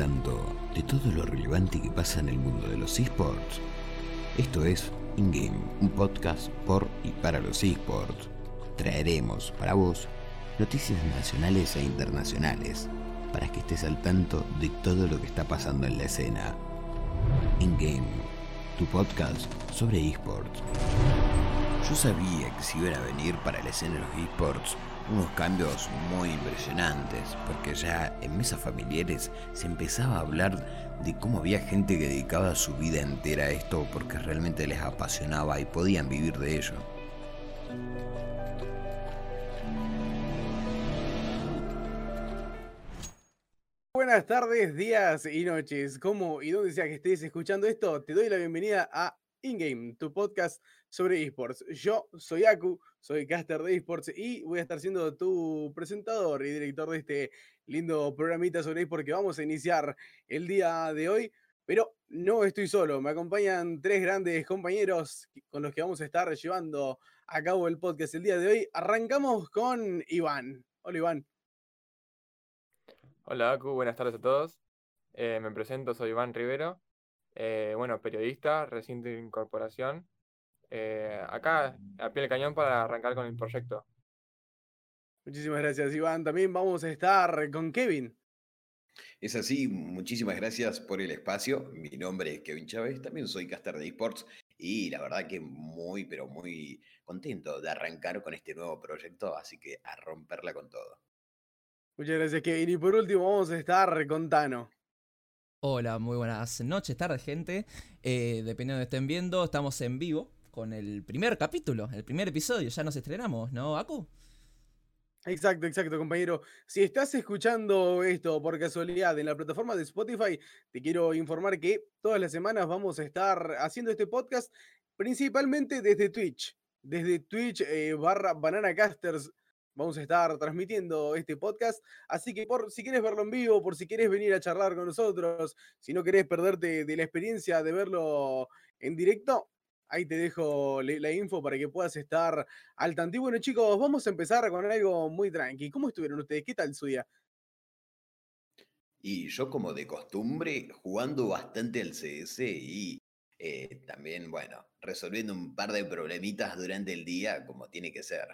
tanto de todo lo relevante que pasa en el mundo de los esports? Esto es InGame, un podcast por y para los esports. Traeremos para vos noticias nacionales e internacionales para que estés al tanto de todo lo que está pasando en la escena. InGame, tu podcast sobre esports. Yo sabía que si iban a venir para la escena de los esports unos cambios muy impresionantes, porque ya en mesas familiares se empezaba a hablar de cómo había gente que dedicaba su vida entera a esto porque realmente les apasionaba y podían vivir de ello. Buenas tardes, días y noches. ¿Cómo y dónde sea que estés escuchando esto? Te doy la bienvenida a InGame, tu podcast sobre esports. Yo soy Aku, soy caster de esports y voy a estar siendo tu presentador y director de este lindo programita sobre esports que vamos a iniciar el día de hoy. Pero no estoy solo, me acompañan tres grandes compañeros con los que vamos a estar llevando a cabo el podcast el día de hoy. Arrancamos con Iván. Hola Iván. Hola Aku, buenas tardes a todos. Eh, me presento, soy Iván Rivero. Eh, bueno, periodista, reciente incorporación. Eh, acá, a pie del cañón para arrancar con el proyecto. Muchísimas gracias, Iván. También vamos a estar con Kevin. Es así, muchísimas gracias por el espacio. Mi nombre es Kevin Chávez, también soy caster de esports y la verdad que muy, pero muy contento de arrancar con este nuevo proyecto, así que a romperla con todo. Muchas gracias, Kevin. Y por último, vamos a estar con Tano. Hola, muy buenas noches, tardes, gente. Eh, dependiendo de estén viendo, estamos en vivo con el primer capítulo, el primer episodio. Ya nos estrenamos, ¿no, Aku? Exacto, exacto, compañero. Si estás escuchando esto por casualidad en la plataforma de Spotify, te quiero informar que todas las semanas vamos a estar haciendo este podcast principalmente desde Twitch. Desde Twitch eh, barra BananaCasters vamos a estar transmitiendo este podcast. Así que por si quieres verlo en vivo, por si quieres venir a charlar con nosotros, si no querés perderte de la experiencia de verlo en directo, ahí te dejo la info para que puedas estar al tanto. Y bueno, chicos, vamos a empezar con algo muy tranqui. ¿Cómo estuvieron ustedes? ¿Qué tal su día? Y yo como de costumbre, jugando bastante al CS y eh, también, bueno, resolviendo un par de problemitas durante el día, como tiene que ser.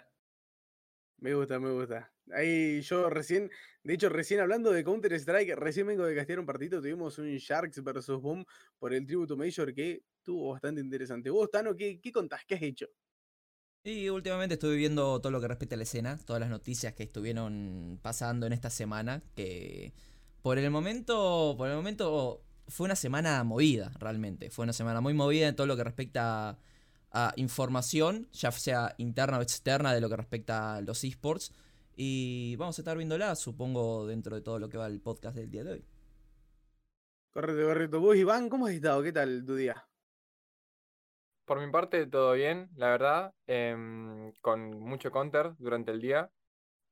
Me gusta, me gusta. Ahí yo recién, de hecho, recién hablando de Counter Strike, recién vengo de castear un partido, tuvimos un Sharks versus Boom por el Tributo Major que estuvo bastante interesante. Vos, Tano, ¿qué, qué contás? ¿Qué has hecho? Y últimamente estuve viendo todo lo que respecta a la escena, todas las noticias que estuvieron pasando en esta semana, que por el momento, por el momento fue una semana movida, realmente. Fue una semana muy movida en todo lo que respecta a información, ya sea interna o externa de lo que respecta a los esports. Y vamos a estar viéndola, supongo, dentro de todo lo que va el podcast del día de hoy. Correcto, correcto. Vos, Iván, ¿cómo has estado? ¿Qué tal tu día? Por mi parte, todo bien, la verdad. Em, con mucho counter durante el día,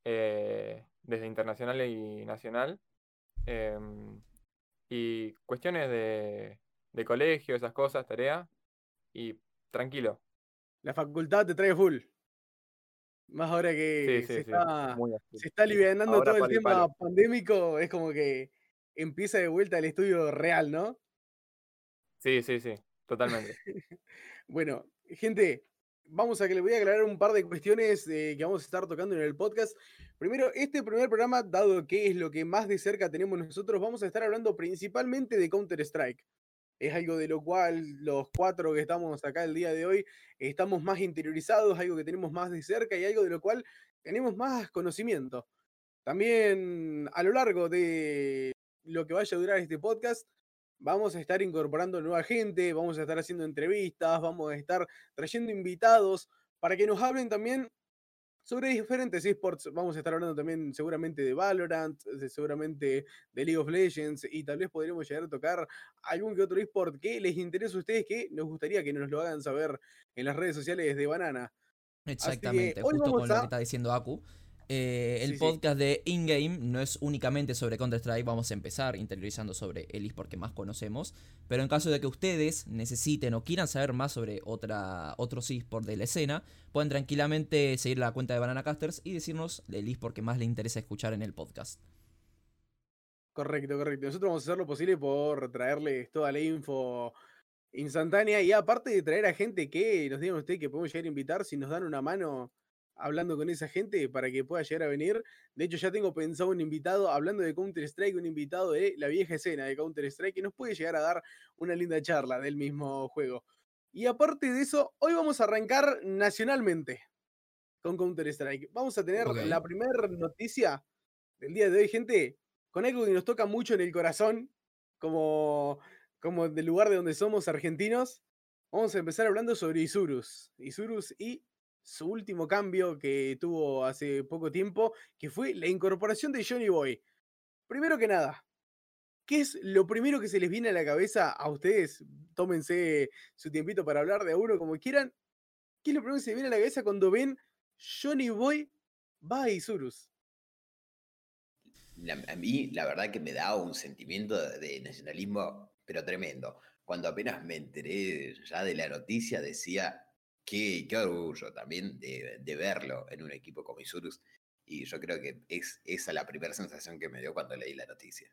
eh, desde internacional y nacional. Em, y cuestiones de, de colegio, esas cosas, tarea. Y tranquilo. La facultad te trae full. Más ahora que se, está, se, está, aliviando todo el tema pandémico, es como que empieza de vuelta el estudio real, ¿no? Sí, sí, sí, totalmente. bueno, gente, vamos a que le voy a aclarar un par de cuestiones que vamos a estar tocando en el podcast. Primero, este primer programa, dado que es lo que más de cerca tenemos nosotros, vamos a estar hablando principalmente de Counter-Strike es algo de lo cual los cuatro que estamos acá el día de hoy estamos más interiorizados, algo que tenemos más de cerca y algo de lo cual tenemos más conocimiento. También a lo largo de lo que vaya a durar este podcast, vamos a estar incorporando nueva gente, vamos a estar haciendo entrevistas, vamos a estar trayendo invitados para que nos hablen también sobre diferentes esports. Vamos a estar hablando también seguramente de Valorant, seguramente de League of Legends y tal vez podremos llegar a tocar algún que otro esport que les interese a ustedes que nos gustaría que nos lo hagan saber en las redes sociales de Banana. Exactamente, justo con lo que está diciendo Aku. Eh, el podcast de InGame no es únicamente sobre Counter-Strike, vamos a empezar interiorizando sobre el eSport que más conocemos, pero en caso de que ustedes necesiten o quieran saber más sobre otra, otros eSport de la escena, pueden tranquilamente seguir la cuenta de Banana Casters y decirnos el eSport que más les interesa escuchar en el podcast. Correcto, correcto. Nosotros vamos a hacer lo posible por traerles toda la info instantánea y aparte de traer a gente que nos digan ustedes que podemos llegar a invitar, si nos dan una mano hablando con esa gente para que pueda llegar a venir. De hecho, ya tengo pensado un invitado hablando de Counter-Strike, un invitado de la vieja escena de Counter-Strike que nos puede llegar a dar una linda charla del mismo juego. Y aparte de eso, hoy vamos a arrancar nacionalmente con Counter-Strike. Vamos a tener la primera noticia del día de hoy, gente, con algo que nos toca mucho en el corazón, como, como del lugar de donde somos argentinos. Vamos a empezar hablando sobre Isurus. Isurus y su último cambio que tuvo hace poco tiempo, que fue la incorporación de Johnny Boy. Primero que nada, ¿qué es lo primero que se les viene a la cabeza a ustedes? Tómense su tiempito para hablar de a uno como quieran. ¿Qué es lo primero que se les viene a la cabeza cuando ven Johnny Boy va a Isurus? A mí, la verdad que me da un sentimiento de nacionalismo, pero tremendo. Cuando apenas me enteré ya de la noticia, decía qué, qué orgullo también de, de verlo en un equipo como Isurus. Y yo creo que es esa la primera sensación que me dio cuando leí la noticia.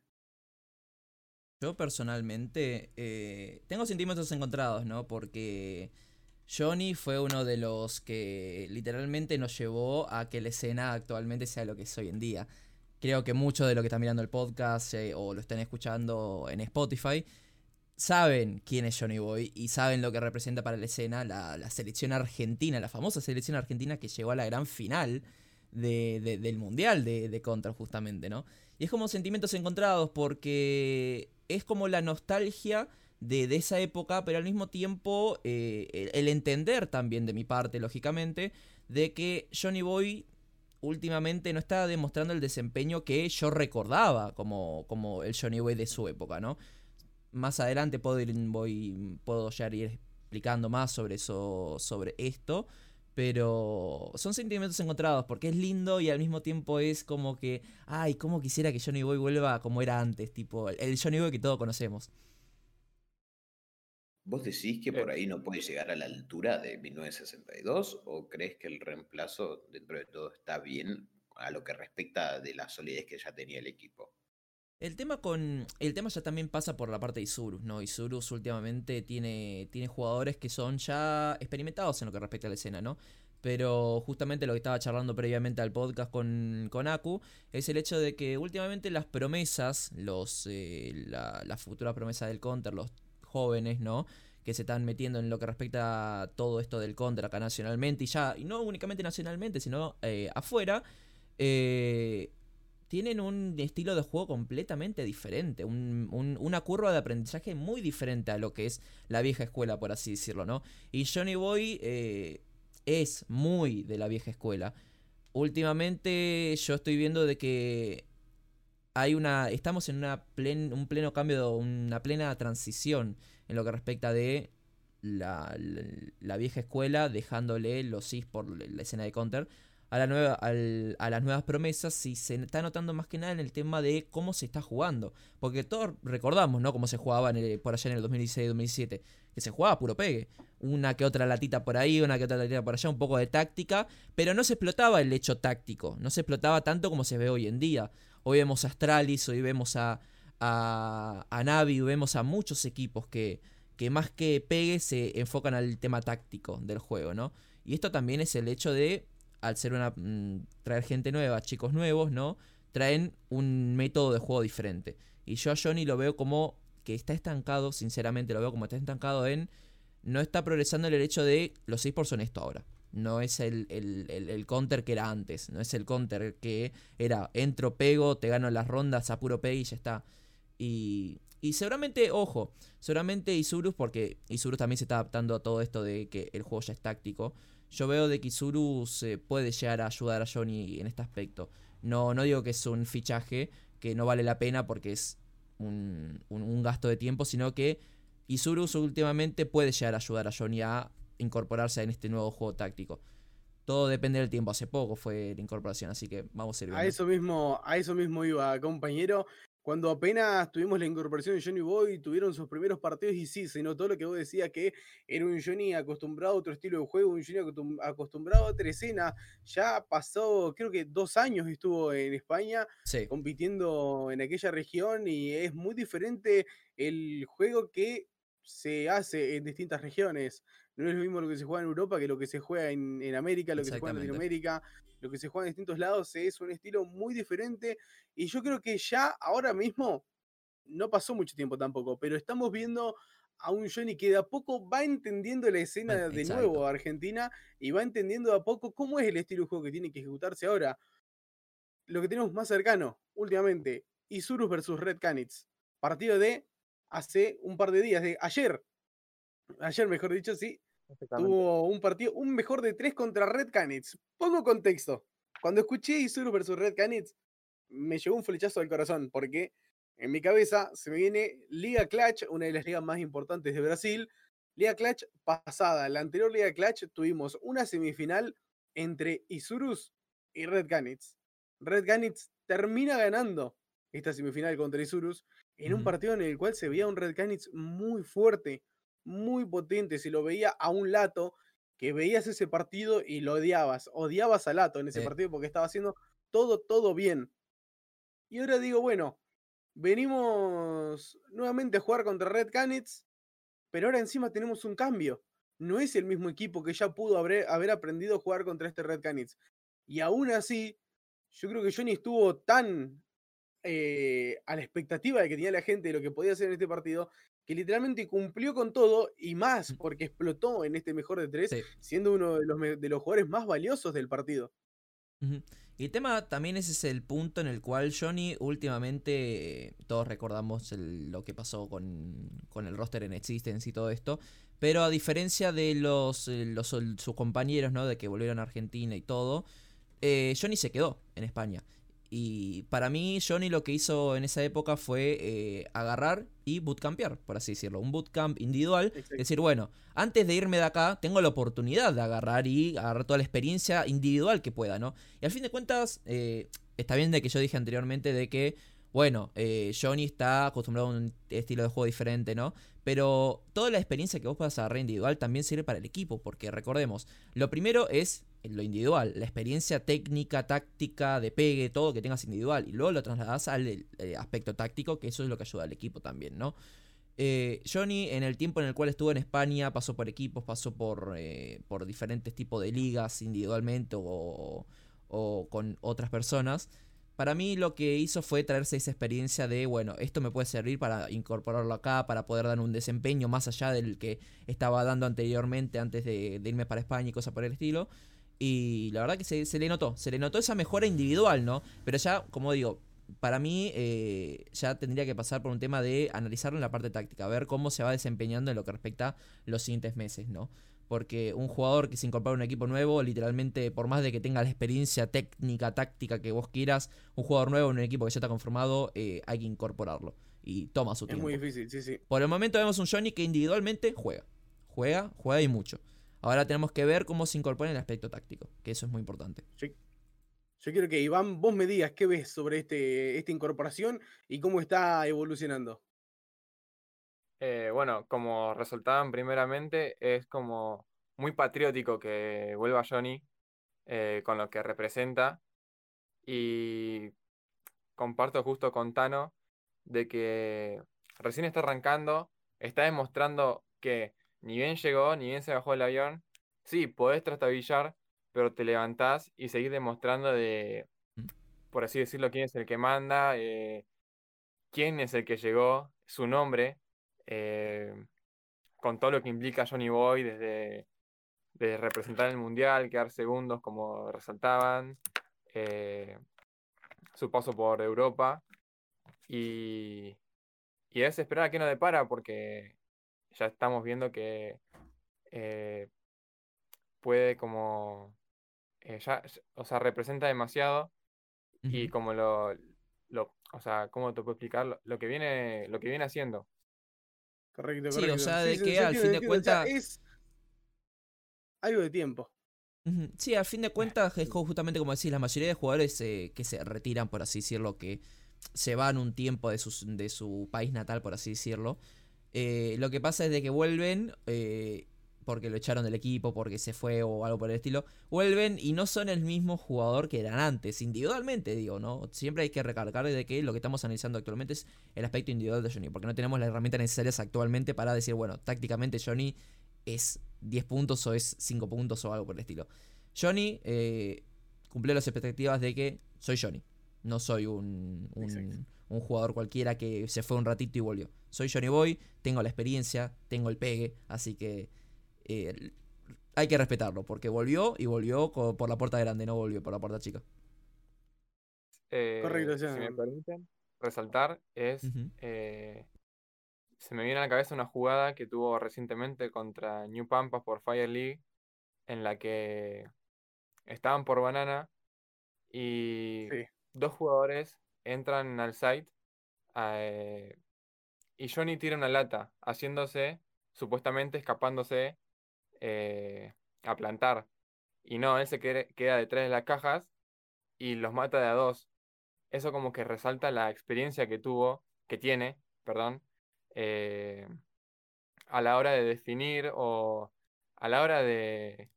Yo personalmente eh, tengo sentimientos encontrados, ¿no? Porque Johnny fue uno de los que literalmente nos llevó a que la escena actualmente sea lo que es hoy en día. Creo que muchos de los que están mirando el podcast eh, o lo están escuchando en Spotify saben quién es Johnny Boy y saben lo que representa para la escena la, la selección argentina, la famosa selección argentina que llegó a la gran final de- de- del Mundial de, de Contra, justamente, ¿no? Y es como sentimientos encontrados porque es como la nostalgia de, esa época, pero al mismo tiempo eh, el, el entender también de mi parte, lógicamente, de que Johnny Boy últimamente no está demostrando el desempeño que yo recordaba como, como el Johnny Boy de su época, ¿no? Más adelante puedo ir, voy, puedo ya ir explicando más sobre eso, sobre esto. Pero son sentimientos encontrados porque es lindo y al mismo tiempo es como que, ay, cómo quisiera que Johnny Boy vuelva como era antes, tipo el Johnny Boy que todos conocemos. ¿Vos decís que Eh. por ahí no puede llegar a la altura de 1962 o crees que el reemplazo dentro de todo está bien a lo que respecta de la solidez que ya tenía el equipo? El tema con. El tema ya también pasa por la parte de Isurus, ¿no? Isurus últimamente tiene, tiene jugadores que son ya experimentados en lo que respecta a la escena, ¿no? Pero justamente lo que estaba charlando previamente al podcast con, con Aku es el hecho de que últimamente las promesas, los eh, la, la futura promesa del counter, los jóvenes, ¿no? Que se están metiendo en lo que respecta a todo esto del counter acá nacionalmente y ya, y no únicamente nacionalmente, sino eh, afuera, eh, tienen un estilo de juego completamente diferente, un- un- una curva de aprendizaje muy diferente a lo que es la vieja escuela, por así decirlo, ¿no? Y Johnny Boy eh, es muy de la vieja escuela. Últimamente yo estoy viendo de que hay una. Estamos en una plen- un pleno cambio, una plena transición en lo que respecta de la, la- vieja escuela, dejándole los is por la escena de counter a, las nuevas promesas y se está notando más que nada en el tema de cómo se está jugando. Porque todos recordamos, ¿no? Cómo se jugaba en el- por allá en el 2016-2017. Que se jugaba puro pegue. Una que otra latita por ahí, una que otra latita por allá, un poco de táctica. Pero no se explotaba el hecho táctico. No se explotaba tanto como se ve hoy en día. Hoy vemos a Astralis, hoy vemos a, a, a Navi, vemos a muchos equipos que, que más que pegue se enfocan al tema táctico del juego, ¿no? Y esto también es el hecho de, al ser una. mm, traer gente nueva, chicos nuevos, ¿no? Traen un método de juego diferente. Y yo a Johnny lo veo como que está estancado, sinceramente lo veo como está estancado en. No está progresando en el hecho de los esports son esto ahora. No es el, el, el- counter que era antes. No es el counter que era entro, pego, te gano las rondas a puro y ya está. Y, y seguramente, ojo, seguramente Isurus, porque Isurus también se está adaptando a todo esto de que el juego ya es táctico. Yo veo de que Isurus eh, puede llegar a ayudar a Johnny en este aspecto. No, no digo que es un fichaje que no vale la pena porque es un, un- gasto de tiempo, sino que Isurus últimamente puede llegar a ayudar a Johnny a incorporarse en este nuevo juego táctico. Todo depende del tiempo. Hace poco fue la incorporación, así que vamos a ir A viendo. eso mismo, a eso mismo iba, compañero. Cuando apenas tuvimos la incorporación de Johnny Boy, tuvieron sus primeros partidos y sí, se notó lo que vos decías, que era un Johnny acostumbrado a otro estilo de juego, un Johnny acostumbrado a otra escena. Ya pasó, creo que dos años estuvo en España compitiendo en aquella región y es muy diferente el juego que se hace en distintas regiones. No es lo mismo lo que se juega en Europa que lo que se juega en, América, lo que se juega en Latinoamérica, lo que se juega en distintos lados. Es un estilo muy diferente. Y yo creo que ya ahora mismo, no pasó mucho tiempo tampoco, pero estamos viendo a un Johnny que de a poco va entendiendo la escena de nuevo a Argentina y va entendiendo de a poco cómo es el estilo de juego que tiene que ejecutarse ahora. Lo que tenemos más cercano últimamente, Isurus versus Red Canids. Partido de hace un par de días, de ayer. Ayer, mejor dicho, sí. Tuvo un partido, un mejor de tres contra Red Canids. Pongo contexto. Cuando escuché Isurus versus Red Canids, me llegó un flechazo al corazón, porque en mi cabeza se me viene Liga Clutch, una de las ligas más importantes de Brasil. Liga Clutch pasada, la anterior Liga Clutch tuvimos una semifinal entre Isurus y Red Canids. Red Canids termina ganando esta semifinal contra Isurus en un partido en el cual se veía un Red Canids muy fuerte, muy potente, se lo veía a un lato que veías ese partido y lo odiabas, odiabas a Lato en ese partido porque estaba haciendo todo, todo bien. Y ahora digo, bueno, venimos nuevamente a jugar contra Red Canids, pero ahora encima tenemos un cambio. No es el mismo equipo que ya pudo haber, haber aprendido a jugar contra este Red Canids. Y aún así, yo creo que Johnny estuvo tan eh, a la expectativa de que tenía la gente de lo que podía hacer en este partido, que literalmente cumplió con todo y más, porque explotó en este mejor de tres, siendo uno de los, de los jugadores más valiosos del partido. Y el tema también ese es el punto en el cual Johnny últimamente, todos recordamos lo que pasó con, con, el roster en Existence y todo esto, pero a diferencia de los, eh, los sus compañeros, ¿no? De que volvieron a Argentina y todo, eh, Johnny se quedó en España. Y para mí, Johnny lo que hizo en esa época fue eh, agarrar y bootcampear, por así decirlo. Un bootcamp individual. Es Decir, bueno, antes de irme de acá, tengo la oportunidad de agarrar y agarrar toda la experiencia individual que pueda, ¿no? Y al fin de cuentas, eh, está bien de que yo dije anteriormente de que, bueno, eh, Johnny está acostumbrado a un estilo de juego diferente, ¿no? Pero toda la experiencia que vos puedas agarrar individual también sirve para el equipo, porque recordemos, lo primero es lo individual, la experiencia técnica, táctica, de pegue, todo que tengas individual, y luego lo trasladas al eh, aspecto táctico, que eso es lo que ayuda al equipo también, ¿no? Eh, Johnny, en el tiempo en el cual estuvo en España, pasó por equipos, pasó por, eh, por diferentes tipos de ligas individualmente o, o, con otras personas. Para mí lo que hizo fue traerse esa experiencia de, bueno, esto me puede servir para incorporarlo acá, para poder dar un desempeño más allá del que estaba dando anteriormente antes de irme para España y cosas por el estilo. Y la verdad que se, le notó, se le notó esa mejora individual, ¿no? Pero ya, como digo, para mí eh, ya tendría que pasar por un tema de analizarlo en la parte táctica, ver cómo se va desempeñando en lo que respecta a los siguientes meses, ¿no? Porque un jugador que se incorpora a un equipo nuevo, literalmente, por más de que tenga la experiencia técnica, táctica que vos quieras, un jugador nuevo en un equipo que ya está conformado, eh, hay que incorporarlo. Y toma su tiempo. Es muy difícil, sí, sí. Por el momento vemos un Johnny que individualmente juega. Juega, juega y mucho. Ahora tenemos que ver cómo se incorpora en el aspecto táctico, que eso es muy importante. Sí. Yo quiero que Iván, vos me digas qué ves sobre este, esta incorporación y cómo está evolucionando. Eh, bueno, como resultaban primeramente, es como muy patriótico que vuelva Johnny eh, con lo que representa. Y comparto justo con Tano de que recién está arrancando, está demostrando que ni bien llegó, ni bien se bajó el avión. Sí, podés trastabillar, pero te levantás y seguís demostrando de, mm. por así decirlo, quién es el que manda, eh, quién es el que llegó, su nombre, eh, con todo lo que implica Johnny Boy desde, representar el mundial, quedar segundos como resaltaban, eh, su paso por Europa y, y es esperar a que no depara porque ya estamos viendo que eh, puede como, eh, ya, o sea, representa demasiado y como lo, lo, o sea, ¿cómo te puedo explicar? Lo, que viene, lo que viene haciendo. Correcto, correcto. Sí, o sea, de que al fin de, cuentas... es algo de tiempo. Sí, al fin de cuentas es justamente como decís, la mayoría de jugadores eh, que se retiran, por así decirlo, que se van un tiempo de, sus- de su país natal, por así decirlo. Eh, lo que pasa es de que vuelven eh, porque lo echaron del equipo, porque se fue o algo por el estilo. Vuelven y no son el mismo jugador que eran antes, individualmente, digo, ¿no? Siempre hay que recalcar de que lo que estamos analizando actualmente es el aspecto individual de Johnny, porque no tenemos las herramientas necesarias actualmente para decir, bueno, tácticamente Johnny es 10 puntos o es 5 puntos o algo por el estilo. Johnny eh, cumplió las expectativas de que soy Johnny. No soy un, un- jugador cualquiera que se fue un ratito y volvió. Soy Johnny Boy, tengo la experiencia, tengo el pegue, así que eh, hay que respetarlo, porque volvió y volvió por la puerta grande, no volvió por la puerta chica. Eh, Correcto, si me permiten resaltar, es. Eh, se me viene a la cabeza una jugada que tuvo recientemente contra New Pampas por Fire League, en la que estaban por banana y Sí. dos jugadores entran al site eh, y Johnny tira una lata, haciéndose, supuestamente escapándose eh, a plantar. Y no, él se quede- queda detrás de las cajas y los mata de a dos. Eso como que resalta la experiencia que tuvo, que tiene, perdón, eh, a la hora de definir o a la hora de,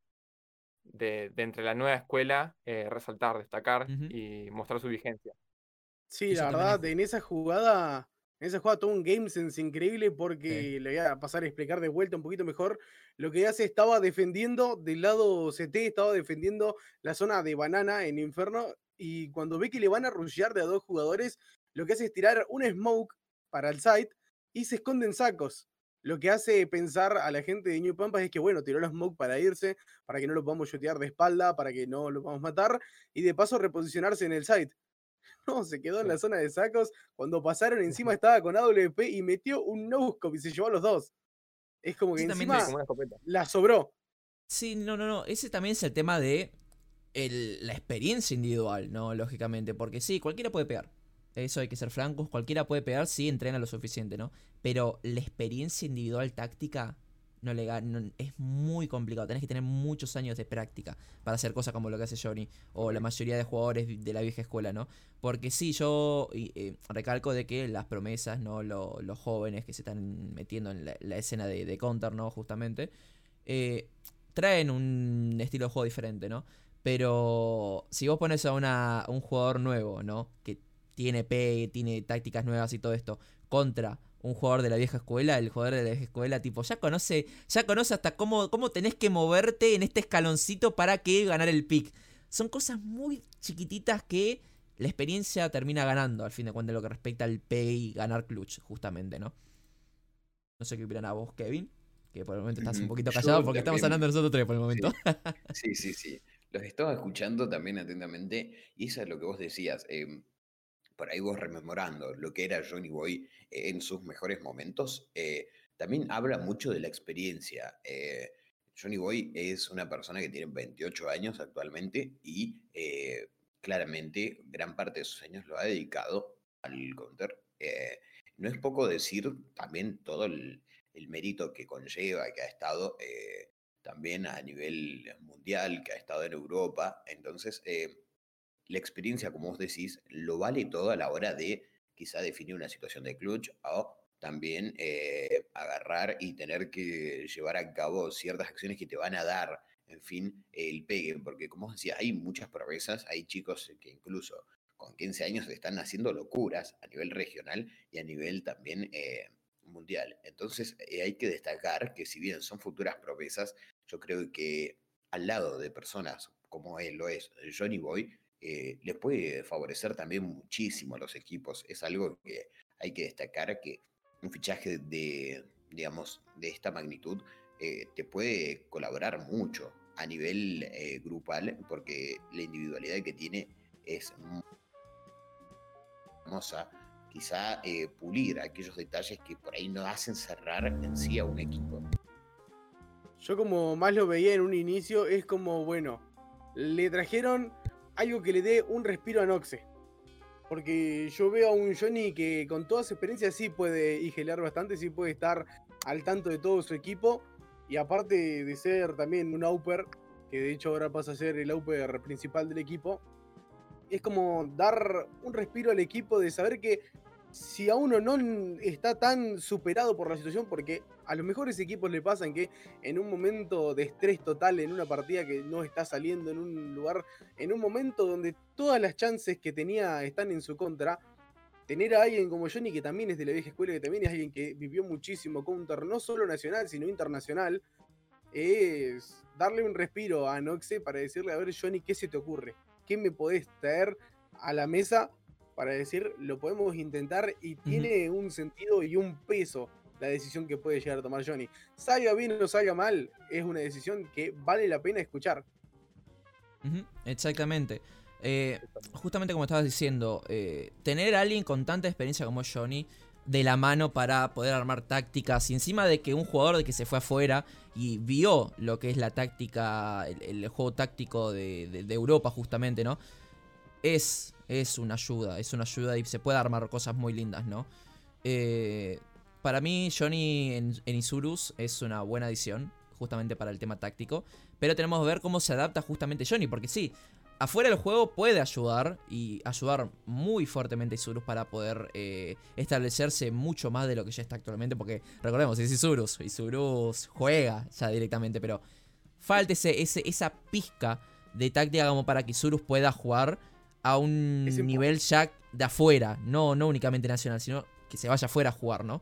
de, de entre la nueva escuela eh, resaltar, destacar y mostrar su vigencia. Sí, Eso la verdad, es- en esa jugada, en esa jugada tuvo un game sense increíble porque le voy a pasar a explicar de vuelta un poquito mejor. Lo que hace estaba defendiendo del lado CT, estaba defendiendo la zona de banana en Inferno y cuando ve que le van a rushear de a dos jugadores, lo que hace es tirar un smoke para el site y se esconde en sacos. Lo que hace pensar a la gente de New Pampas es que, bueno, tiró el smoke para irse, para que no lo podamos shotear de espalda, para que no lo podamos matar y de paso reposicionarse en el site. No, se quedó en la zona de sacos. Cuando pasaron encima estaba con AWP y metió un no-scope y se llevó a los dos. Es como que Ese encima es- como una la sobró. Sí, no, no, no. Ese también es el tema de el- la experiencia individual, ¿no? Lógicamente. Porque sí, cualquiera puede pegar. Eso hay que ser francos. Cualquiera puede pegar si entrena lo suficiente, ¿no? Pero la experiencia individual táctica no le es muy complicado. Tenés que tener muchos años de práctica para hacer cosas como lo que hace Johnny o la mayoría de jugadores de la vieja escuela, ¿no? Porque sí, yo eh, recalco de que las promesas, ¿no? Lo- los jóvenes que se están metiendo en la, escena de, de Counter, ¿no? Justamente. eh, traen un estilo de juego diferente, ¿no? Pero si vos pones a un jugador nuevo, ¿no? Que tiene P, tiene tácticas nuevas y todo esto, contra un jugador de la vieja escuela, el jugador de la vieja escuela, tipo, ya conoce, ya conoce hasta cómo, cómo tenés que moverte en este escaloncito para que ganar el pick. Son cosas muy chiquititas que la experiencia termina ganando, al fin de cuentas, en lo que respecta al P y ganar clutch, justamente, ¿no? No sé qué opinan a vos, Kevin, que por el momento estás un poquito yo callado porque estamos hablando nosotros tres por el momento. Sí, sí, sí. Los estaba escuchando también atentamente y eso es lo que vos decías. em, por ahí vos rememorando lo que era Johnny Boy en sus mejores momentos, eh, también habla mucho de la experiencia. eh, Johnny Boy es una persona que tiene 28 años actualmente y eh, claramente gran parte de sus años lo ha dedicado al counter. eh, no es poco decir también todo el, mérito que conlleva, que ha estado también a nivel mundial, que ha estado en Europa. Entonces, la experiencia, como vos decís, lo vale todo a la hora de quizá definir una situación de clutch o también eh, agarrar y tener que llevar a cabo ciertas acciones que te van a dar, en fin, el pegue. Porque como os decía, hay muchas promesas, hay chicos que incluso con 15 años están haciendo locuras a nivel regional y a nivel también eh, mundial. Entonces eh, hay que destacar que si bien son futuras promesas, yo creo que al lado de personas como él lo es Johnny Boy, eh, les puede favorecer también muchísimo a los equipos. Es algo que hay que destacar que un fichaje de, digamos, de esta magnitud eh, te puede colaborar mucho a nivel eh, grupal porque la individualidad que tiene es hermosa. Quizá eh, pulir aquellos detalles que por ahí no hacen cerrar en sí a un equipo. Yo como más lo veía en un inicio, es como, bueno, le trajeron algo que le dé un respiro a Noxe. Porque yo veo a un Johnny que con toda su experiencia sí puede igelar bastante, sí puede estar al tanto de todo su equipo. Y aparte de ser también un Auper, que de hecho ahora pasa a ser el Auper principal del equipo, es como dar un respiro al equipo de saber que si a uno no está tan superado por la situación, porque a los mejores equipos le pasan que en un momento de estrés total, en una partida que no está saliendo en un lugar, en un momento donde todas las chances que tenía están en su contra, tener a alguien como Johnny, que también es de la vieja escuela, que también es alguien que vivió muchísimo counter, no solo nacional, sino internacional, es darle un respiro a Noxe para decirle, a ver, Johnny, ¿qué se te ocurre? ¿Qué me podés traer a la mesa para decir, lo podemos intentar y tiene un sentido y un peso la decisión que puede llegar a tomar Johnny. Salga bien o salga mal, es una decisión que vale la pena escuchar. Exactamente. Eh, justamente como estabas diciendo, eh, tener a alguien con tanta experiencia como Johnny de la mano para poder armar tácticas y encima de que un jugador de que se fue afuera y vio lo que es la táctica, el, juego táctico de, Europa justamente, ¿no? Es, es una ayuda, es una ayuda y se puede armar cosas muy lindas, ¿no? Eh, para mí Johnny en, Isurus es una buena adición, justamente para el tema táctico, pero tenemos que ver cómo se adapta justamente Johnny, porque sí, afuera del juego puede ayudar y ayudar muy fuertemente a Isurus para poder eh, establecerse mucho más de lo que ya está actualmente. Porque recordemos, es Isurus, Isurus juega ya directamente, pero falta ese, esa pizca de táctica como para que Isurus pueda jugar a un nivel ya de afuera, no, no únicamente nacional, sino que se vaya afuera a jugar, ¿no?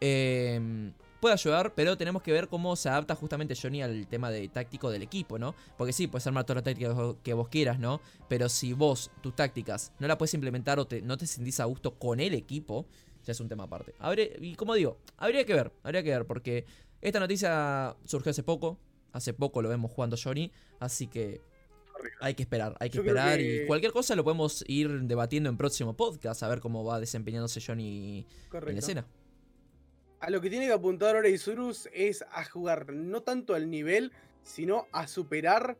Eh, puede ayudar, pero tenemos que ver cómo se adapta justamente Johnny al tema de táctico del equipo, ¿no? Porque sí, puedes armar toda la táctica que vos quieras, ¿no? Pero si vos, tus tácticas, no la puedes implementar o no te sentís a gusto con el equipo, ya es un tema aparte. y como digo, habría que ver, habría que ver, porque esta noticia surgió hace poco, hace poco lo vemos jugando Johnny, así que hay que esperar, hay que esperar y cualquier cosa lo podemos ir debatiendo en próximo podcast, a ver cómo va desempeñándose Johnny en la escena a lo que tiene que apuntar ahora Isurus es a jugar no tanto al nivel, sino a superar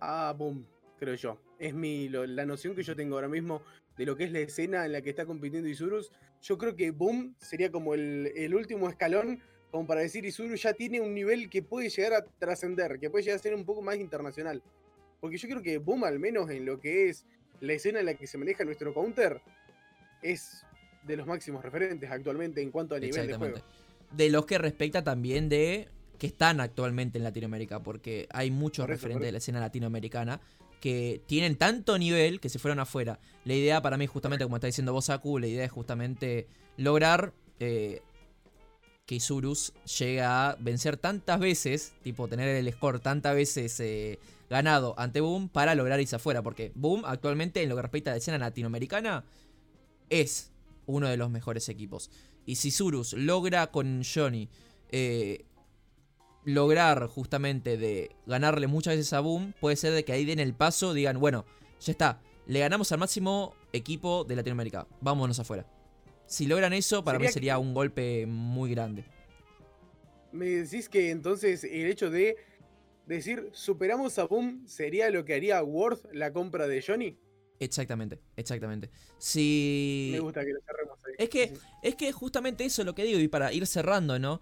a Boom, creo yo. Es mi, la noción que yo tengo ahora mismo de lo que es la escena en la que está compitiendo Isurus. Yo creo que Boom sería como el, último escalón, como para decir Isurus ya tiene un nivel que puede llegar a trascender, que puede llegar a ser un poco más internacional. Porque yo creo que Boom, al menos en lo que es la escena en la que se maneja nuestro counter, es de los máximos referentes actualmente en cuanto a nivel de juego. De los que respecta también de que están actualmente en Latinoamérica, porque hay muchos referentes de la escena latinoamericana que tienen tanto nivel que se fueron afuera. La idea para mí, justamente, como está diciendo vos, Aku, la idea es justamente lograr eh, que Isurus llegue a vencer tantas veces, tipo tener el score tantas veces eh, ganado ante Boom para lograr irse afuera. Porque Boom actualmente, en lo que respecta a la escena latinoamericana, es uno de los mejores equipos. Y si Surus logra con Johnny eh, lograr justamente de ganarle muchas veces a Boom, puede ser de que ahí den el paso, digan, bueno, ya está, le ganamos al máximo equipo de Latinoamérica, vámonos afuera. Si logran eso, para mí sería un golpe muy grande. ¿Me decís que entonces el hecho de decir superamos a Boom sería lo que haría Worth la compra de Johnny? Exactamente, exactamente. Si... Me gusta que lo cerremos ahí. Es que, es que justamente eso es lo que digo, y para ir cerrando, ¿no?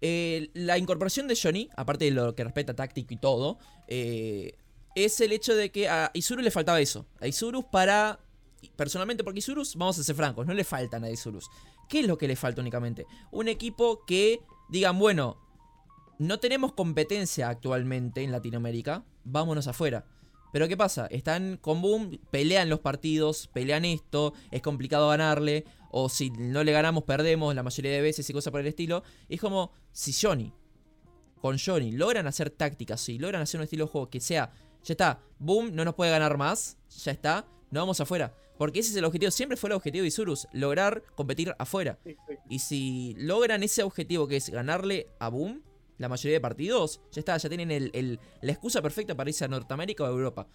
Eh, la incorporación de Johnny, aparte de lo que respecta a táctico y todo, eh, es el hecho de que a Isurus le faltaba eso. A Isurus para... Personalmente, porque Isurus, vamos a ser francos, no le faltan a Isurus. ¿Qué es lo que le falta únicamente? Un equipo que digan, bueno, no tenemos competencia actualmente en Latinoamérica, vámonos afuera. Pero ¿qué pasa? Están con Boom, pelean los partidos, pelean esto, es complicado ganarle, o si no le ganamos perdemos la mayoría de veces y cosas por el estilo. Es como si Johnny, con Johnny, logran hacer tácticas, si logran hacer un estilo de juego que sea, ya está, Boom no nos puede ganar más, ya está, no vamos afuera. Porque ese es el objetivo, siempre fue el objetivo de Isurus, lograr competir afuera. Y si logran ese objetivo que es ganarle a Boom, la mayoría de partidos, ya está, ya tienen el, la excusa perfecta para irse a Norteamérica o a Europa.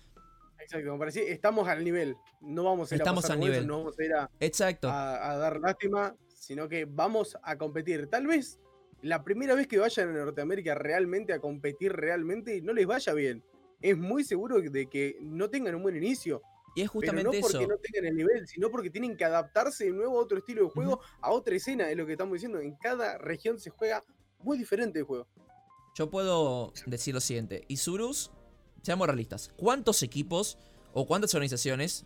Exacto, me parece, estamos al nivel. No vamos a ir estamos a al nivel. no vamos a ir a, Exacto. A, dar lástima, sino que vamos a competir. Tal vez la primera vez que vayan a Norteamérica realmente a competir realmente no les vaya bien. Es muy seguro de que no tengan un buen inicio. Y es justamente Pero no porque no tengan el nivel, sino porque tienen que adaptarse de nuevo a otro estilo de juego, a otra escena, es lo que estamos diciendo. En cada región se juega muy diferente el juego. Yo puedo decir lo siguiente. Isurus, seamos realistas. ¿Cuántos equipos o cuántas organizaciones,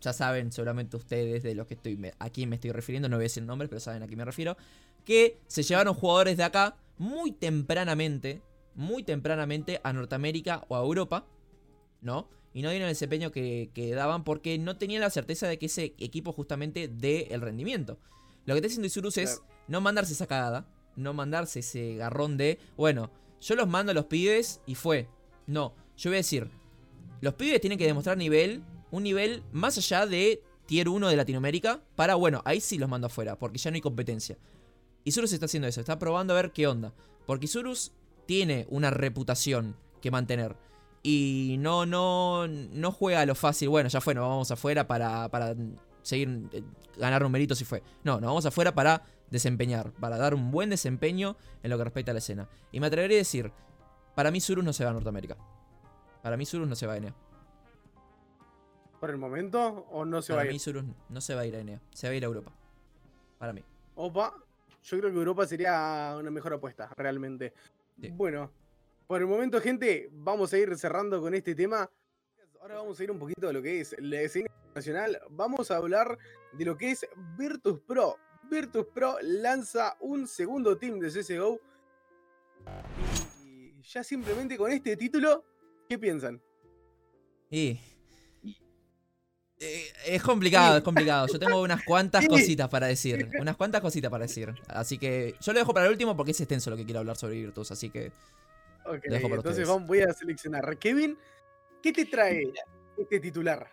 ya saben seguramente ustedes de lo que estoy, me- a quién me estoy refiriendo, no voy a decir nombres, pero saben a quién me refiero, que se llevaron jugadores de acá muy tempranamente, muy tempranamente a Norteamérica o a Europa, ¿no? Y no dieron el desempeño que, que daban porque no tenían la certeza de que ese equipo justamente dé el rendimiento. Lo que está haciendo Isurus es no mandarse esa cagada, no mandarse ese garrón de, bueno, yo los mando a los pibes y fue. No, yo voy a decir, los pibes tienen que demostrar nivel, un nivel más allá de tier 1 de Latinoamérica, para, bueno, ahí sí los mando afuera, porque ya no hay competencia. Isurus está haciendo eso, está probando a ver qué onda. Porque Isurus tiene una reputación que mantener. Y no, no, no juega a lo fácil. Bueno, ya fue, nos vamos afuera para, para seguir, eh, ganar numeritos y fue. No, nos vamos afuera para desempeñar, para dar un buen desempeño en lo que respecta a la escena. Y me atrevería a decir, para mí Surus no se va a Norteamérica. Para mí Surus no se va a ENEA. ¿Por el momento o no se va Para a mí ir? Surus no se va a ir a ENEA. Se va a ir a Europa. Para mí. Opa, yo creo que Europa sería una mejor apuesta, realmente. Sí. Bueno, por el momento, gente, vamos a ir cerrando con este tema. Ahora vamos a ir un poquito a lo que es la escena nacional. Vamos a hablar de lo que es Virtus Pro. Virtus Pro lanza un segundo team de CSGO. Y ya simplemente con este título, ¿qué piensan? Y. Eh, Es complicado, es complicado. Yo tengo unas cuantas cositas para decir. Unas cuantas cositas para decir. Así que yo lo dejo para el último porque es extenso lo que quiero hablar sobre Virtus. Así que. Ok, Dejo para entonces vamos, voy a seleccionar. Kevin, ¿qué te trae este titular?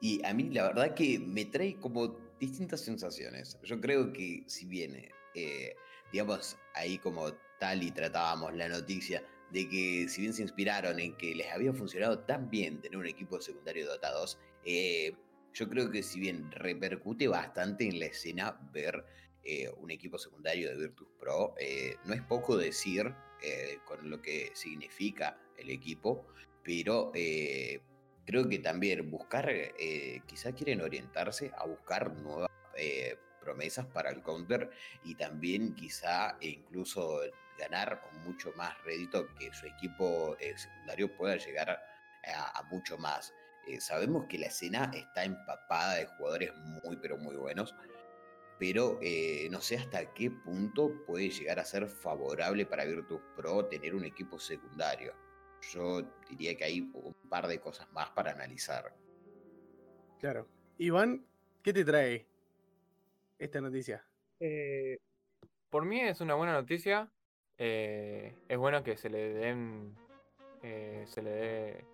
Y a mí la verdad que me trae como distintas sensaciones. Yo creo que si bien, eh, digamos, ahí como tal y tratábamos la noticia de que si bien se inspiraron en que les había funcionado tan bien tener un equipo secundario Dota 2, eh, yo creo que si bien repercute bastante en la escena ver eh, un equipo secundario de Virtus Pro, eh, no es poco decir eh, con lo que significa el equipo, pero eh, creo que también buscar, eh, quizá quieren orientarse a buscar nuevas eh, promesas para el counter y también quizá incluso ganar mucho más rédito que su equipo secundario pueda llegar a, a mucho más. Sabemos que la escena está empapada de jugadores muy pero muy buenos, pero eh, no sé hasta qué punto puede llegar a ser favorable para Virtus Pro tener un equipo secundario. Yo diría que hay un par de cosas más para analizar. Claro. Iván, ¿qué te trae esta noticia? Eh, por mí es una buena noticia. eh, es bueno que se le den. eh, se le dé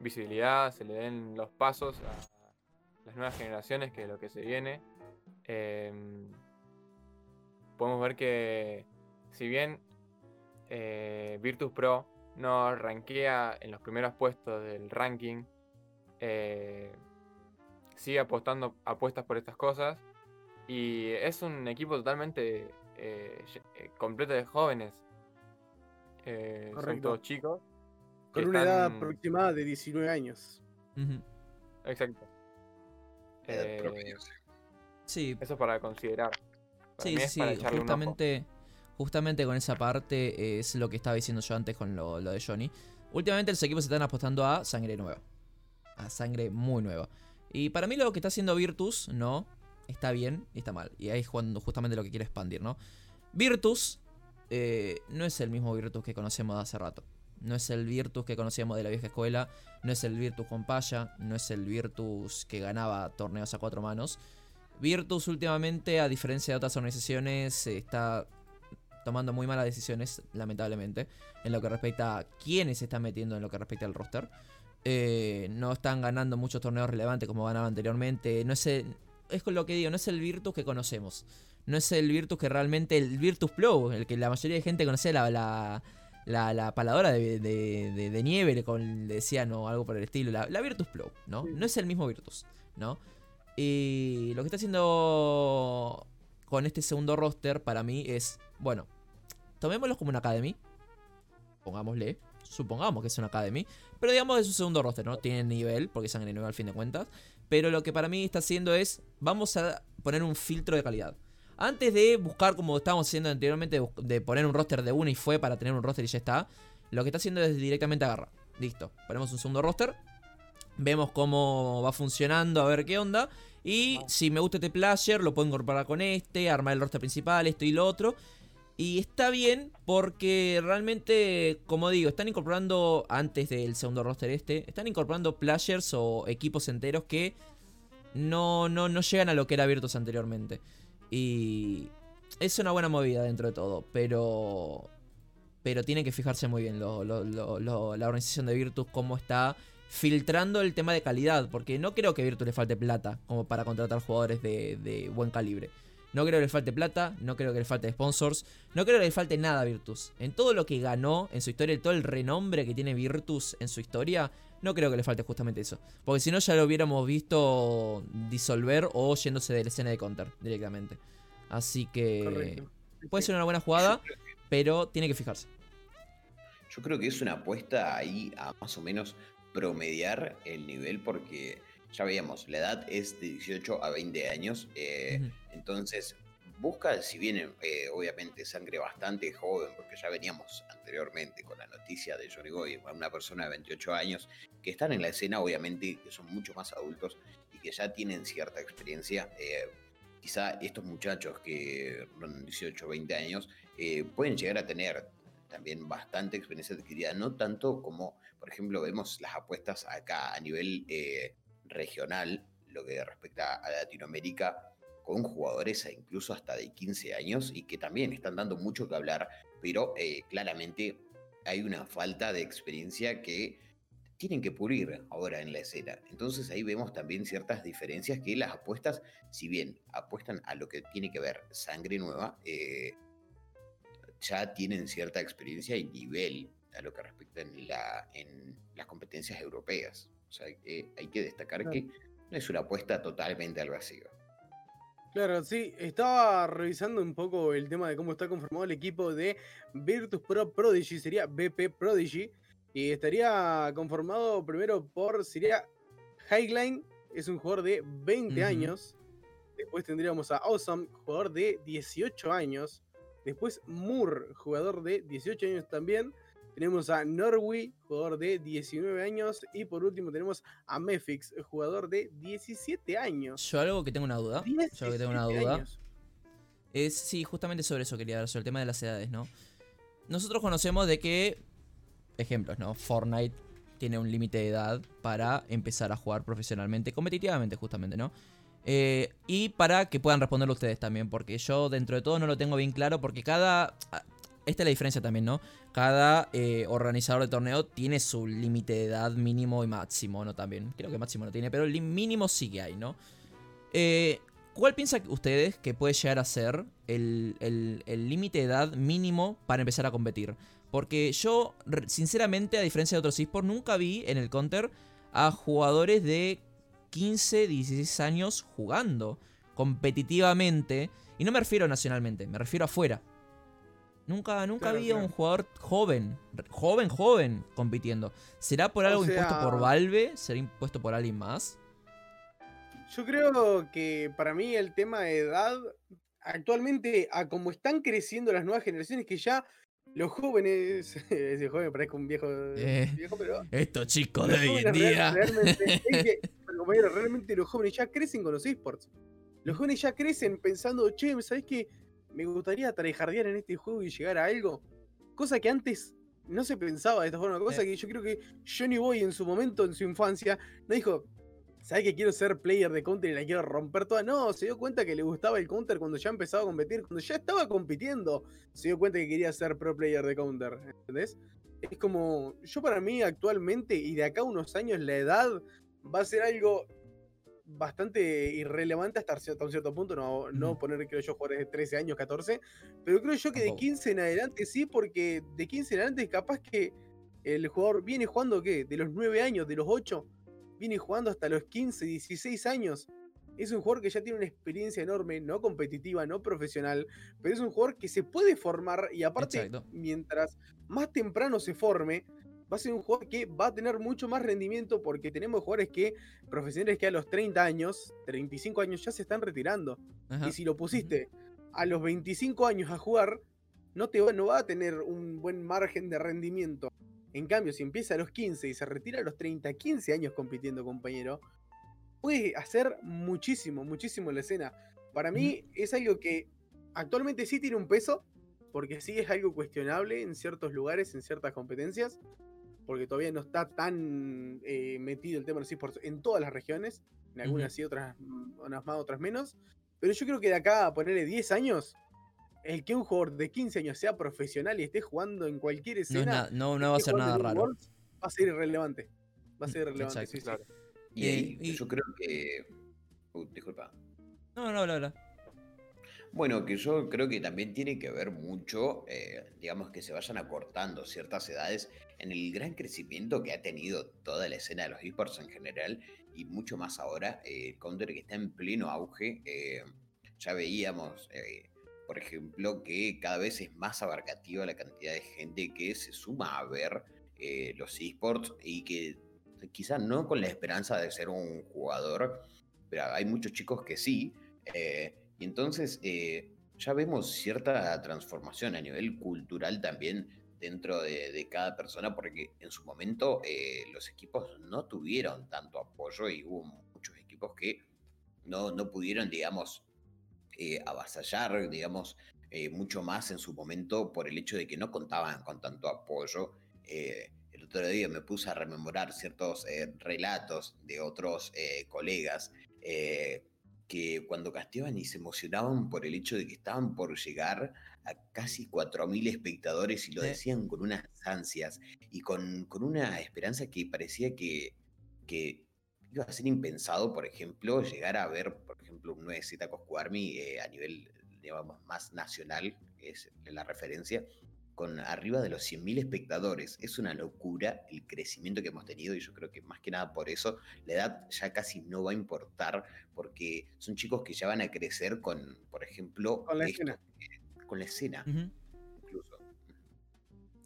visibilidad, se le den los pasos a las nuevas generaciones, que es lo que se viene. Em, podemos ver que, si bien eh, Virtus Pro no rankea en los primeros puestos del ranking, eh, sigue apostando apuestas por estas cosas. Y es un equipo totalmente eh, completo de jóvenes. Eh, son todos chicos. Con una edad aproximada de 19 años. Exacto. Edad Eh, promedio, sí. Sí, eso para considerar. Para Sí, sí, justamente, justamente con esa parte es lo que estaba diciendo yo antes con lo, lo de Johnny. Últimamente los equipos están apostando a sangre nueva. A sangre muy nueva. Y para mí lo que está haciendo Virtus, no, está bien y está mal. Y ahí es cuando justamente lo que quiero expandir, ¿no? Virtus eh, no es el mismo Virtus que conocemos de hace rato. No es el Virtus que conocíamos de la vieja escuela. No es el Virtus con Paya. No es el Virtus que ganaba torneos a cuatro manos. Virtus últimamente, a diferencia de otras organizaciones, está tomando muy malas decisiones, lamentablemente, en lo que respecta a quiénes se están metiendo en lo que respecta al roster. Eh, no están ganando muchos torneos relevantes como ganaba anteriormente. No es, el- es con lo que digo, no es el Virtus que conocemos. No es el Virtus que realmente, el Virtus Pro, el que la mayoría de gente conocía la, la, la, la paladora de, de, de- de nieve, con, le decían o algo por el estilo. La, la Virtus Pro, ¿no? No es el mismo Virtus, ¿no? Y lo que está haciendo con este segundo roster para mí es, bueno, tomémoslo como una academy. Pongámosle, supongamos que es una academy. Pero digamos es su segundo roster, ¿no? Tiene nivel, porque es sangre nueva al fin de cuentas. Pero lo que para mí está haciendo es, vamos a poner un filtro de calidad. Antes de buscar, como estábamos haciendo anteriormente, de poner un roster de uno y fue para tener un roster y ya está. Lo que está haciendo es directamente agarrar. Listo. Ponemos un segundo roster. Vemos cómo va funcionando, a ver qué onda. Y si me gusta este player, lo puedo incorporar con este, armar el roster principal, esto y lo otro. Y está bien porque realmente, como digo, están incorporando, antes del segundo roster este, están incorporando players o equipos enteros que no, no, no llegan a lo que era Virtus anteriormente. Y es una buena movida dentro de todo, pero... Pero tienen que fijarse muy bien lo, lo, lo, la organización de Virtus, cómo está filtrando el tema de calidad, porque no creo que a Virtus le falte plata como para contratar jugadores de, de buen calibre. No creo que le falte plata, no creo que le falte sponsors, no creo que le falte nada a Virtus. En todo lo que ganó en su historia, todo el renombre que tiene Virtus en su historia, no creo que le falte justamente eso. Porque si no ya lo hubiéramos visto disolver o yéndose de la escena de counter directamente. Así que puede ser una buena jugada, pero tiene que fijarse. Yo creo que es una apuesta ahí a más o menos promediar el nivel porque ya veíamos, la edad es de 18 a 20 años, eh, entonces busca, si bien eh, obviamente sangre bastante joven, porque ya veníamos anteriormente con la noticia de Johnny Boy, una persona de 28 años, que están en la escena, obviamente, que son mucho más adultos y que ya tienen cierta experiencia. Eh, quizá estos muchachos que son 18 o 20 años pueden llegar a tener también bastante experiencia adquirida, no tanto como, por ejemplo, vemos las apuestas acá a nivel regional, lo que respecta a Latinoamérica, con jugadores incluso hasta de 15 años y que también están dando mucho que hablar, pero eh, claramente hay una falta de experiencia que tienen que pulir ahora en la escena. Entonces ahí vemos también ciertas diferencias que las apuestas, si bien apuestan a lo que tiene que ver sangre nueva, eh, ya tienen cierta experiencia y nivel a lo que respecta en, la, en las competencias europeas. O sea, hay que destacar que no es una apuesta totalmente al vacío. Claro, sí, estaba revisando un poco el tema de cómo está conformado el equipo de Virtus Pro Prodigy, sería BP Prodigy, y estaría conformado primero por, sería Highline, es un jugador de 20 años, después tendríamos a Awesome, jugador de 18 años, después Moore, jugador de 18 años también, tenemos a Norway, jugador de 19 años. Y por último tenemos a Mefix, jugador de 17 años. Yo algo que tengo una duda. Yo que tengo una duda. Es, sí, justamente sobre eso quería hablar, sobre el tema de las edades, ¿no? Nosotros conocemos de que, ejemplos, ¿no? Fortnite tiene un límite de edad para empezar a jugar profesionalmente, competitivamente justamente, ¿no? Eh, y para que puedan responderlo ustedes también, porque yo dentro de todo no lo tengo bien claro, porque cada esta es la diferencia también, ¿no? Cada eh, organizador de torneo tiene su límite de edad mínimo y máximo, ¿no? También. Creo que máximo no tiene, pero el mínimo sí que hay, ¿no? Eh, ¿Cuál piensan ustedes que puede llegar a ser el límite de edad mínimo para empezar a competir? Porque yo, sinceramente, a diferencia de otros esports, nunca vi en el counter a jugadores de 15, 16 años jugando competitivamente. Y no me refiero nacionalmente, me refiero afuera. Nunca, nunca había un jugador joven, joven, joven, compitiendo. ¿Será por algo impuesto por Valve? ¿Será impuesto por alguien más? Yo creo que para mí el tema de edad, actualmente, a como están creciendo las nuevas generaciones, que ya los jóvenes, ese joven parece un viejo, eh, viejo pero... Estos chicos de hoy en día. Realmente, realmente los jóvenes ya crecen con los esports. Los jóvenes ya crecen pensando, che, ¿sabes qué? Me gustaría tryhardear en este juego y llegar a algo. Cosa que antes no se pensaba de esta forma. Cosa que yo creo que Johnny Boy en su momento, en su infancia, no dijo, ¿sabes que quiero ser player de counter y la quiero romper toda? No, se dio cuenta que le gustaba el counter cuando ya empezaba a competir, cuando ya estaba compitiendo, se dio cuenta que quería ser pro player de counter. ¿Entendés? Es como, yo para mí actualmente y de acá a unos años la edad va a ser algo bastante irrelevante hasta, un cierto punto, no, no poner, creo yo, jugadores de 13 años, 14, pero creo yo que de 15 en adelante sí, porque de 15 en adelante capaz que el jugador viene jugando, ¿qué? De los 9 años, de los 8, viene jugando hasta los 15, 16 años. Es un jugador que ya tiene una experiencia enorme, no competitiva, no profesional, pero es un jugador que se puede formar y aparte, mientras más temprano se forme, va a ser un jugador que va a tener mucho más rendimiento porque tenemos jugadores que, profesionales que a los 30 años, 35 años ya se están retirando. Y si lo pusiste a los 25 años a jugar, no, te va, no va a tener un buen margen de rendimiento. En cambio, si empieza a los 15 y se retira a los 30, 15 años compitiendo, compañero, puede hacer muchísimo, muchísimo en la escena. Para mí es algo que actualmente sí tiene un peso, porque sí es algo cuestionable en ciertos lugares, en ciertas competencias, porque todavía no está tan eh, metido el tema de los esports en todas las regiones, en algunas sí, otras mm, unas más, otras menos. Pero yo creo que de acá a ponerle 10 años, el que un jugador de 15 años sea profesional y esté jugando en cualquier escena, na- no, no va a ser nada raro. Va a ser irrelevante. Va a ser Mm, irrelevante, exacto, sí, sí. claro. Y, Eh, ahí, y- yo creo que. Uh, disculpa. No, no, no, no. Bueno, que yo creo que también tiene que ver mucho, eh, digamos, que se vayan acortando ciertas edades en el gran crecimiento que ha tenido toda la escena de los esports en general y mucho más ahora, eh, Counter que está en pleno auge. eh, ya veíamos, eh, por ejemplo, que cada vez es más abarcativa la cantidad de gente que se suma a ver los esports y que quizás no con la esperanza de ser un jugador, pero hay muchos chicos que sí. Y entonces eh, ya vemos cierta transformación a nivel cultural también dentro de, cada persona, porque en su momento eh, los equipos no tuvieron tanto apoyo y hubo muchos equipos que no, no pudieron, digamos, eh, avasallar, digamos, mucho más en su momento por el hecho de que no contaban con tanto apoyo. El otro día me puse a rememorar ciertos relatos de otros colegas que cuando casteaban y se emocionaban por el hecho de que estaban por llegar a casi 4.000 espectadores y lo decían con unas ansias y con, con una esperanza que parecía que, que iba a ser impensado, por ejemplo, llegar a ver, por ejemplo, un 9Z Cosco Army eh, a nivel, digamos, más nacional, que es la referencia, con arriba de los 100.000 espectadores. Es una locura el crecimiento que hemos tenido y yo creo que más que nada por eso la edad ya casi no va a importar porque son chicos que ya van a crecer con, por ejemplo, Con la esto, escena. con la escena incluso.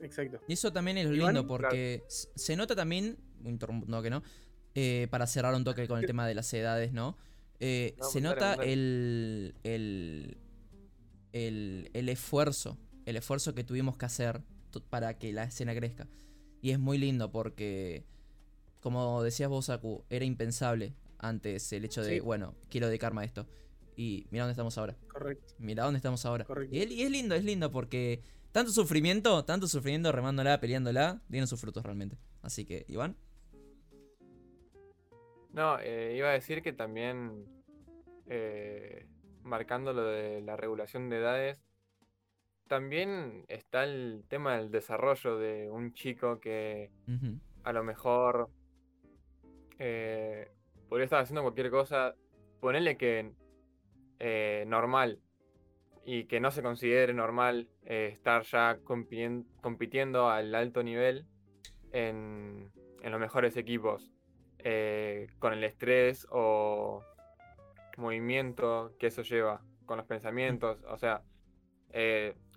Exacto. Y eso también es lo lindo porque se nota también, interrumpo que no, eh, para cerrar un toque con el tema de las edades, ¿no? Eh, No, se nota el, el, el, el esfuerzo, el esfuerzo que tuvimos que hacer para que la escena crezca. Y es muy lindo porque, como decías vos, Aku, era impensable antes el hecho de, Sí. bueno, quiero dedicarme a esto. Y mira dónde estamos ahora. Correcto. Mira dónde estamos ahora. Correcto. Y, es- y es lindo, es lindo porque tanto sufrimiento, tanto sufrimiento, remándola, peleándola, tienen sus frutos realmente. Así que, Iván. No, eh, iba a decir que también, eh, marcando lo de la regulación de edades, también está el tema del desarrollo de un chico que a lo mejor eh, podría estar haciendo cualquier cosa, ponerle que eh, normal y que no se considere normal eh, estar ya compitiendo al alto nivel en, en los mejores equipos, eh, con el estrés o movimiento que eso lleva, con los pensamientos, o sea,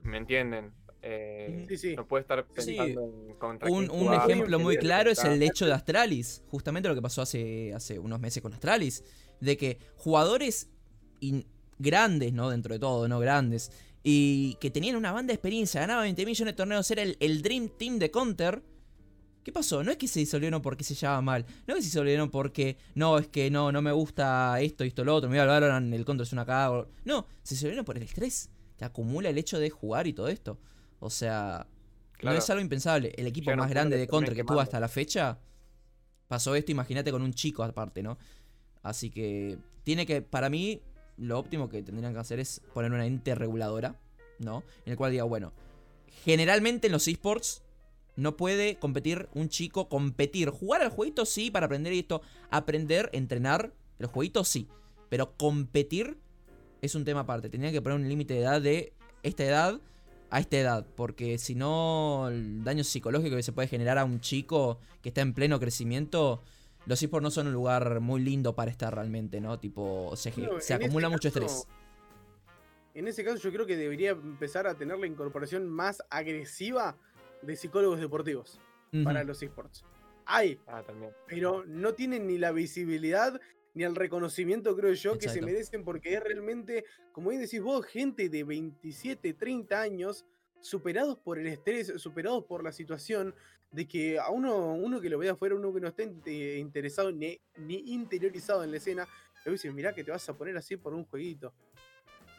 ¿me entienden? Eh, Sí, sí. No puede estar Sí. pensando en contra Un, un jugar, ejemplo muy claro es el hecho de Astralis. Justamente lo que pasó hace, hace unos meses con Astralis. De que jugadores in- grandes, ¿no? Dentro de todo, ¿no? Grandes. Y que tenían una banda de experiencia, ganaban 20 millones de torneos, era el, el Dream Team de Counter. ¿Qué pasó? No es que se disolvieron porque se llevaba mal. No es que se disolvieron porque, no, es que no, no me gusta esto, esto, lo otro. Mira, Valorant, el Counter es una cagada. No, se disolvieron por el estrés acumula el hecho de jugar y todo esto. O sea, Claro. no es algo impensable. El equipo más grande de Counter que tuvo hasta la fecha pasó esto, imagínate con un chico aparte, ¿no? Así que tiene que, para mí, lo óptimo que tendrían que hacer es poner una ente reguladora, ¿no? En el cual diga, bueno, generalmente en los esports no puede competir un chico, competir, jugar al jueguito sí para aprender esto, aprender, entrenar, el jueguito sí, pero competir es un tema aparte. Tendrían que poner un límite de edad de esta edad a esta edad, porque si no, el daño psicológico que se puede generar a un chico que está en pleno crecimiento, los esports no son un lugar muy lindo para estar realmente, ¿no? Tipo, se, No, acumula mucho caso- estrés. En ese caso, yo creo que debería empezar a tener la incorporación más agresiva de psicólogos deportivos para los esports. Hay, Ah, también. pero no tienen ni la visibilidad ni el reconocimiento, creo yo, que se merecen porque es realmente, como bien decís vos, gente de 27, 30 años superados por el estrés, superados por la situación, de que a uno, uno que lo vea afuera, uno que no esté interesado ni, ni interiorizado en la escena, le dice, mirá que te vas a poner así por un jueguito.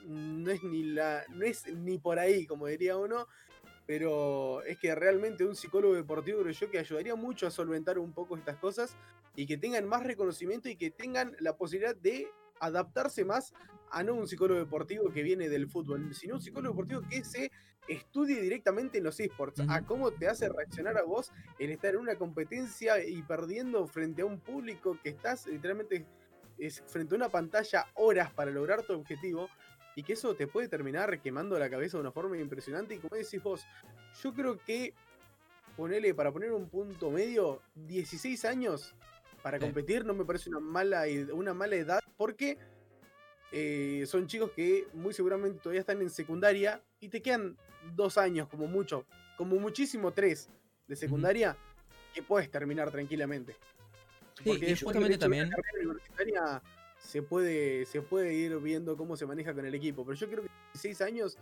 No es ni la. no es ni por ahí, como diría uno. Pero es que realmente un psicólogo deportivo creo yo que ayudaría mucho a solventar un poco estas cosas y que tengan más reconocimiento y que tengan la posibilidad de adaptarse más a no un psicólogo deportivo que viene del fútbol, sino un psicólogo deportivo que se estudie directamente en los esports, a cómo te hace reaccionar a vos el estar en una competencia y perdiendo frente a un público que estás literalmente es frente a una pantalla horas para lograr tu objetivo y que eso te puede terminar quemando la cabeza de una forma impresionante. Y como decís vos, yo creo que ponele, para poner un punto medio, 16 años para competir no me parece una mala, una mala edad porque eh, son chicos que muy seguramente todavía están en secundaria y te quedan dos años como mucho, como muchísimo tres de secundaria que puedes terminar tranquilamente. Porque justamente también se puede, se puede ir viendo cómo se maneja con el equipo. Pero yo creo que 16 años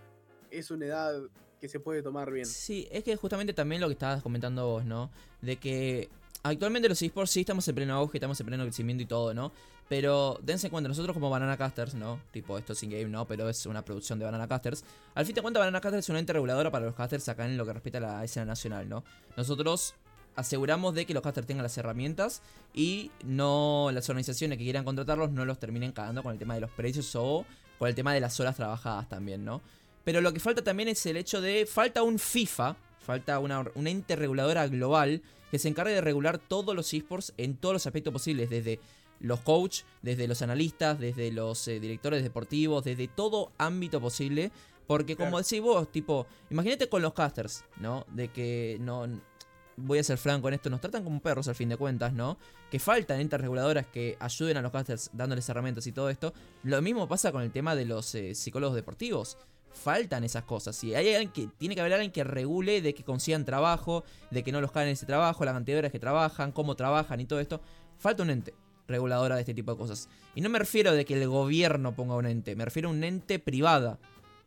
es una edad que se puede tomar bien. Sí, es que justamente también lo que estabas comentando vos, ¿no? De que actualmente los esports sí estamos en pleno auge, estamos en pleno crecimiento y todo, ¿no? Pero dense cuenta, nosotros como Banana Casters, ¿no? Tipo, esto es in-game, ¿no? Pero es una producción de Banana Casters. Al fin de cuentas, Banana Casters es una ente reguladora para los casters acá en lo que respecta a la escena nacional, ¿no? Nosotros aseguramos de que los casters tengan las herramientas y no las organizaciones que quieran contratarlos no los terminen cagando con el tema de los precios o con el tema de las horas trabajadas también, ¿no? Pero lo que falta también es el hecho de, falta un FIFA, falta una, una ente reguladora global que se encargue de regular todos los esports en todos los aspectos posibles, desde los coach, desde los analistas, desde los eh, directores deportivos, desde todo ámbito posible. Porque como decís vos, tipo, imagínate con los casters, ¿no? De que no, voy a ser franco en esto, nos tratan como perros al fin de cuentas, ¿no? Que faltan entes reguladoras que ayuden a los casters dándoles herramientas y todo esto. Lo mismo pasa con el tema de los eh, psicólogos deportivos. Faltan esas cosas. Y hay alguien que tiene que haber alguien que regule de que consigan trabajo, de que no los caen ese trabajo, la cantidad de que trabajan, cómo trabajan y todo esto. Falta un ente reguladora de este tipo de cosas. Y no me refiero de que el gobierno ponga un ente, me refiero a un ente privada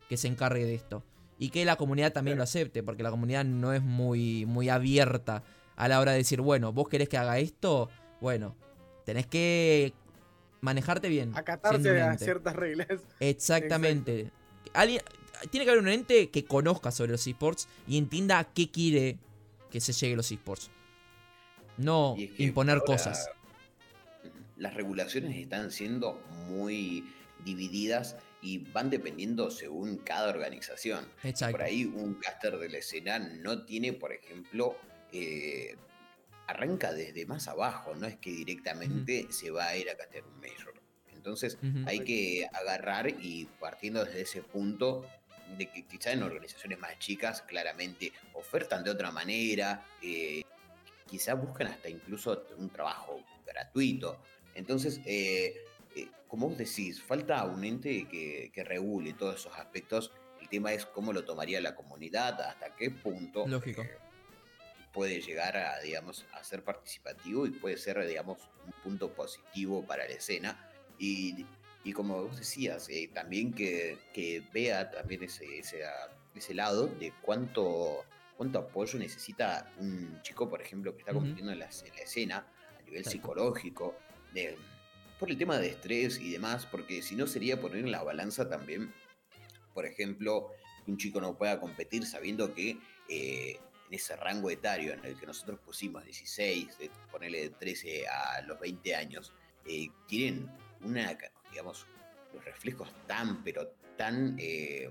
que se encargue de esto y que la comunidad también lo acepte, porque la comunidad no es muy, muy abierta a la hora de decir, bueno, vos querés que haga esto, bueno, tenés que manejarte bien. Acatarse a ciertas reglas. Exactamente. Alguien, tiene que haber un ente que conozca sobre los esports y entienda a qué quiere que se llegue los esports. No imponer cosas. Las regulaciones están siendo muy divididas y van dependiendo según cada organización. Por ahí un caster de la escena no tiene, por ejemplo, eh, arranca desde más abajo, no es que directamente se va a ir a castear un Major. Entonces hay que agarrar y partiendo desde ese punto de que quizás en organizaciones más chicas claramente ofertan de otra manera, eh, quizás buscan hasta incluso un trabajo gratuito. Entonces, eh, como vos decís, falta un ente que, regule todos esos aspectos. El tema es cómo lo tomaría la comunidad, hasta qué punto Lógico. Eh, puede llegar a, digamos, a ser participativo y puede ser, digamos, un punto positivo para la escena. Y, como vos decías, eh, también que, vea también ese, ese, lado de cuánto, cuánto apoyo necesita un chico, por ejemplo, que está compitiendo en, la, escena a nivel psicológico, de por el tema de estrés y demás, porque si no sería poner en la balanza también, por ejemplo, que un chico no pueda competir sabiendo que eh, en ese rango etario en el que nosotros pusimos 16, de ponerle de 13 a los 20 años, eh, tienen una, digamos, los reflejos tan, pero tan, eh,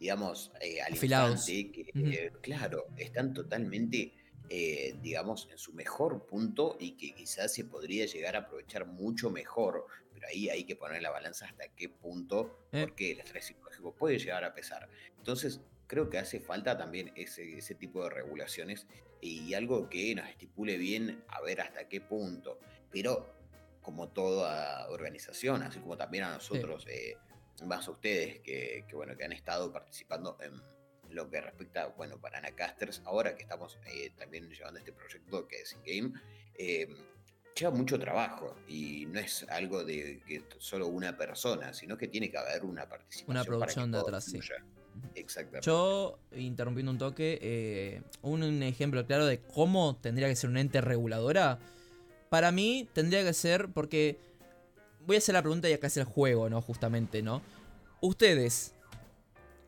digamos, al que, claro, están totalmente eh, digamos, en su mejor punto y que quizás se podría llegar a aprovechar mucho mejor, pero ahí hay que poner la balanza hasta qué punto, eh. porque el estrés psicológico puede llegar a pesar. Entonces, creo que hace falta también ese, ese tipo de regulaciones y algo que nos estipule bien a ver hasta qué punto, pero como toda organización, así como también a nosotros, eh, más a ustedes que, que, bueno, que han estado participando en lo que respecta, bueno, para Anacasters, ahora que estamos eh, también llevando este proyecto que es in-game, eh, lleva mucho trabajo y no es algo de que solo una persona, sino que tiene que haber una participación. Una producción de atrás, sí. Exactamente. Yo, interrumpiendo un toque, eh, un, un ejemplo claro de cómo tendría que ser un ente reguladora. Para mí tendría que ser porque... Voy a hacer la pregunta y acá es el juego, ¿no? Justamente, ¿no? Ustedes,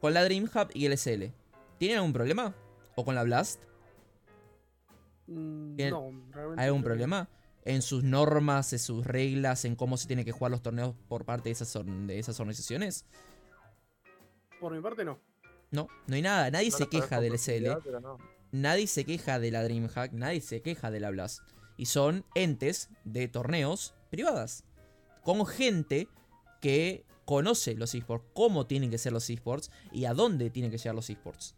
con la DreamHub y el SL, ¿tienen algún problema? ¿O con la Blast? Mm. No, realmente ¿Hay algún problema? En sus normas, en sus reglas, en cómo se tienen que jugar los torneos por parte de esas, de esas organizaciones. Por mi parte, no. No, no hay nada. Nadie No se queja del SL. no. Nadie se queja de la DreamHack. Nadie se queja de la Blast. Y son entes de torneos privadas. Con gente que conoce los esports, cómo tienen que ser los esports y a dónde tienen que llegar los esports.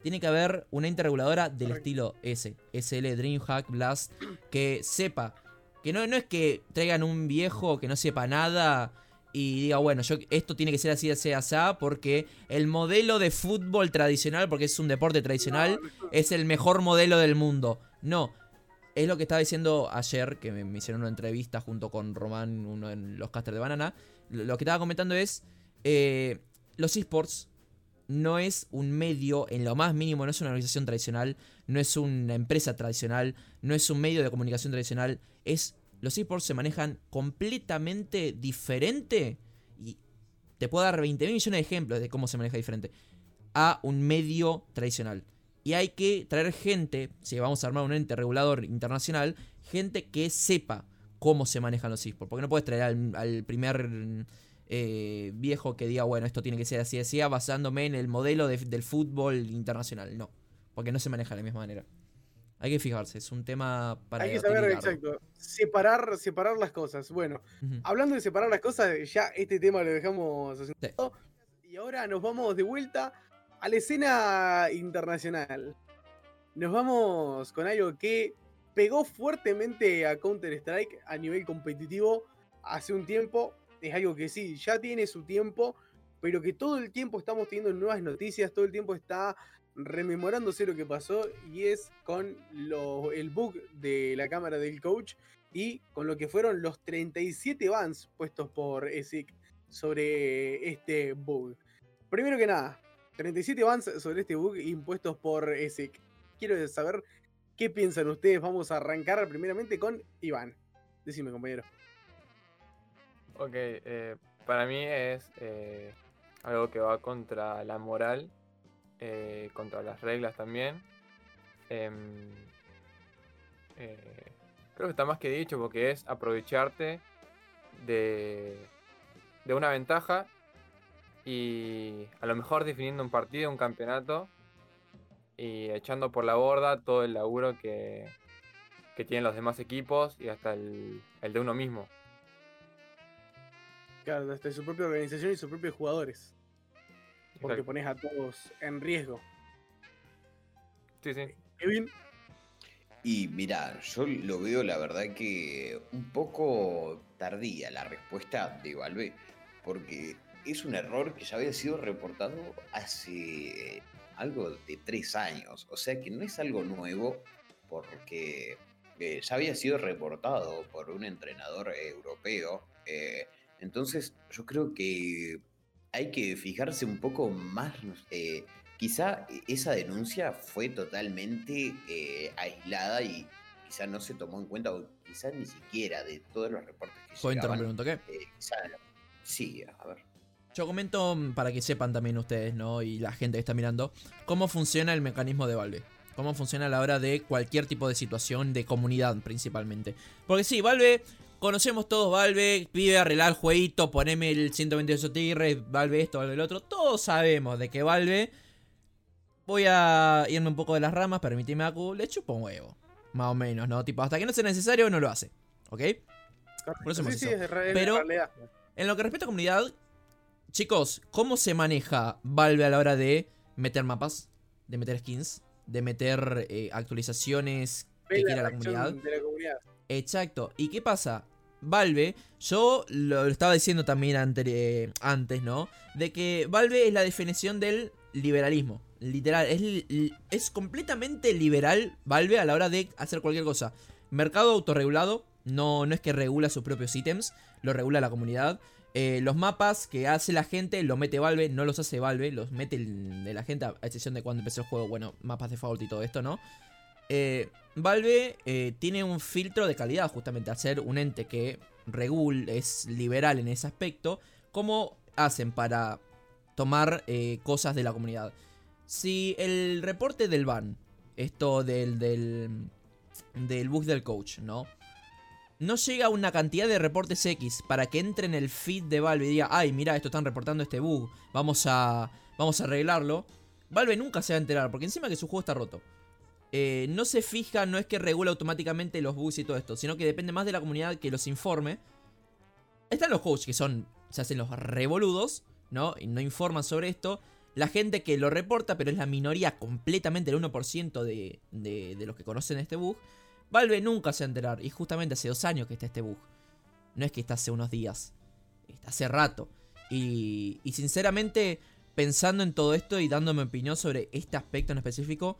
Tiene que haber una ente reguladora del Correcto. estilo S, SL, DreamHack, Blast, que sepa. Que no, no es que traigan un viejo que no sepa nada y diga, bueno, yo esto tiene que ser así, así, así, porque el modelo de fútbol tradicional, porque es un deporte tradicional, No, es el mejor modelo del mundo. No. Es lo que estaba diciendo ayer, que me, me hicieron una entrevista junto con Román, uno de los casters de Banana. Lo, que estaba comentando es, eh, los esports no es un medio, en lo más mínimo, no es una organización tradicional, no es una empresa tradicional, no es un medio de comunicación tradicional, es... Los esports se manejan completamente diferente y te puedo dar 20 mil millones de ejemplos de cómo se maneja diferente a un medio tradicional. Y hay que traer gente, si vamos a armar un ente regulador internacional, gente que sepa cómo se manejan los esports. Porque no puedes traer al, al primer eh, viejo que diga, bueno, esto tiene que ser así, así, basándome en el modelo de- del fútbol internacional. No, porque no se maneja de la misma manera. Hay que fijarse, es un tema para Hay que saber, exacto, separar, separar las cosas. Bueno, hablando de separar las cosas, ya este tema lo dejamos Sí. Y ahora nos vamos de vuelta a la escena internacional. Nos vamos con algo que pegó fuertemente a Counter-Strike a nivel competitivo hace un tiempo. Es algo que sí, ya tiene su tiempo, pero que todo el tiempo estamos teniendo nuevas noticias, todo el tiempo está rememorándose lo que pasó y es con el bug de la cámara del coach y con lo que fueron los 37 bans puestos por ESIC sobre este bug. Primero que nada, 37 bans sobre este bug impuestos por ESIC. Quiero saber qué piensan ustedes. Vamos a arrancar primeramente con Iván. Decime, compañero. Ok, eh, para mí es eh, algo que va contra la moral, eh, contra las reglas también. Em, creo que está más que dicho porque es aprovecharte de, de una ventaja y a lo mejor definiendo un partido, un campeonato y echando por la borda todo el laburo que, que tienen los demás equipos y hasta el, el de uno mismo. Claro, desde su propia organización y sus propios jugadores. Porque Exacto. pones a todos en riesgo. Sí, sí. Kevin, Y mira, yo lo veo la verdad que un poco tardía la respuesta de Valve, porque es un error que ya había sido reportado hace algo de tres años, o sea que no es algo nuevo, porque eh, ya había sido reportado por un entrenador europeo, eh, entonces yo creo que hay que fijarse un poco más, eh, quizá esa denuncia fue totalmente eh, aislada y quizá no se tomó en cuenta, o quizá ni siquiera de todos los reportes que ¿Puedo llegaban. interrumpir un toque? quizá, sí, a ver. Yo comento mm, para que sepan también ustedes, ¿no? Y la gente que está mirando, cómo funciona el mecanismo de Valve. Cómo funciona a la hora de cualquier tipo de situación de comunidad principalmente. Porque sí, Valve, conocemos todos Valve, pibe, arreglar el jueguito, poneme el 128 tigres, Valve esto, Valve el otro. Todos sabemos de que Valve, voy a irme un poco de las ramas, permitime Aku, le chupo un huevo. Más o menos, ¿no? Tipo, hasta que no sea necesario no lo hace. ¿Ok? Por eso hemos sí, sí, hecho. es Pero-. En lo que respecta a comunidad, chicos, ¿cómo se maneja Valve a la hora de meter mapas, de meter skins, de meter eh, actualizaciones que quiera la comunidad? de la comunidad. Exacto. ¿Y qué pasa? Valve, yo lo, lo estaba diciendo también ante- eh, antes, ¿no? De que Valve es la definición del liberalismo. Literal, es, li- es completamente liberal Valve a la hora de hacer cualquier cosa. Mercado autorregulado, No, no es que regula sus propios ítems, lo regula la comunidad. Eh, los mapas que hace la gente lo mete Valve, no los hace Valve, los mete de la gente, a excepción de cuando empezó el juego, bueno, mapas de default y todo esto, ¿no? Eh, Valve eh, tiene un filtro de calidad, justamente, al ser un ente que regula, es liberal en ese aspecto. ¿Cómo hacen para tomar cosas de la comunidad? Si el reporte del ban, esto del, del, del bug del coach, ¿no? No llega una cantidad de reportes X para que entre en el feed de Valve y diga, ay, mira, esto están reportando este bug, vamos a, vamos a arreglarlo. Valve nunca se va a enterar, porque encima que su juego está roto. Eh, no se fija, no es que regula automáticamente los bugs y todo esto, sino que depende más de la comunidad que los informe. Están los coaches que son, se hacen los revoludos, ¿no? Y no informan sobre esto. La gente que lo reporta, pero es la minoría completamente, el 1% de, de, de los que conocen este bug. Valve nunca se va a enterar. Y justamente hace dos años que está este bug. No es que está hace unos días. Está hace rato. Y, y sinceramente, pensando en todo esto y dándome opinión sobre este aspecto en específico,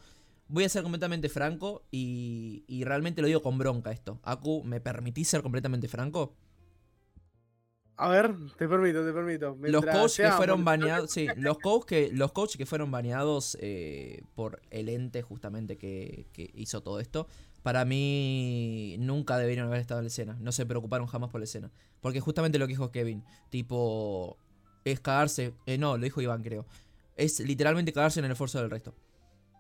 voy a ser completamente franco y, y realmente lo digo con bronca esto. Aku, ¿me permitís ser completamente franco? A ver, te permito, te permito. Los coaches que sea fueron monitoreable- baneados, sí, los coaches que, los coaches que fueron baneados eh, por el ente justamente que, que hizo todo esto, para mí nunca deberían haber estado en la escena. No se preocuparon jamás por la escena. Porque justamente lo que dijo Kevin, tipo, es cagarse, eh, no, lo dijo Iván creo, es literalmente cagarse en el esfuerzo del resto.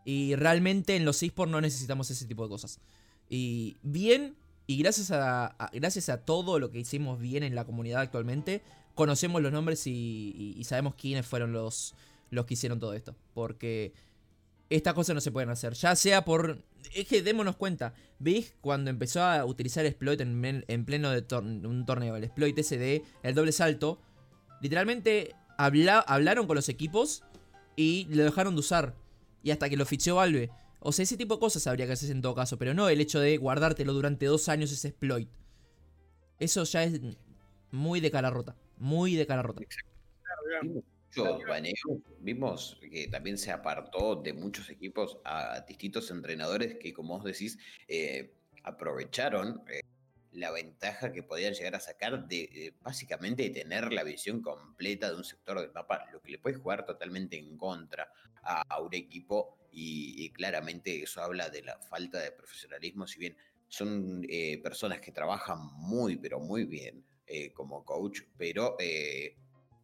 Y realmente en los esports no necesitamos ese tipo de cosas. Y bien, y gracias a, gracias a todo lo que hicimos bien en la comunidad actualmente, conocemos los nombres y, y- y sabemos quiénes fueron los, los que hicieron todo esto. Porque estas cosas no se pueden hacer. Ya sea por... Es que démonos cuenta. Big cuando empezó a utilizar exploit en, pleno de tor- un torneo, el exploit ese de el doble salto, literalmente habla- hablaron con los equipos y lo dejaron de usar. Y hasta que lo fichó Valve. O sea, ese tipo de cosas habría que hacerse en todo caso, pero no el hecho de guardártelo durante dos años ese exploit. Eso ya es muy de cara rota. Muy de cara rota. Vimos mucho baneo, vimos que también se apartó de muchos equipos a distintos entrenadores que, como vos decís, eh, aprovecharon eh, la ventaja que podían llegar a sacar de eh, básicamente de tener la visión completa de un sector del mapa, lo que le puede jugar totalmente en contra a, a un equipo y, y claramente eso habla de la falta de profesionalismo, si bien son eh, personas que trabajan muy, pero muy bien como coach, pero eh,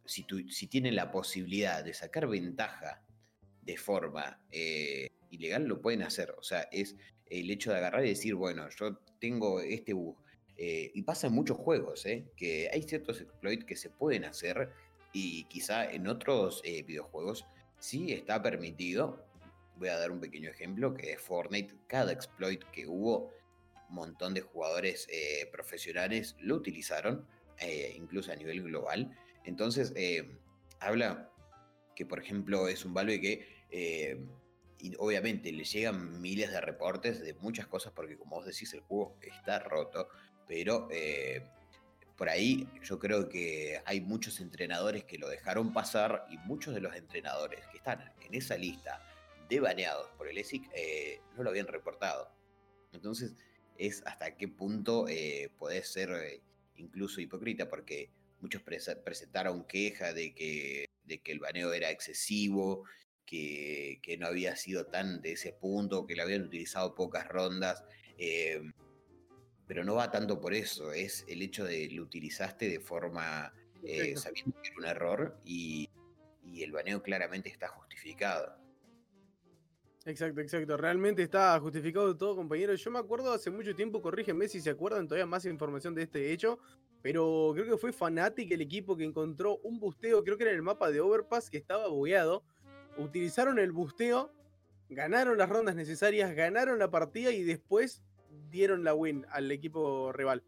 si, tu- si tienen la posibilidad de sacar ventaja de forma eh, ilegal, lo pueden hacer. O sea, es el hecho de agarrar y decir, bueno, yo tengo este bug. eh, y pasa en muchos juegos, ¿eh? que hay ciertos exploits que se pueden hacer y quizá en otros eh, videojuegos sí está permitido. Voy a dar un pequeño ejemplo, que es Fortnite. Cada exploit que hubo, un montón de jugadores eh, profesionales lo utilizaron, eh, incluso a nivel global. Entonces, eh, habla que, por ejemplo, es un Valve que, eh, obviamente, le llegan miles de reportes de muchas cosas, porque como vos decís, el juego está roto, pero eh, por ahí yo creo que hay muchos entrenadores que lo dejaron pasar y muchos de los entrenadores que están en esa lista de baneados por el ESIC no lo habían reportado. Entonces, es hasta qué punto podés ser incluso hipócrita, porque muchos presentaron queja de que, de que el baneo era excesivo, que, que no había sido tan de ese punto, que lo habían utilizado pocas rondas. eh, pero no va tanto por eso, es el hecho de lo utilizaste de forma eh, sabiendo que era un error y, y el baneo claramente está justificado. Exacto, exacto. Realmente está justificado todo, compañero. Yo me acuerdo hace mucho tiempo, corrígenme si se acuerdan todavía más información de este hecho, pero creo que fue Fnatic el equipo que encontró un busteo, creo que era en el mapa de Overpass, que estaba bugueado. Utilizaron el busteo, ganaron las rondas necesarias, ganaron la partida y después dieron la win al equipo rival.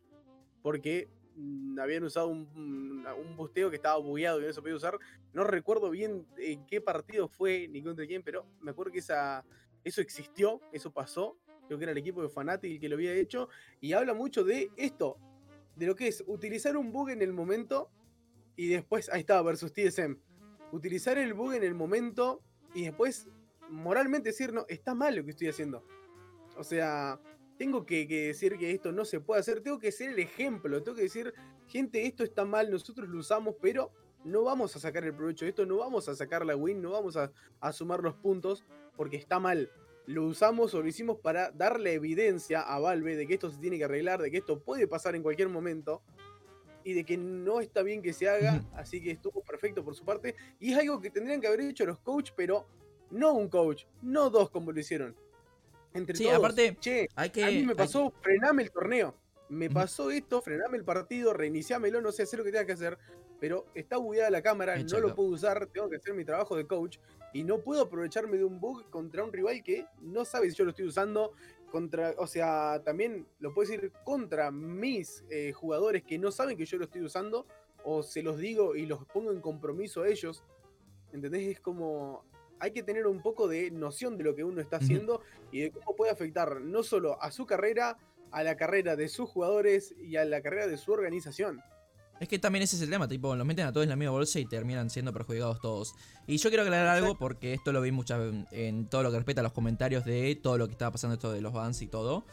Porque mm, habían usado un, busteo que estaba bugueado y no se podía usar. No recuerdo bien en qué partido fue ni contra quién, pero me acuerdo que esa, eso existió, eso pasó. Creo que era el equipo de Fnatic el que lo había hecho. Y habla mucho de esto, de lo que es utilizar un bug en el momento y después, ahí está, versus TSM. Utilizar el bug en el momento y después moralmente decir, no, está mal lo que estoy haciendo. O sea, tengo que, decir que esto no se puede hacer, tengo que ser el ejemplo, tengo que decir, gente, esto está mal, nosotros lo usamos, pero no vamos a sacar el provecho de esto, no vamos a sacar la win, no vamos a sumar los puntos porque está mal. Lo usamos o lo hicimos para darle evidencia a Valve de que esto se tiene que arreglar, de que esto puede pasar en cualquier momento y de que no está bien que se haga, así que estuvo perfecto por su parte. Y es algo que tendrían que haber hecho los coach, pero no un coach, no dos como lo hicieron. Entre Sí, todos, aparte, che, Hay que. a mí me hay- pasó, frename el torneo. Me pasó esto, frename el partido, reiniciámelo, no sé hacer lo que tenga que hacer, pero está bugueada la cámara, no Exacto. lo puedo usar, tengo que hacer mi trabajo de coach y no puedo aprovecharme de un bug contra un rival que no sabe si yo lo estoy usando, contra, o sea, también lo puedo decir contra mis eh, jugadores que no saben que yo lo estoy usando, o se los digo y los pongo en compromiso a ellos. ¿Entendés? Es como. Hay que tener un poco de noción de lo que uno está haciendo y de cómo puede afectar no solo a su carrera, a la carrera de sus jugadores y a la carrera de su organización. Es que también ese es el tema, tipo, los meten a todos en la misma bolsa y terminan siendo perjudicados todos. Y yo quiero aclarar algo porque esto lo vi muchas en todo lo que respecta a los comentarios de todo lo que estaba pasando esto de los bans y todo.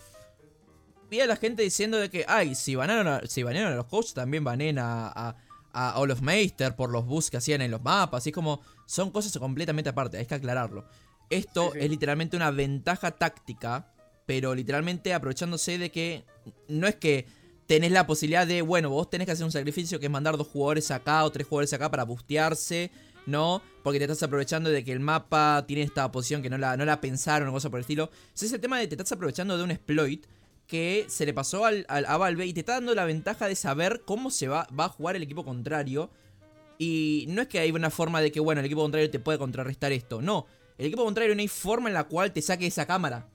Vi a la gente diciendo de que, ay, si banearon a, si a los coaches, también banen a, a, a Olaf Meister por los bugs que hacían en los mapas. Y es como, son cosas completamente aparte, hay que aclararlo. Esto Sí, sí. es literalmente una ventaja táctica, pero literalmente aprovechándose de que no es que tenés la posibilidad de, bueno, vos tenés que hacer un sacrificio que es mandar dos jugadores acá o tres jugadores acá para bustearse, ¿no? Porque te estás aprovechando de que el mapa tiene esta posición que no la, no la pensaron o cosas por el estilo. Ese es el tema de te estás aprovechando de un exploit que se le pasó al, al- a Valve y te está dando la ventaja de saber cómo se va, va a jugar el equipo contrario. Y no es que hay una forma de que, bueno, el equipo contrario te puede contrarrestar esto. No, el equipo contrario no hay forma en la cual te saque esa cámara.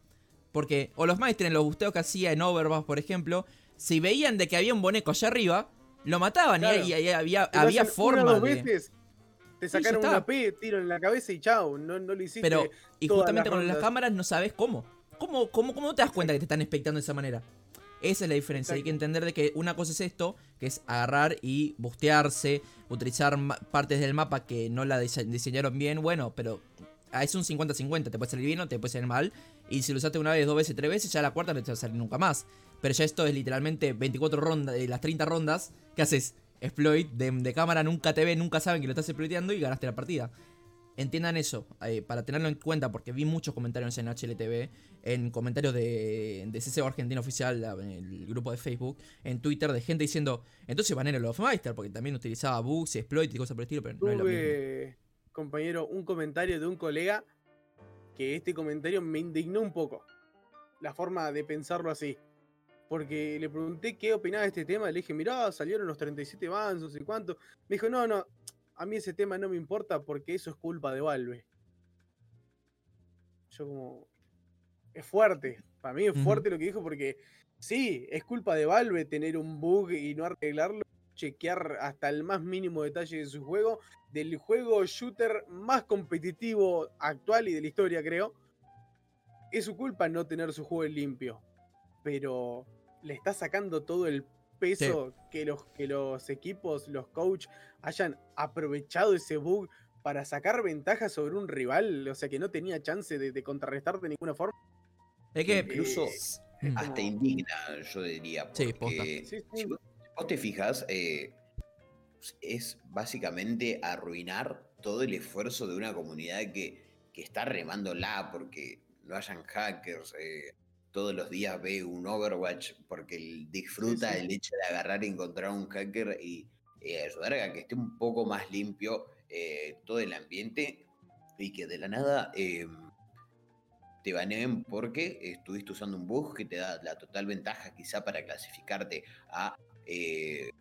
Porque, o los maestros en los busteos que hacía en Overpass, por ejemplo, si veían de que había un boneco allá arriba, lo mataban y- Claro. y, y había, Te lo había hacen forma una o dos de... veces, te Sí, sacaron está. una P, tiro en la cabeza y chao, no, no lo hiciste. Pero, y justamente las con las cámaras no sabes cómo. ¿Cómo, cómo, cómo te das cuenta que te están expectando de esa manera? Esa es la diferencia. Hay que entender de que una cosa es esto, que es agarrar y bustearse, utilizar partes del mapa que no la dise- diseñaron bien, bueno, pero ah, es un 50-50, te puede salir bien o te puede salir mal. Y si lo usaste una vez, dos veces, tres veces, ya la cuarta no te va a salir nunca más. Pero ya esto es literalmente 24 rondas, de las 30 rondas, que haces exploit de, de cámara, nunca te ve, nunca saben que lo estás exploiteando y ganaste la partida. Entiendan eso, eh, para tenerlo en cuenta, porque vi muchos comentarios en HLTV, en comentarios de, de CCO Argentina Oficial, en el grupo de Facebook, en Twitter, de gente diciendo, entonces banero los Meister, porque también utilizaba bugs y exploit y cosas por el estilo, pero no es lo mismo. Tuve, compañero, un comentario de un colega que este comentario me indignó un poco. La forma de pensarlo así. Porque le pregunté qué opinaba de este tema. Le dije, mirá, salieron los 37 bans, no sé cuánto. Me dijo, no, no, a mí ese tema no me importa porque eso es culpa de Valve. Yo como... Es fuerte. Para mí es fuerte lo que dijo porque sí, es culpa de Valve tener un bug y no arreglarlo. Chequear hasta el más mínimo detalle de su juego. Del juego shooter más competitivo actual y de la historia, creo. Es su culpa no tener su juego limpio. Pero le está sacando todo el peso que, los, que los equipos, los coach, hayan aprovechado ese bug para sacar ventaja sobre un rival. O sea que no tenía chance de, de contrarrestar de ninguna forma. Es que... Incluso Es Mm. hasta como- indigna, yo diría. Sí, Porque Sí, sí. si vos, vos te fijas, eh, es básicamente arruinar todo el esfuerzo de una comunidad que, que está remándola porque no hayan hackers. eh, todos los días ve un Overwatch porque disfruta sí. el hecho de agarrar y encontrar un hacker y eh, ayudar a que esté un poco más limpio eh, todo el ambiente y que de la nada eh, te baneen porque estuviste usando un bug que te da la total ventaja quizá para clasificarte a, eh,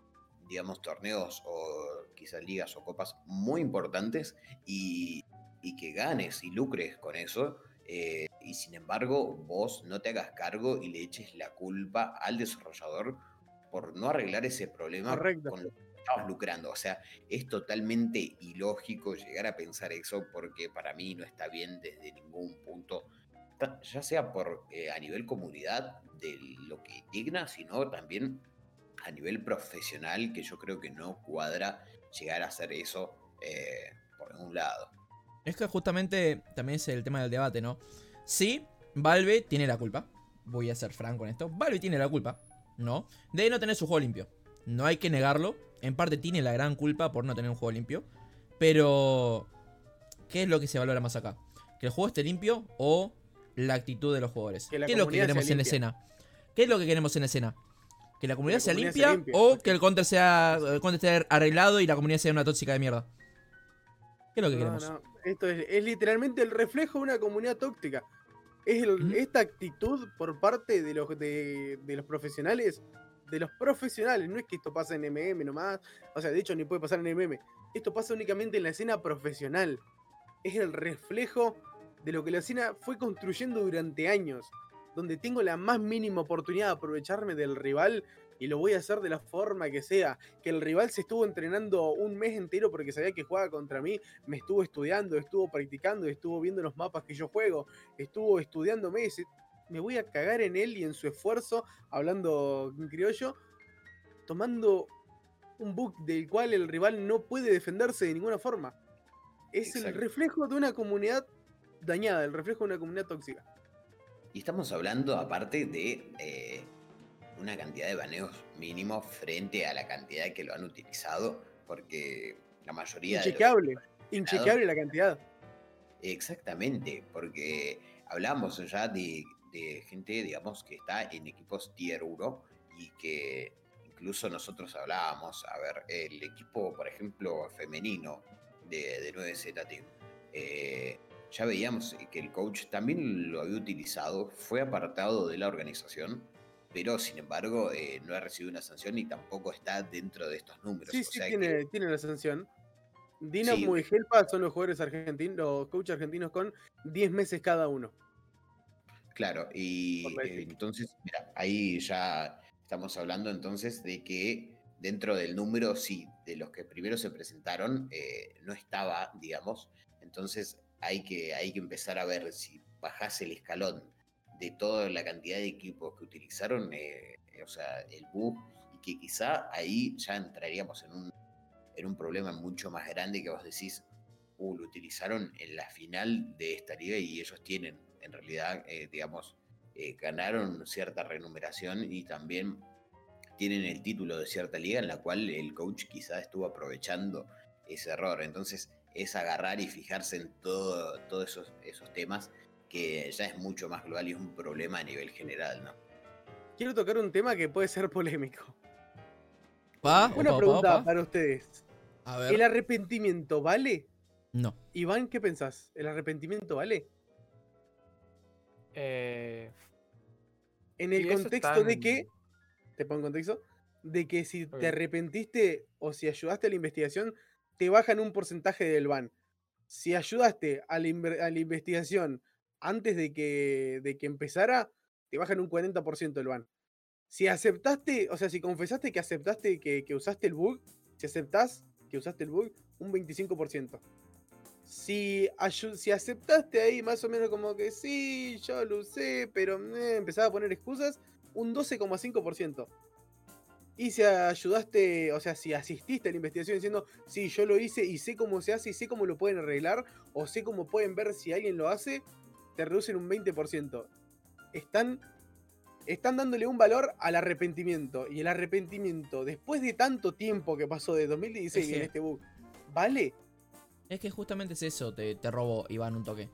digamos, torneos o quizás ligas o copas muy importantes y, y que ganes y lucres con eso. eh, y sin embargo, vos no te hagas cargo y le eches la culpa al desarrollador por no arreglar ese problema Correcto. con lo que estabas lucrando. O sea, es totalmente ilógico llegar a pensar eso porque para mí no está bien desde ningún punto, ya sea por eh, a nivel comunidad de lo que indigna, sino también a nivel profesional, que yo creo que no cuadra llegar a hacer eso eh, por un lado. Es que justamente también es el tema del debate, ¿no? Sí, Valve tiene la culpa. voy a ser franco en esto, Valve tiene la culpa, ¿no? De no tener su juego limpio. No hay que negarlo. En parte tiene la gran culpa por no tener un juego limpio. Pero, ¿qué es lo que se valora más acá? ¿Que el juego esté limpio o la actitud de los jugadores? Que la ¿Qué es lo que queremos en escena? ¿Qué es lo que queremos en escena? ¿Que la comunidad, la sea, comunidad limpia, sea limpia, o que el counter sea el counter esté arreglado y la comunidad sea una tóxica de mierda? ¿Qué es lo que No, queremos? no, Esto es, es literalmente el reflejo de una comunidad tóxica. Es el- esta actitud por parte de los, de, de los profesionales, de los profesionales. No es que esto pasa en MM nomás. O sea, de hecho ni puede pasar en MM. Esto pasa únicamente en la escena profesional. Es el reflejo de lo que la escena fue construyendo durante años. Donde tengo la más mínima oportunidad de aprovecharme del rival y lo voy a hacer de la forma que sea. Que el rival se estuvo entrenando un mes entero porque sabía que jugaba contra mí me estuvo estudiando, estuvo practicando, estuvo viendo los mapas que yo juego, estuvo estudiándome. Me voy a cagar en él y en su esfuerzo, hablando en criollo, tomando un bug del cual el rival no puede defenderse de ninguna forma. Es el reflejo de una comunidad dañada, el reflejo de una comunidad tóxica. Y estamos hablando aparte de eh, una cantidad de baneos mínimos frente a la cantidad que lo han utilizado, porque la mayoría de Inchequeable, inchequeable la cantidad. Exactamente, porque hablamos ya de, de gente, digamos, que está en equipos tier 1 y que incluso nosotros hablábamos, a ver, el equipo, por ejemplo, femenino de, de 9Z Team, eh, ya veíamos que el coach también lo había utilizado, fue apartado de la organización, pero sin embargo eh, no ha recibido una sanción y tampoco está dentro de estos números. Sí, o sí, sea tiene, que- tiene la sanción. Dinamo Sí. y Helpa son los jugadores argentinos, los coaches argentinos con 10 meses cada uno. Claro, y eh, entonces, mira, ahí ya estamos hablando entonces de que dentro del número, sí, de los que primero se presentaron, eh, no estaba, digamos, entonces hay que, hay que empezar a ver si bajase el escalón de toda la cantidad de equipos que utilizaron, eh, o sea, el bug, y que quizá ahí ya entraríamos en un, en un problema mucho más grande que vos decís, uh, lo utilizaron en la final de esta liga y ellos tienen, en realidad, eh, digamos, eh, ganaron cierta renumeración y también tienen el título de cierta liga en la cual el coach quizá estuvo aprovechando ese error. Entonces es agarrar y fijarse en todo, todos esos, esos temas que ya es mucho más global y es un problema a nivel general, ¿no? Quiero tocar un tema que puede ser polémico. Pa, Una opa, pregunta opa. para ustedes. A ver. ¿El arrepentimiento vale? No. Iván, ¿qué pensás? ¿El arrepentimiento vale? Eh, En el contexto de que, te pongo en contexto, de que si te arrepentiste o si ayudaste a la investigación, te bajan un porcentaje del ban. Si ayudaste a la, inver- a la investigación antes de que, de que empezara, te bajan un 40% del ban. Si aceptaste, o sea, si confesaste que aceptaste que, que usaste el bug, si aceptás que usaste el bug, un 25%. Si, si aceptaste ahí más o menos como que sí, yo lo usé, pero eh, empezaba a poner excusas, un 12,5%. Y si ayudaste, o sea, si asististe a la investigación diciendo, sí, yo lo hice y sé cómo se hace y sé cómo lo pueden arreglar, o sé cómo pueden ver si alguien lo hace, te reducen un 20%. Están, están dándole un valor al arrepentimiento. Y el arrepentimiento, después de tanto tiempo que pasó de 2016 en este bug, ¿vale? Es que justamente es eso, te, te robo, Iván, un toque.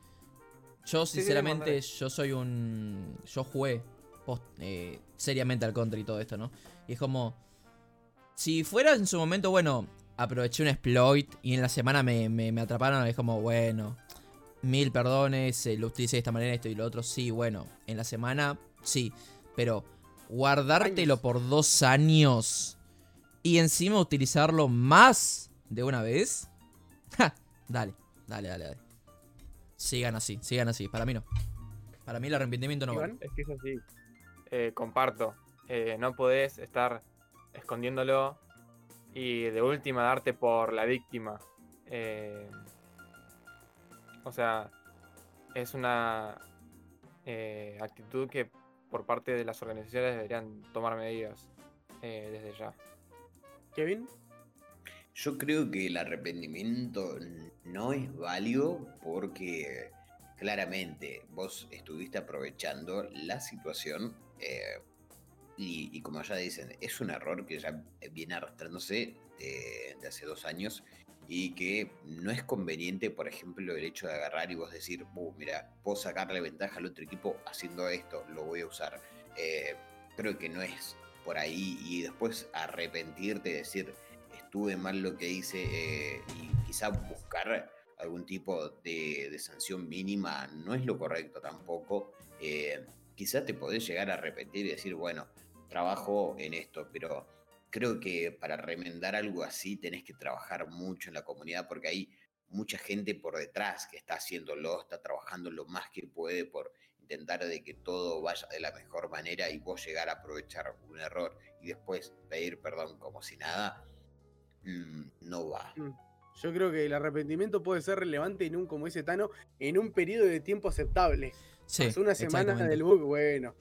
Yo, sinceramente, yo soy un. Yo jugué post- eh, seriamente al contra y todo esto, ¿no? Y es como. Si fuera en su momento, bueno, aproveché un exploit y en la semana me, me- me atraparon, es como, bueno, mil perdones, eh, lo utilicé de esta manera, esto y lo otro, sí, bueno, en la semana, sí, pero guardártelo Años. por dos años y encima utilizarlo más de una vez, ja, dale, dale, dale, dale. Sigan así, sigan así, para mí no. Para mí el arrepentimiento no vale. Es que es así. Eh, comparto. Eh, no podés estar escondiéndolo y de última darte por la víctima. Eh, o sea, es una eh, actitud que por parte de las organizaciones deberían tomar medidas eh, desde ya. Kevin, Yo creo que el arrepentimiento no es válido porque claramente vos estuviste aprovechando la situación eh, y, y como ya dicen, es un error que ya viene arrastrándose de, de hace dos años y que no es conveniente, por ejemplo, el hecho de agarrar y vos decir, uh, mira, puedo sacarle ventaja al otro equipo haciendo esto, lo voy a usar. Eh, creo que no es por ahí y después arrepentirte y decir, estuve mal lo que hice eh, y quizá buscar algún tipo de, sanción mínima no es lo correcto tampoco. Eh, quizá te podés llegar a arrepentir y decir, bueno, trabajo en esto, pero creo que para remendar algo así tenés que trabajar mucho en la comunidad porque hay mucha gente por detrás que está haciéndolo, está trabajando lo más que puede por intentar de que todo vaya de la mejor manera y vos llegar a aprovechar un error y después pedir perdón como si nada, mmm, no va. Yo creo que el arrepentimiento puede ser relevante en un, como dice Tano, en un periodo de tiempo aceptable. Sí, una semana del bug, bueno,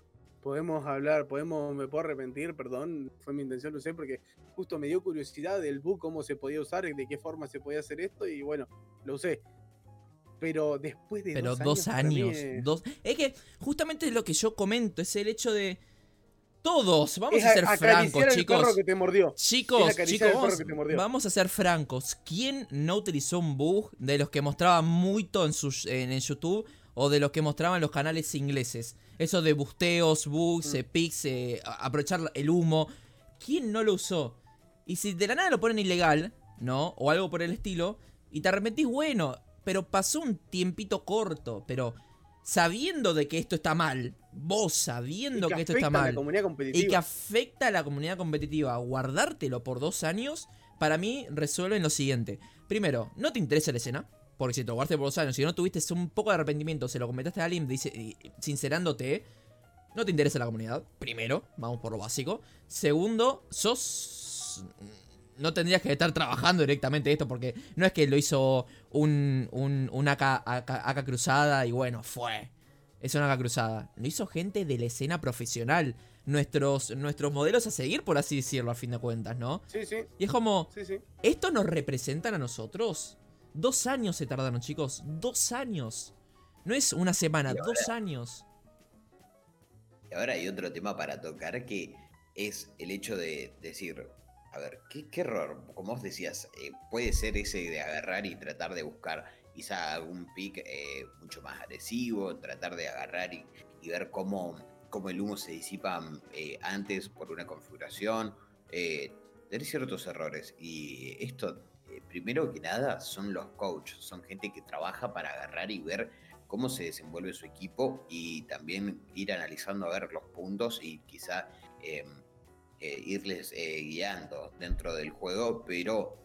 podemos hablar, podemos, me puedo arrepentir, perdón, fue mi intención, no sé, porque justo me dio curiosidad del bug, cómo se podía usar, de qué forma se podía hacer esto, y bueno, lo usé. Pero después de Pero dos, dos años. años Dos... Es que justamente lo que yo comento es el hecho de. Todos, vamos es a ser francos, el chicos. perro que te mordió. Chicos, chicos, vamos, que te mordió. vamos a ser francos. ¿Quién no utilizó un bug de los que mostraba mucho en, sus, en, en YouTube o de los que mostraban los canales ingleses? Eso de busteos, bugs, Mm. eh, pics, eh, aprovechar el humo. ¿Quién no lo usó? Y si de la nada lo ponen ilegal, ¿no? O algo por el estilo, y te arrepentís, bueno, pero pasó un tiempito corto, pero sabiendo de que esto está mal, vos sabiendo Y que, esto está mal, y que afecta a la comunidad competitiva, guardártelo por dos años, para mí resuelven lo siguiente. Primero, no te interesa la escena, porque si te lo guardaste por dos años, si no tuviste un poco de arrepentimiento, se lo comentaste a alguien dice, sincerándote, no te interesa la comunidad. Primero, vamos por lo básico. Segundo, sos... No tendrías que estar trabajando directamente esto porque no es que lo hizo un, un, un AK, AK, AK cruzada y bueno, fue. Es una AK cruzada. Lo hizo gente de la escena profesional. Nuestros, nuestros modelos a seguir, por así decirlo, a fin de cuentas, ¿no? Sí, sí, Y es como, sí, sí. ¿esto nos representan a nosotros? Dos años se tardaron, chicos. Dos años. No es una semana, ahora- dos años. Y ahora hay otro tema para tocar que es el hecho de decir, a ver, ¿qué, qué error? Como vos decías, eh, puede ser ese de agarrar y tratar de buscar quizá algún pick eh, mucho más agresivo, tratar de agarrar y, y ver cómo, cómo el humo se disipa eh, antes por una configuración, tener ciertos errores. Y esto, eh, primero que nada, son los coaches, son gente que trabaja para agarrar y ver cómo se desenvuelve su equipo y también ir analizando a ver los puntos y quizá eh, eh, irles eh, guiando dentro del juego, pero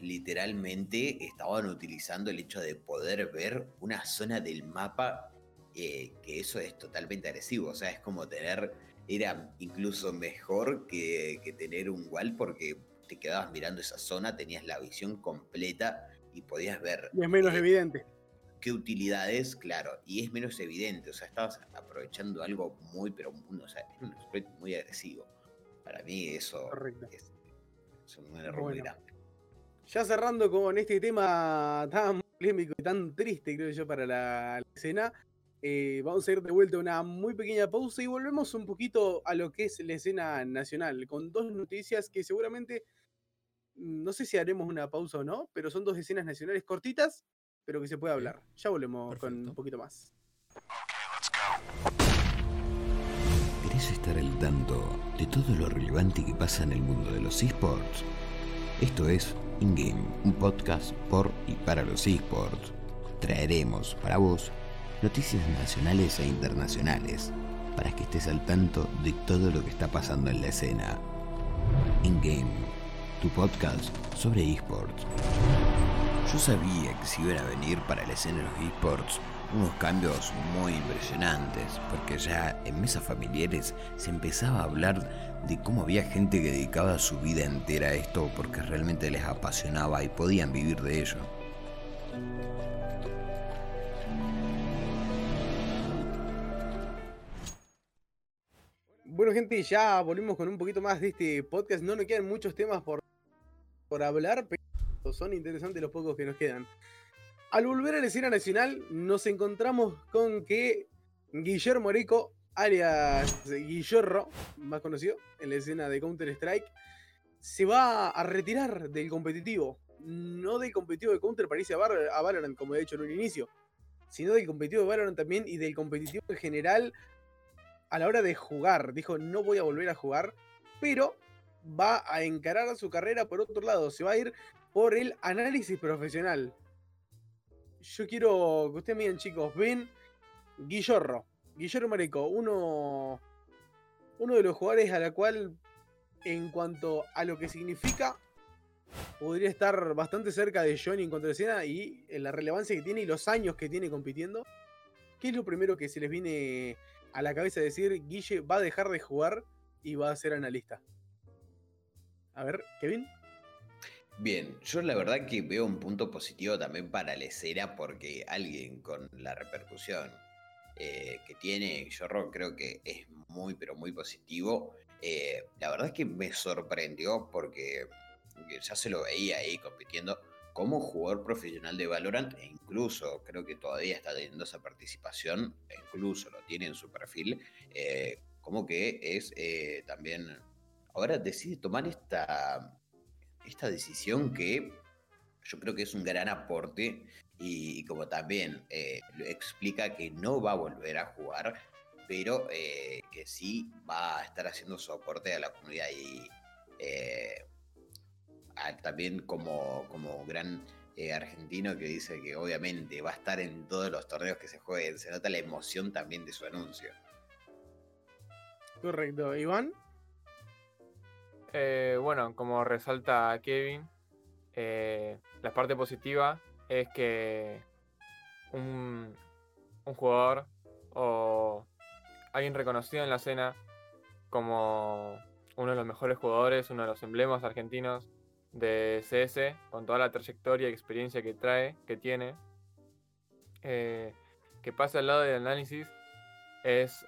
literalmente estaban utilizando el hecho de poder ver una zona del mapa que eso es totalmente agresivo, o sea, es como tener, era incluso mejor que, que tener un wall porque te quedabas mirando esa zona, tenías la visión completa y podías ver Y es menos eh, evidente. qué utilidades, claro, y es menos evidente, o sea, estabas aprovechando algo muy, pero o sea, es un exploit muy agresivo. Para mí eso es, es un error muy grande. Ya cerrando con este tema tan polémico y tan triste, creo yo, para la, la escena, eh, vamos a ir de vuelta a una muy pequeña pausa y volvemos un poquito a lo que es la escena nacional, con dos noticias que seguramente, no sé si haremos una pausa o no, pero son dos escenas nacionales cortitas, pero que se puede hablar. Ya volvemos con un poquito más. ¿Querés estar al tanto de todo lo relevante que pasa en el mundo de los esports? Esto es InGame, un podcast por y para los esports. Traeremos para vos noticias nacionales e internacionales para que estés al tanto de todo lo que está pasando en la escena. InGame, tu podcast sobre esports. Yo sabía que se iban a venir para la escena de los esports unos cambios muy impresionantes, porque ya en mesas familiares se empezaba a hablar de cómo había gente que dedicaba su vida entera a esto porque realmente les apasionaba y podían vivir de ello. Bueno, gente, ya volvimos con un poquito más de este podcast. No nos quedan muchos temas por, por hablar, pero son interesantes los pocos que nos quedan. al volver a la escena nacional, nos encontramos con que Guillermo Areco, alias Guillorro, más conocido en la escena de Counter-Strike, se va a retirar del competitivo. No del competitivo de Counter para irse a, a Valorant, como he dicho en un inicio, sino del competitivo de Valorant también y del competitivo en general a la hora de jugar. Dijo, no voy a volver a jugar, pero va a encarar su carrera por otro lado. Se va a ir por el análisis profesional. Yo quiero que ustedes miren, chicos, ven Guillorro, Guillermo Mareco, uno, uno de los jugadores a la cual, en cuanto a lo que significa, podría estar bastante cerca de Johnny en contra de escena y en la relevancia que tiene y los años que tiene compitiendo. ¿Qué es lo primero que se les viene a la cabeza decir? Guille va a dejar de jugar y va a ser analista. A ver, Kevin. Bien, yo la verdad que veo un punto positivo también para la escena porque alguien con la repercusión eh, que tiene Jorro creo que es muy pero muy positivo. Eh, la verdad es que me sorprendió porque ya se lo veía ahí compitiendo como jugador profesional de Valorant e incluso creo que todavía está teniendo esa participación, e incluso lo tiene en su perfil, eh, como que es también, ahora decide tomar esta esta decisión que yo creo que es un gran aporte y, como también eh, explica que no va a volver a jugar, pero eh, que sí va a estar haciendo su aporte a la comunidad y eh, también como, como gran argentino que dice que obviamente va a estar en todos los torneos que se jueguen, se nota la emoción también de su anuncio. Correcto. Iván. Eh, bueno, como resalta Kevin, eh, la parte positiva es que un, jugador o alguien reconocido en la escena como uno de los mejores jugadores, uno de los emblemas argentinos de CS, con toda la trayectoria y experiencia que trae, que tiene, eh, que pase al lado del análisis es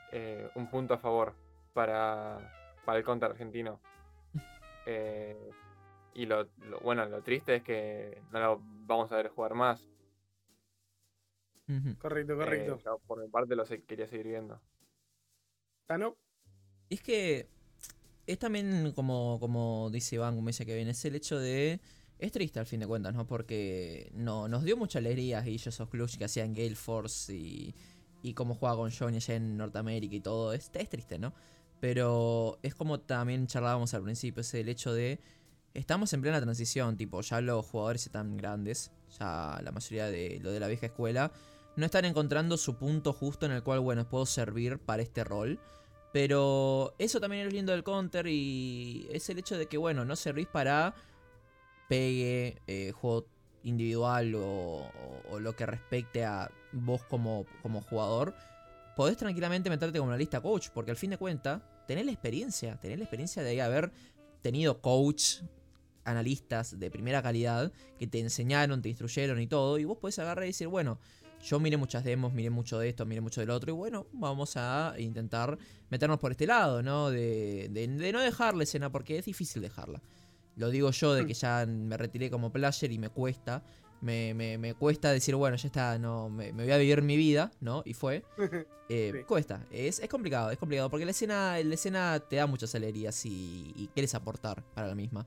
un punto a favor para, para el counter argentino. Eh, y lo, lo- bueno, lo triste es que no lo vamos a ver jugar más. Correcto, Eh, correcto. yo por mi parte lo se- quería seguir viendo. Tano. Es que es también como, como dice Iván, como dice Kevin, es el hecho de... Es triste al fin de cuentas, ¿no? Porque no, nos dio mucha alegría Guillo esos clubs que hacían Gale Force y, y cómo jugaba con Johnny allá en Norteamérica y todo. Es, es triste, ¿no? Pero es como también charlábamos al principio, es el hecho de... Estamos en plena transición, tipo, ya los jugadores están grandes, ya la mayoría de lo de la vieja escuela no están encontrando su punto justo en el cual, bueno, puedo servir para este rol. Pero eso también es lindo del counter y es el hecho de que, bueno, no servís para pegue, eh, juego individual o, o- lo que respecte a vos como, como jugador. Podés tranquilamente meterte como una lista coach, porque al fin de cuentas, tenés la experiencia, tenés la experiencia de haber tenido coach, analistas de primera calidad, que te enseñaron, te instruyeron y todo, y vos podés agarrar y decir, bueno, yo miré muchas demos, miré mucho de esto, miré mucho del otro, y bueno, vamos a intentar meternos por este lado, ¿no? De, de- de no dejar la escena, porque es difícil dejarla. Lo digo yo, de que ya me retiré como player y me cuesta. Me, me- me cuesta decir, bueno, ya está, no, me, me voy a vivir mi vida, ¿no? Y fue. Eh, Sí. Cuesta, es, es complicado, es complicado, porque la escena, la escena te da muchas alegrías y, y quieres aportar para la misma.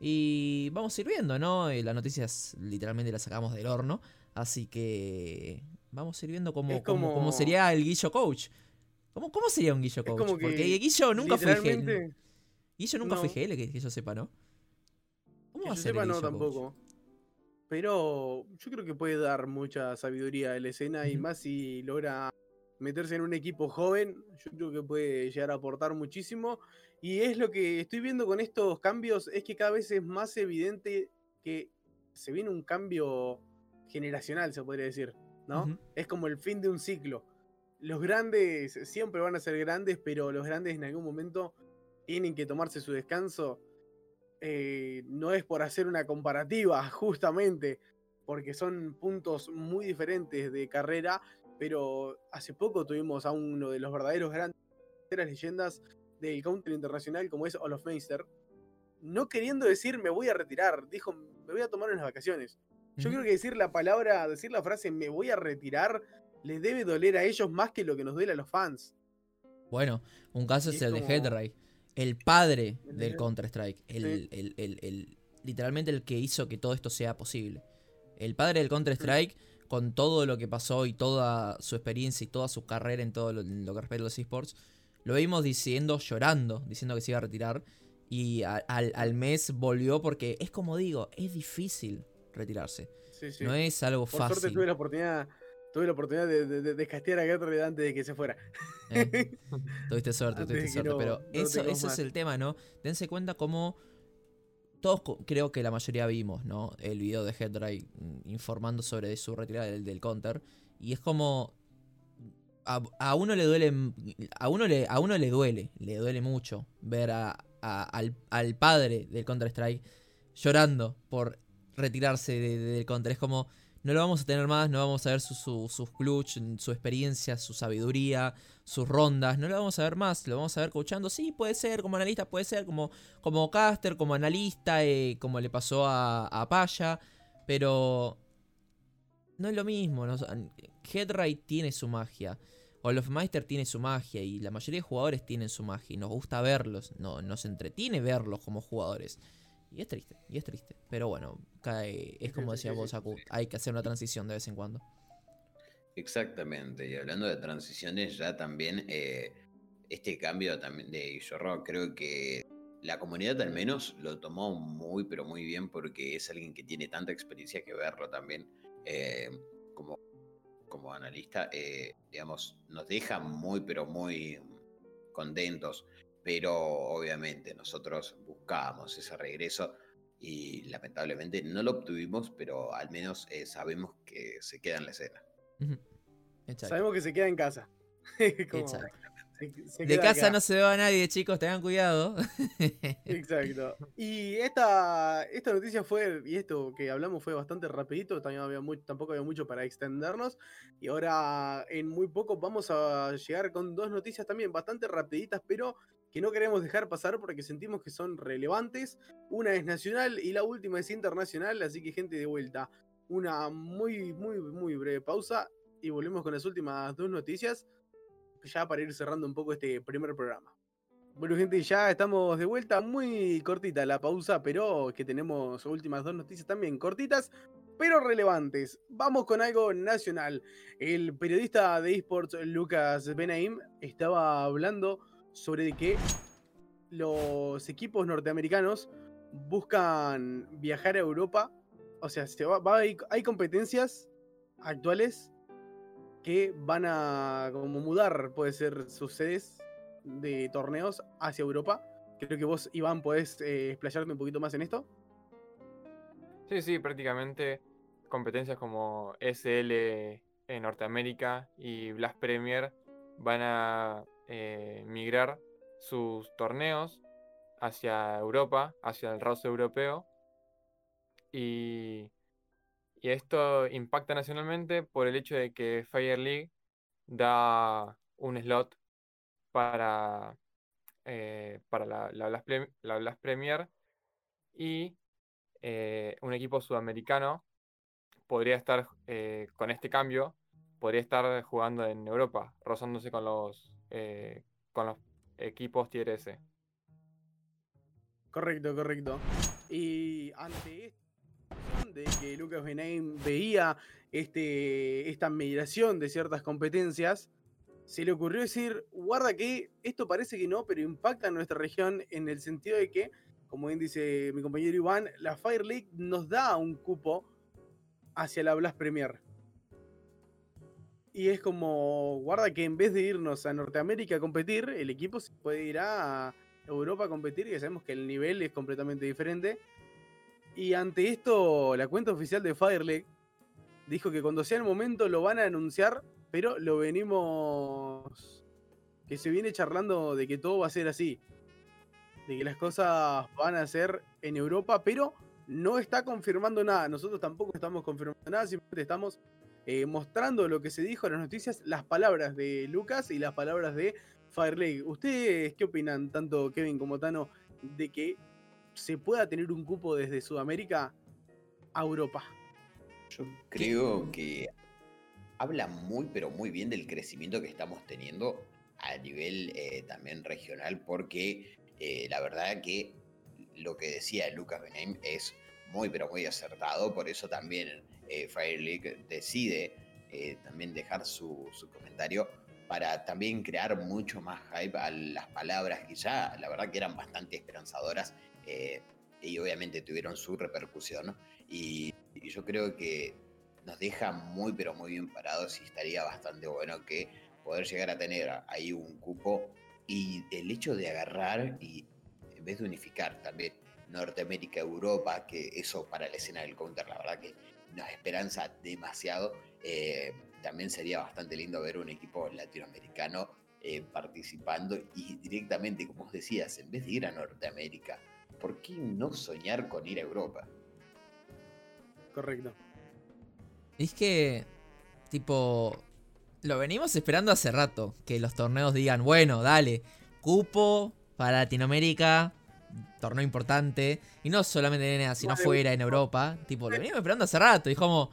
Y vamos a ir viendo, ¿no? Eh, Las noticias literalmente las sacamos del horno, así que vamos a ir viendo cómo, Es cómo- cómo como- sería el Guillo Coach. ¿Cómo, cómo sería un Guillo Coach? Porque Guillo nunca fue GL. Guillo nunca fue no. GL, que, que yo sepa, ¿no? ¿Cómo que va a ser el sepa, no Coach? tampoco. Pero yo creo que puede dar mucha sabiduría a la escena y más si logra meterse en un equipo joven, yo creo que puede llegar a aportar muchísimo. Y es lo que estoy viendo con estos cambios, es que cada vez es más evidente que se viene un cambio generacional, se podría decir, ¿no? Es como el fin de un ciclo. Los grandes siempre van a ser grandes, pero los grandes en algún momento tienen que tomarse su descanso. Eh, no es por hacer una comparativa, justamente, porque son puntos muy diferentes de carrera, pero hace poco tuvimos a uno de los verdaderos grandes leyendas del counter internacional como es Olof Meister, no queriendo decir me voy a retirar, dijo me voy a tomar unas vacaciones. Yo creo que decir la palabra, decir la frase me voy a retirar, les debe doler a ellos más que lo que nos duele a los fans. Bueno, un caso es es el de Headray, el padre El del de- Counter-Strike, el, el- el- literalmente el que hizo que todo esto sea posible. El padre del Counter-Strike, con todo lo que pasó y toda su experiencia y toda su carrera en todo lo, en lo que respecta a los esports, lo vimos diciendo, llorando, diciendo que se iba a retirar. Y a- al, al mes volvió porque es como digo, es difícil retirarse. Sí, sí. No es algo Por fácil. suerte tuve la oportunidad, tuve la oportunidad de, de, castear a Gertrude antes de que se fuera. ¿eh? Tuviste suerte, tuviste suerte. no- pero no eso, es el tema, ¿no? Dense cuenta cómo. Todos creo que la mayoría vimos, ¿no? El video de Headray mm, informando sobre su retirada del, del counter. Y es como. A, a uno le duele. A uno le, a uno le duele. Le duele mucho ver a, a- al, al padre del Counter Strike llorando por retirarse de- de- del counter. Es como. No lo vamos a tener más, no vamos a ver su- su- sus clutch, su experiencia, su sabiduría, sus rondas, no lo vamos a ver más, lo vamos a ver coachando, sí, puede ser, como analista, puede ser, como, como caster, como analista, eh, como le pasó a, a Paya, pero no es lo mismo, ¿no? Headray tiene su magia, Olofmeister tiene su magia y la mayoría de jugadores tienen su magia y nos gusta verlos, no, nos entretiene verlos como jugadores. Y es triste, y es triste. Pero bueno, cae- es como sí, decía sí, vos, Aku, hay que hacer una transición de vez en cuando. Exactamente, y hablando de transiciones, ya también eh, este cambio también de Zorro, creo que la comunidad al menos lo tomó muy, pero muy bien porque es alguien que tiene tanta experiencia que verlo también eh, como, como analista, eh, digamos, nos deja muy, pero muy contentos, pero obviamente nosotros buscábamos ese regreso y lamentablemente no lo obtuvimos, pero al menos eh, sabemos que se queda en la escena. Exacto. Sabemos que se queda en casa. Como, Exacto. se- se De casa acá. no se va a nadie, chicos, tengan cuidado. Exacto. Y esta, esta noticia fue, y esto que hablamos fue bastante rapidito, también había muy- tampoco había mucho para extendernos. Y ahora en muy poco vamos a llegar con dos noticias también bastante rapiditas, pero que no queremos dejar pasar porque sentimos que son relevantes. Una es nacional y la última es internacional, así que gente de vuelta. Una muy, muy, muy breve pausa y volvemos con las últimas dos noticias, ya para ir cerrando un poco este primer programa. Bueno, gente, ya estamos de vuelta. Muy cortita la pausa, pero que tenemos últimas dos noticias también cortitas, pero relevantes. Vamos con algo nacional. El periodista de esports Lucas Benaim estaba hablando sobre que los equipos norteamericanos buscan viajar a Europa. O sea, hay, competencias actuales que van a como mudar, puede ser sus sedes de torneos hacia Europa. Creo que vos, Iván, podés eh, explayarte un poquito más en esto. Sí, sí, prácticamente competencias como SL en Norteamérica y Blast Premier van a eh, migrar sus torneos hacia Europa, hacia el roster europeo. Y, y esto impacta nacionalmente por el hecho de que Fire League da un slot para, eh, para la, la Blast Prem- la Premier y eh, un equipo sudamericano podría estar con este cambio, podría estar jugando en Europa, rozándose con los, eh, con los equipos Tier S. Correcto, correcto. Y ante situación de que Lucas Benaim veía este, esta migración de ciertas competencias, se le ocurrió decir, guarda que esto parece que no, pero impacta en nuestra región en el sentido de que, como bien dice mi compañero Iván, la Fire League nos da un cupo hacia la Blast Premier. Y es como, guarda que en vez de irnos a Norteamérica a competir, el equipo se puede ir a Europa a competir, y sabemos que el nivel es completamente diferente. Y ante esto, la cuenta oficial de Fire League dijo que cuando sea el momento lo van a anunciar, pero lo venimos. que se viene charlando de que todo va a ser así. De que las cosas van a ser en Europa, pero no está confirmando nada. Nosotros tampoco estamos confirmando nada, simplemente estamos eh, mostrando lo que se dijo en las noticias, las palabras de Lucas y las palabras de Fire League. ¿Ustedes qué opinan, tanto Kevin como Tano, de que se pueda tener un cupo desde Sudamérica a Europa? Yo creo que habla muy, pero muy bien del crecimiento que estamos teniendo a nivel eh, también regional, porque eh, la verdad que lo que decía Lucas Benem es muy, pero muy acertado, por eso también eh, Fire League decide eh, también dejar su, comentario para también crear mucho más hype a las palabras que ya la verdad que eran bastante esperanzadoras eh, y obviamente tuvieron su repercusión y, y yo creo que nos deja muy pero muy bien parados y estaría bastante bueno que poder llegar a tener ahí un cupo y el hecho de agarrar y en vez de unificar también Norteamérica, Europa, que eso para la escena del counter la verdad que nos esperanza demasiado. eh, también sería bastante lindo ver un equipo latinoamericano eh, participando y directamente, como vos decías, en vez de ir a Norteamérica, ¿por qué no soñar con ir a Europa? Correcto. Es que, tipo, lo venimos esperando hace rato. Que los torneos digan, bueno, dale, cupo para Latinoamérica, torneo importante. Y no solamente en NA, sino Vale. fuera, en Europa. Tipo, lo venimos esperando hace rato. Y como,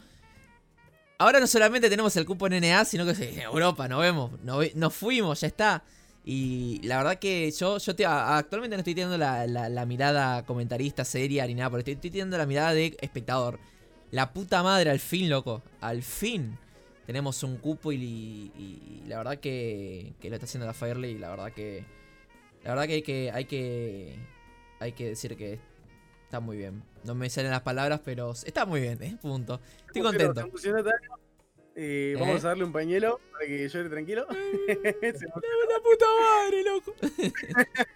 ahora no solamente tenemos el cupo en NA, sino que en Europa, nos vemos, nos, fuimos, ya está. Y la verdad que yo, yo te- actualmente no estoy teniendo la, la- la mirada comentarista seria ni nada, pero estoy, estoy teniendo la mirada de espectador. La puta madre, al fin, loco. Al fin. Tenemos un cupo y, y- y la verdad que, que lo está haciendo la Firely. Y la verdad que. La verdad que hay que. Hay que. Hay que decir que está muy bien. No me salen las palabras, pero está muy bien, ¿eh? Punto. Estoy contento. Eh, ¿Eh? Vamos a darle un pañuelo para que llore tranquilo. Se ¡La puta madre, loco!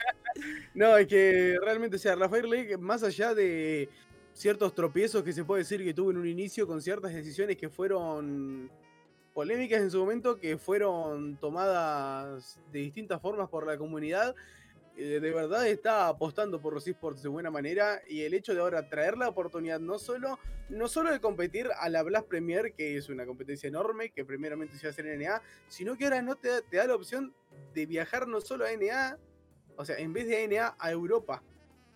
No, es que realmente, o sea, Rafael League, más allá de ciertos tropiezos que se puede decir que tuvo en un inicio con ciertas decisiones que fueron polémicas en su momento, que fueron tomadas de distintas formas por la comunidad, de verdad está apostando por los esports de buena manera y el hecho de ahora traer la oportunidad no solo, no solo de competir a la Blast Premier, que es una competencia enorme, que primeramente se hacer en NA, sino que ahora no te da, te da la opción de viajar no solo a NA, o sea, en vez de ANA a Europa.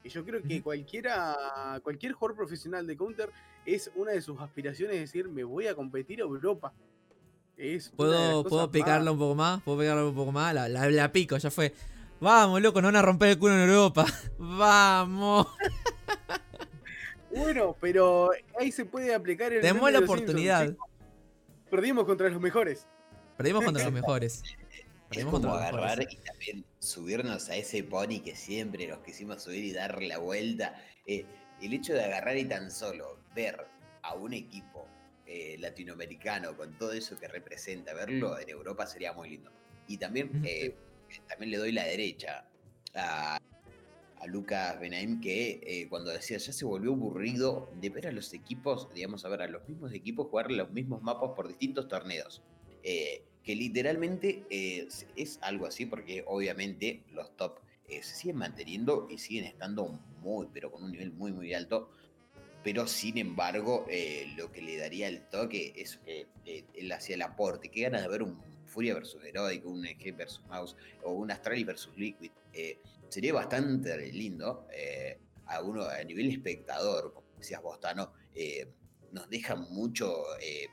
Y yo creo que cualquiera, cualquier jugador profesional de Counter es una de sus aspiraciones decir, me voy a competir a Europa. Es ¿Puedo, ¿puedo picarla un poco más? ¿Puedo picarla un poco más? La, la- la pico, ya fue. Vamos, loco, nos van a romper el culo en Europa. Vamos. Bueno, pero ahí se puede aplicar el Tenemos la Simpsons, oportunidad. Perdimos contra los mejores. Perdimos contra los mejores. Es Perdimos como contra los agarrar mejores. y también subirnos a ese pony que siempre nos quisimos subir y dar la vuelta. Eh, el hecho de agarrar y tan solo ver a un equipo eh, latinoamericano con todo eso que representa, verlo en Europa sería muy lindo. Y también, eh, también le doy la derecha a, a Lucas Benaim que eh, cuando decía ya se volvió aburrido de ver a los equipos, digamos, a ver a los mismos equipos jugar los mismos mapas por distintos torneos. Eh, que literalmente eh, es- algo así porque obviamente los top se siguen manteniendo y siguen estando muy, pero con un nivel muy, muy alto. Pero sin embargo, eh, lo que le daría el toque es que eh, él hacía el aporte. Qué ganas de ver un Furia versus Heroic, un EG versus Mouse o un Astralis versus Liquid. Eh, sería bastante lindo. eh, a uno a nivel espectador, como decías Bostano, eh, nos deja mucho, eh,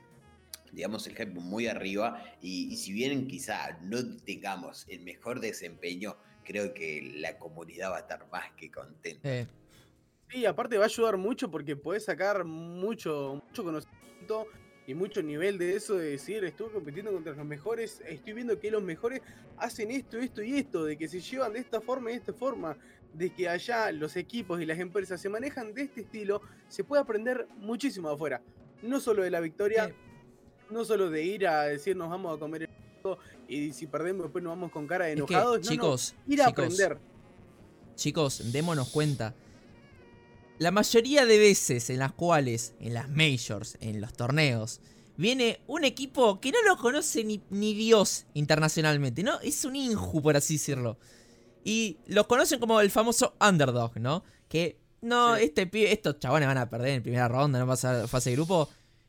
digamos, el hype muy arriba. Y, y si bien quizá no tengamos el mejor desempeño, creo que la comunidad va a estar más que contenta. Eh, Sí, aparte va a ayudar mucho porque podés sacar mucho, mucho conocimiento y mucho nivel de eso de decir, estuve compitiendo contra los mejores, estoy viendo que los mejores hacen esto, esto y esto, de que se llevan de esta forma y de esta forma, de que allá los equipos y las empresas se manejan de este estilo, se puede aprender muchísimo afuera. No solo de la victoria, no solo de ir a decir nos vamos a comer el y si perdemos después nos vamos con cara de es que, enojados. no, no, chicos, ir a chicos, aprender. chicos, démonos cuenta. La mayoría de veces en las cuales, en las majors, en los torneos, viene un equipo que no lo conoce ni, ni Dios internacionalmente, ¿no? Es un inju, por así decirlo. Y los conocen como el famoso underdog, ¿no? Que no, Sí. este pibe- estos chabones van a perder en primera ronda, no pasa fase de grupo.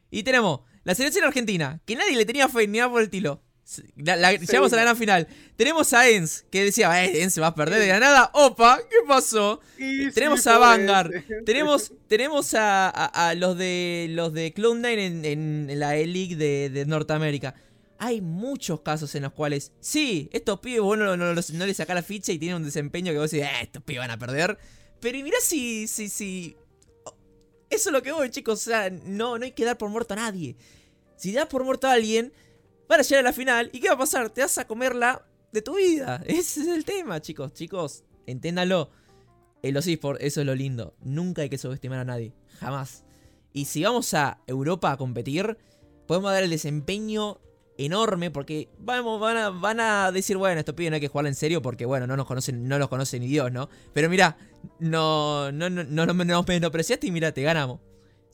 Y tenemos la selección argentina, que nadie le tenía fe ni nada por el estilo. La- la- llegamos a la gran final. Tenemos a Ens, que decía, eh, Ens se va a perder de la nada. Opa, ¿qué pasó? Y Tenemos sí, a. Vanguard. Tenemos, tenemos a, a- a los de los de Cloud9 en, la E-League de, de Norteamérica. Hay muchos casos en los cuales, sí, estos pibes vos no, no, los- no les sacás la ficha y tienen un desempeño que vos decís, eh, estos pibes van a perder. Pero y mirá si, si, si. Eso es lo que voy, chicos. O sea, no, no hay que dar por muerto a nadie. Si das por muerto a alguien, van a llegar a la final. ¿Y qué va a pasar? Te vas a comerla de tu vida. Ese es el tema, chicos. Chicos, enténdanlo. En los esports, eso es lo lindo. Nunca hay que subestimar a nadie. Jamás. Y si vamos a Europa a competir, podemos dar el desempeño enorme porque van, a, decir, bueno, estos pibes no hay que jugarla en serio porque, bueno, no nos conocen, no los conocen ni Dios, ¿no? Pero mira, no, no, no, no, no nos menospreciaste y mira, te ganamos.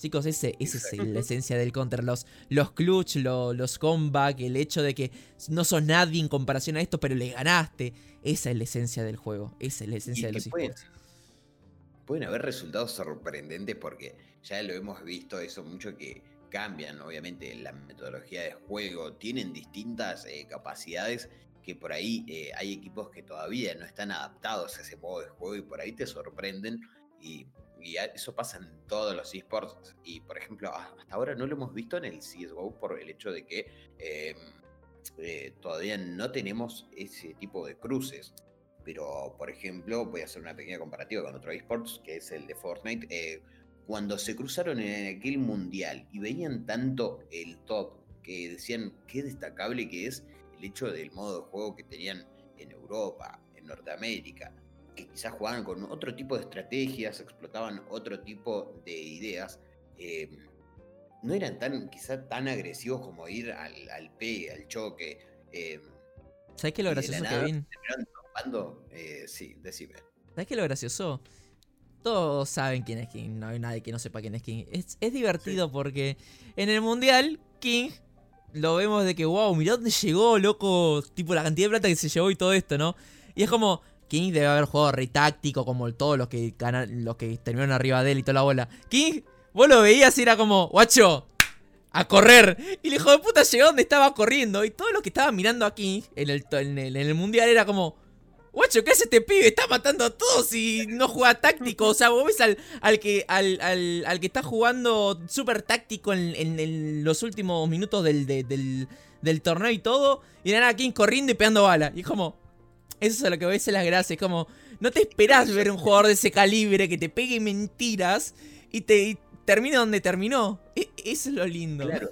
Chicos, ese, ese es la esencia del counter. Los, los clutch, lo- los comeback, el hecho de que no sos nadie en comparación a esto, pero le ganaste. Esa es la esencia del juego. Esa es la esencia de los pueden, pueden haber resultados sorprendentes porque ya lo hemos visto eso mucho que cambian obviamente la metodología de juego, tienen distintas eh, capacidades que por ahí eh, hay equipos que todavía no están adaptados a ese modo de juego y por ahí te sorprenden y, y eso pasa en todos los esports y por ejemplo hasta ahora no lo hemos visto en el CSGO por el hecho de que eh, eh, todavía no tenemos ese tipo de cruces. Pero, por ejemplo, voy a hacer una pequeña comparativa con otro esports, que es el de Fortnite. eh, cuando se cruzaron en aquel mundial y veían tanto el top, que decían qué destacable que es el hecho del modo de juego que tenían en Europa, en Norteamérica, que quizás jugaban con otro tipo de estrategias, explotaban otro tipo de ideas. eh, no eran tan, quizás tan agresivos como ir al, al pegue, al choque. eh, ¿Sabes qué es lo gracioso, nada Kevin? topando, eh, sí, decime. ¿Sabes qué es lo gracioso? Todos saben quién es King, no hay nadie que no sepa quién es King. Es, es divertido porque en el mundial, King lo vemos de que, wow, mirá dónde llegó, loco. Tipo la cantidad de plata que se llevó y todo esto, ¿no? Y es como, King debe haber jugado re táctico, como todos los que los que terminaron arriba de él y toda la bola. King, vos lo veías y era como, guacho, a correr. Y el hijo de puta llegó donde estaba corriendo. Y todos los que estaban mirando a King en el, en en el mundial era como, Guacho, ¿qué hace este pibe? Está matando a todos y no juega táctico. O sea, vos ves al, al que, al, al- que está jugando súper táctico en, en- los últimos minutos del, de- del, del torneo y todo. Y nada, King corriendo y pegando bala. Y es como, eso es lo que ves en las gracias. Es como, no te esperás ver un jugador de ese calibre que te pegue mentiras y te y termine donde terminó. E- eso es lo lindo. Claro.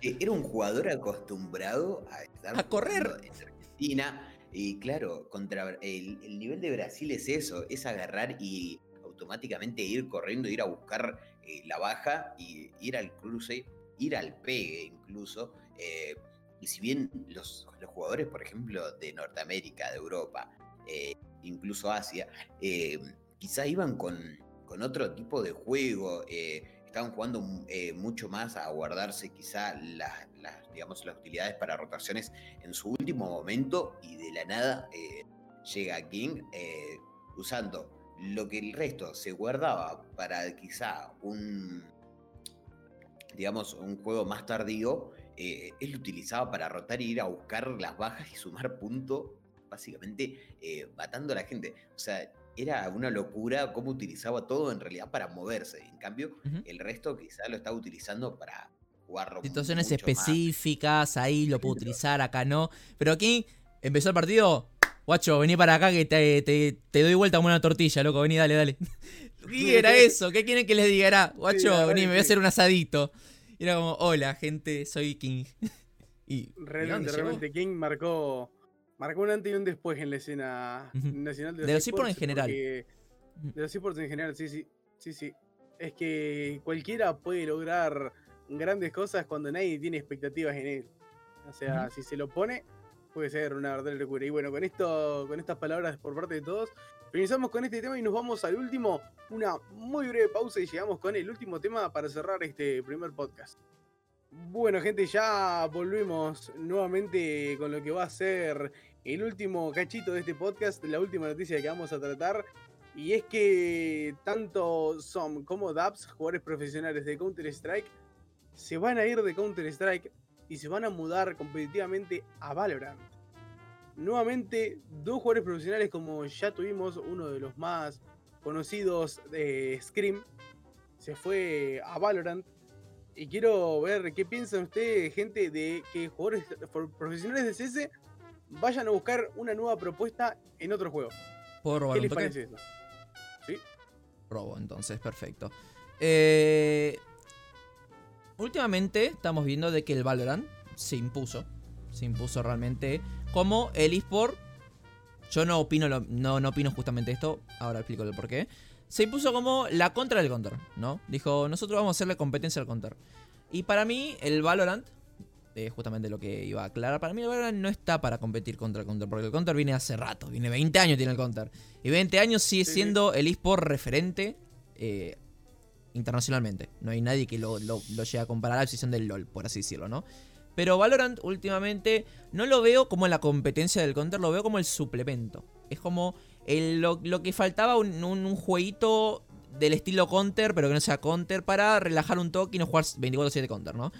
Que era un jugador acostumbrado a estar A correr. en Argentina y claro, contra el, el nivel de Brasil es eso, es agarrar y automáticamente ir corriendo, ir a buscar eh, la baja y ir al cruce, ir al pegue incluso. eh, y si bien los, los jugadores, por ejemplo, de Norteamérica, de Europa, eh, incluso Asia, eh, quizá iban con, con otro tipo de juego, eh, estaban jugando eh, mucho más a guardarse quizá las, las, digamos, las utilidades para rotaciones en su último momento y de la nada llega King usando lo que el resto se guardaba para quizá un, digamos, un juego más tardío, eh, él lo utilizaba para rotar y ir a buscar las bajas y sumar puntos, básicamente eh, matando a la gente. O sea, era una locura cómo utilizaba todo en realidad para moverse. En cambio, el resto quizá lo estaba utilizando para jugar Situaciones más. específicas, ahí lo puedo utilizar, acá no. Pero aquí empezó el partido. Guacho, vení para acá que te, te- te doy vuelta como una tortilla, loco. Vení, dale, dale. ¿Qué era eso? ¿Qué quieren que les diga? Guacho, vení, me voy a hacer un asadito. Y era como, hola, gente, soy King. y Realmente, realmente, King marcó, marcó un antes y un después en la escena nacional de De los esports en general. porque- De los esports en general, sí, sí, sí, sí. Es que cualquiera puede lograr grandes cosas cuando nadie tiene expectativas en él. O sea, si se lo pone, puede ser una verdadera locura. Y bueno, con esto, con estas palabras por parte de todos, finalizamos con este tema y nos vamos al último, una muy breve pausa y llegamos con el último tema para cerrar este primer podcast. Bueno, gente, ya volvemos nuevamente con lo que va a ser el último cachito de este podcast, la última noticia que vamos a tratar. Y es que tanto SOM como DAPS, jugadores profesionales de Counter-Strike, se van a ir de Counter-Strike y se van a mudar competitivamente a Valorant. Nuevamente, dos jugadores profesionales como ya tuvimos, uno de los más conocidos de Scream, se fue a Valorant. Y quiero ver qué piensan ustedes, gente, de que jugadores profesionales de CS vayan a buscar una nueva propuesta en otro juego. ¿Puedo robar ¿Qué les parece eso? ¿Sí? Robo, entonces, perfecto. Eh, últimamente estamos viendo de que el Valorant se impuso. Se impuso realmente como el eSport. Yo no opino, lo- no, no opino justamente esto. Ahora explico el por qué. Se impuso como la contra del counter, ¿no? Dijo, nosotros vamos a hacerle competencia al counter. Y para mí, el Valorant, eh, justamente lo que iba a aclarar, para mí el Valorant no está para competir contra el counter. Porque el counter viene hace rato, viene 20 años tiene el counter. Y 20 años sigue siendo el eSport referente eh, internacionalmente. No hay nadie que lo, lo, lo llegue a comparar a la posición del LOL, por así decirlo, ¿no? Pero Valorant últimamente no lo veo como la competencia del counter, lo veo como el suplemento. Es como lo, que faltaba un jueguito del estilo counter, pero que no sea counter, para relajar un toque y no jugar 24-7 counter, ¿no?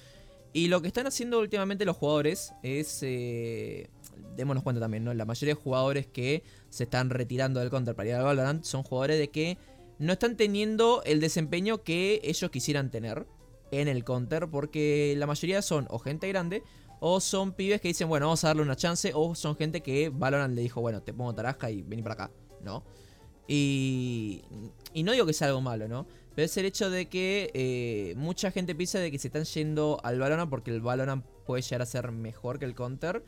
Y lo que están haciendo últimamente los jugadores es. Eh, démonos cuenta también, ¿no? La mayoría de jugadores que se están retirando del counter para ir al Valorant son jugadores de que no están teniendo el desempeño que ellos quisieran tener en el counter, porque la mayoría son o gente grande o son pibes que dicen, bueno, vamos a darle una chance, o son gente que Valorant le dijo, bueno, te pongo tarasca y vení para acá, ¿no? Y, y no digo que sea algo malo, ¿no? Pero es el hecho de que eh, mucha gente piensa de que se están yendo al Valorant porque el Valorant puede llegar a ser mejor que el counter.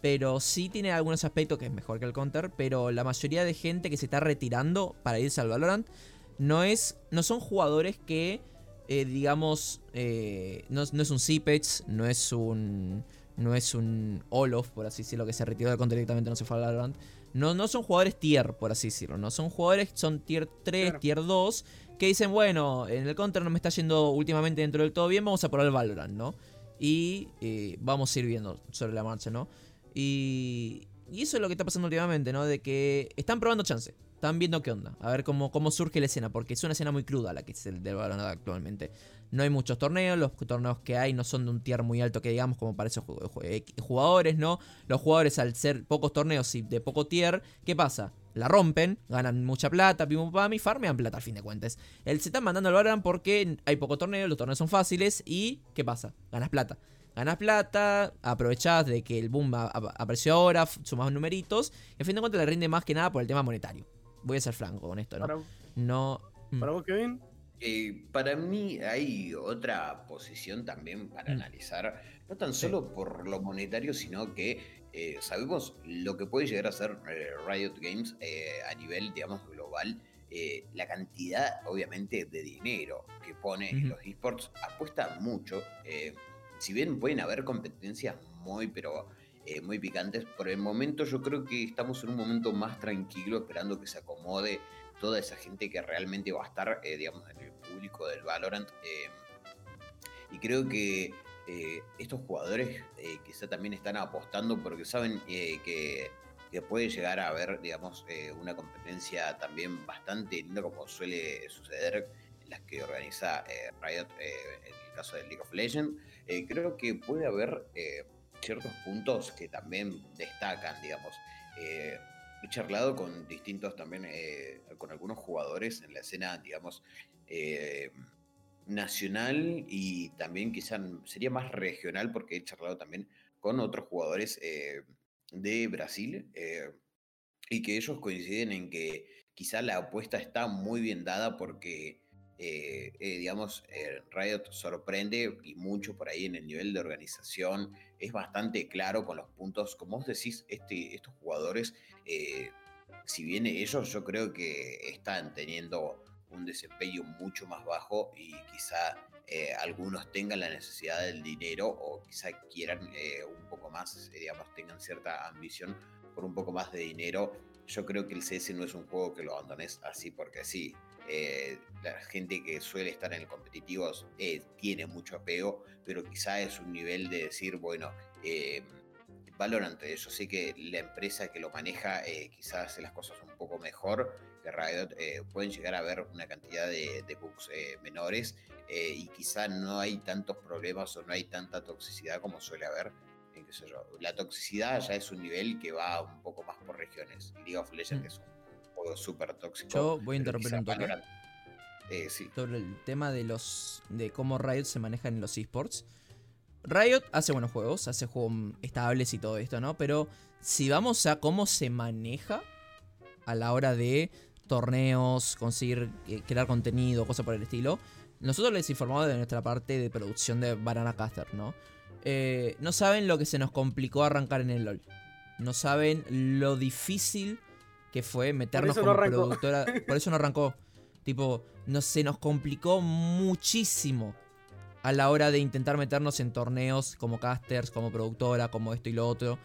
Pero sí tiene algunos aspectos que es mejor que el counter. Pero la mayoría de gente que se está retirando para irse al Valorant no es. No son jugadores que. Eh, digamos. eh, no, no es un Zipex. No es un. No es un Olof, por así decirlo, que se retiró del counter directamente, no se fue al Valorant. No, no son jugadores tier, por así decirlo. No son jugadores, son tier 3, Claro. tier 2. Que dicen, bueno, en el counter no me está yendo últimamente dentro del todo bien, vamos a probar el Valorant, ¿no? Y eh, vamos a ir viendo sobre la marcha, ¿no? Y, y eso es lo que está pasando últimamente, ¿no? De que están probando chance. Están viendo qué onda. A ver cómo, cómo surge la escena. Porque es una escena muy cruda la que es el del Valorant actualmente. No hay muchos torneos. Los torneos que hay no son de un tier muy alto que digamos como para esos eh, jugadores, ¿no? Los jugadores al ser pocos torneos y de poco tier, ¿qué pasa? La rompen, ganan mucha plata, pim pam y farmean plata al fin de cuentas. Él se están mandando al Valorant porque hay poco torneo, los torneos son fáciles y ¿qué pasa? Ganas plata. Ganas plata, aprovechás de que el boom apareció ahora, sumás numeritos y al fin de cuentas le rinde más que nada por el tema monetario. Voy a ser franco con esto, ¿no? Para, No. mm, para vos, Kevin. Eh, para mí hay otra posición también para Mm. analizar, no tan Sí. solo por lo monetario, sino que eh, sabemos lo que puede llegar a ser eh, Riot Games eh, a nivel, digamos, global. eh, la cantidad, obviamente, de dinero que pone en los esports apuesta mucho. eh, si bien pueden haber competencias muy, pero eh, muy picantes, por el momento yo creo que estamos en un momento más tranquilo, esperando que se acomode toda esa gente que realmente va a estar, eh, digamos, en el público del Valorant. eh, y creo que eh, estos jugadores eh, quizá también están apostando porque saben eh, que, que puede llegar a haber, digamos, una competencia también bastante linda como suele suceder las que organiza Riot en el caso del League of Legends. Creo que puede haber ciertos puntos que también destacan, digamos. Eh, he charlado con distintos también, eh, con algunos jugadores en la escena, digamos, eh, nacional y también quizá sería más regional porque he charlado también con otros jugadores de Brasil y que ellos coinciden en que quizá la apuesta está muy bien dada porque, digamos, eh, Riot sorprende y mucho por ahí en el nivel de organización. Es bastante claro con los puntos, como vos decís, este, estos jugadores, eh, si bien ellos yo creo que están teniendo un desempeño mucho más bajo y quizá eh, algunos tengan la necesidad del dinero o quizá quieran eh, un poco más, digamos, tengan cierta ambición por un poco más de dinero. Yo creo que el CS no es un juego que lo abandones así porque sí. Eh, la gente que suele estar en el competitivo eh, tiene mucho apego, pero quizá es un nivel de decir, bueno, eh, Valorant, yo sé que la empresa que lo maneja eh, quizás hace las cosas un poco mejor que Riot, eh, pueden llegar a haber una cantidad de, de bugs eh, menores y quizá no hay tantos problemas o no hay tanta toxicidad como suele haber. en qué sé yo. La toxicidad ya es un nivel que va un poco más por regiones. League of Legends Mm. es un juego súper tóxico. Yo voy a interrumpir un toque. Eh, sí, sobre el tema de los de cómo Riot se maneja en los esports. Riot hace buenos juegos, hace juegos estables y todo esto, ¿no? Pero si vamos a cómo se maneja a la hora de torneos, conseguir eh, crear contenido, cosas por el estilo, nosotros les informamos de nuestra parte de producción de Banana Caster, ¿no? Eh, no saben lo que se nos complicó arrancar en el LOL. No saben lo difícil que fue meternos no como productora. Por eso no arrancó. Tipo, no, se nos complicó muchísimo a la hora de intentar meternos en torneos como casters, como productora, como esto y lo otro.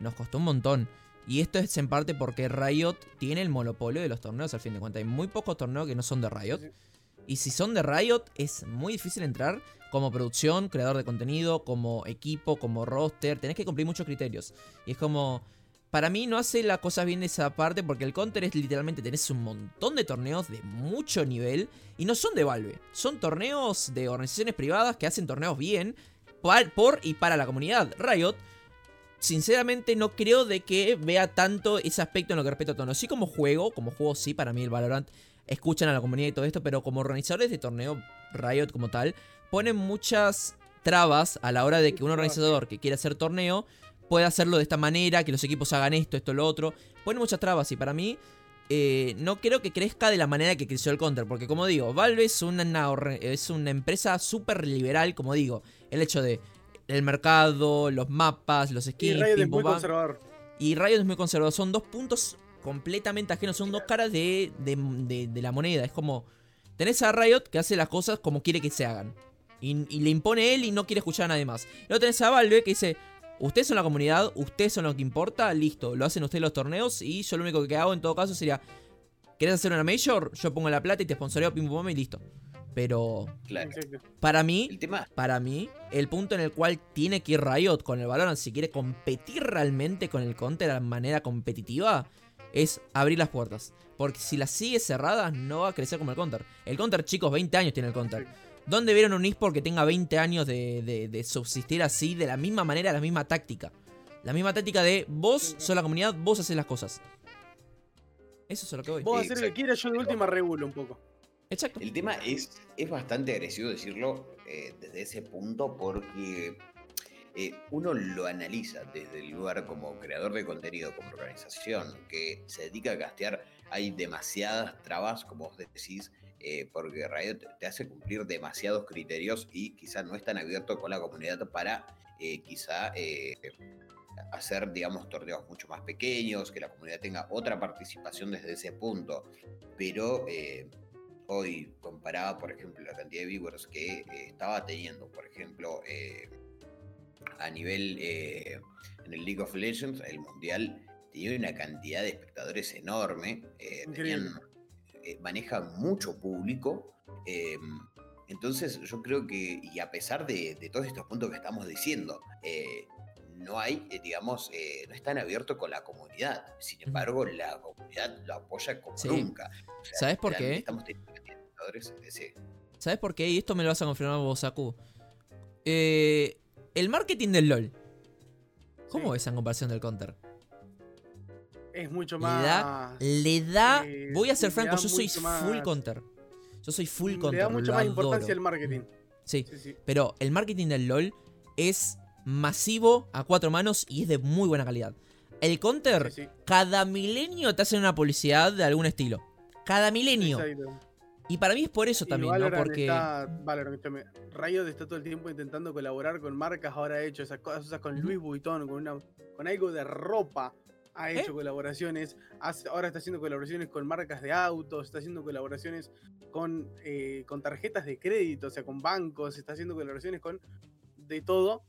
Nos costó un montón. Y esto es en parte porque Riot tiene el monopolio de los torneos, al fin de cuentas. Hay muy pocos torneos que no son de Riot. Y si son de Riot, es muy difícil entrar como producción, creador de contenido, como equipo, como roster. Tenés que cumplir muchos criterios. Y es como. Para mí no hace las cosas bien esa parte porque el counter es literalmente tenés un montón de torneos de mucho nivel y no son de Valve. Son torneos de organizaciones privadas que hacen torneos bien por y para la comunidad. Riot, sinceramente no creo de que vea tanto ese aspecto en lo que respecta a torneos. Sí como juego, como juego sí, para mí el Valorant escuchan a la comunidad y todo esto, pero como organizadores de torneo, Riot como tal, ponen muchas trabas a la hora de que un organizador que quiere hacer torneo pueda hacerlo de esta manera, que los equipos hagan esto, esto, lo otro. Ponen muchas trabas y para mí eh, no creo que crezca de la manera que creció el Counter, porque como digo, Valve es una, es una empresa súper liberal, como digo, el hecho de el mercado, los mapas, los Y skins, Riot es muy conservador. Y Riot es muy conservador. Son dos puntos completamente ajenos. Son dos caras de, de, de- de la moneda. Es como. Tenés a Riot que hace las cosas como quiere que se hagan. Y, y le impone él y no quiere escuchar a nadie más. Luego tenés a Valve que dice. Ustedes son la comunidad, ustedes son lo que importa, listo. Lo hacen ustedes los torneos y yo lo único que hago en todo caso sería. ¿Querés hacer una Major? Yo pongo la plata y te sponsoreo pim pum y listo. Pero claro. Para mí, El tema, para mí, el punto en el cual tiene que ir Riot con el Valorant si quiere competir realmente con el Counter de manera competitiva es abrir las puertas. Porque si las sigue cerradas, no va a crecer como el Counter. El Counter, chicos, 20 años tiene el Counter. ¿Dónde vieron un eSport que tenga 20 años de, de- de subsistir así, de la misma manera, la misma táctica? La misma táctica de vos sos la comunidad, vos haces las cosas. Eso es a lo que voy. Vos hacer lo que quieras, yo de última regulo un poco. Exacto. el tema es, es bastante agresivo decirlo eh, desde ese punto porque eh, uno lo analiza desde el lugar como creador de contenido, como organización que se dedica a castear. Hay demasiadas trabas, como vos decís, eh, porque Riot te hace cumplir demasiados criterios y quizá no es tan abierto con la comunidad para eh, quizá eh, hacer, digamos, torneos mucho más pequeños, que la comunidad tenga otra participación desde ese punto. Pero eh, hoy comparaba, por ejemplo, la cantidad de viewers que estaba teniendo, por ejemplo, a nivel en el League of Legends, el Mundial, tenía una cantidad de espectadores enorme, tenían, eh, maneja mucho público. eh, entonces yo creo que, y a pesar de, de todos estos puntos que estamos diciendo, eh, no hay, eh, digamos, eh, no están abiertos con la comunidad. Sin embargo, la comunidad lo apoya como Sí. nunca. O sea, ¿Sabes por qué? Estamos teniendo sí. ¿Sabes por qué? Y esto me lo vas a confirmar vos, Saku. Eh, el marketing del LOL. ¿Cómo Sí. ves en comparación del Counter? Es mucho Le más. da, le da. eh, voy a ser le franco, da yo soy full Counter. Yo soy full le Counter. da mucho más importancia al marketing. Sí, Sí, sí. pero el marketing del LOL es masivo a cuatro manos y es de muy buena calidad. El Counter, sí, cada milenio te hacen una publicidad de algún estilo. Cada milenio. Y para mí es por eso Y también, ¿no? Porque. está, Valorant, Riot está todo el tiempo intentando colaborar con marcas, ahora ha hecho esas cosas con. Louis Vuitton, con, una, con algo de ropa, ha ¿Eh? hecho colaboraciones, hace- ahora está haciendo colaboraciones con marcas de autos, está haciendo colaboraciones con, eh, con tarjetas de crédito, o sea, con bancos, está haciendo colaboraciones con de todo,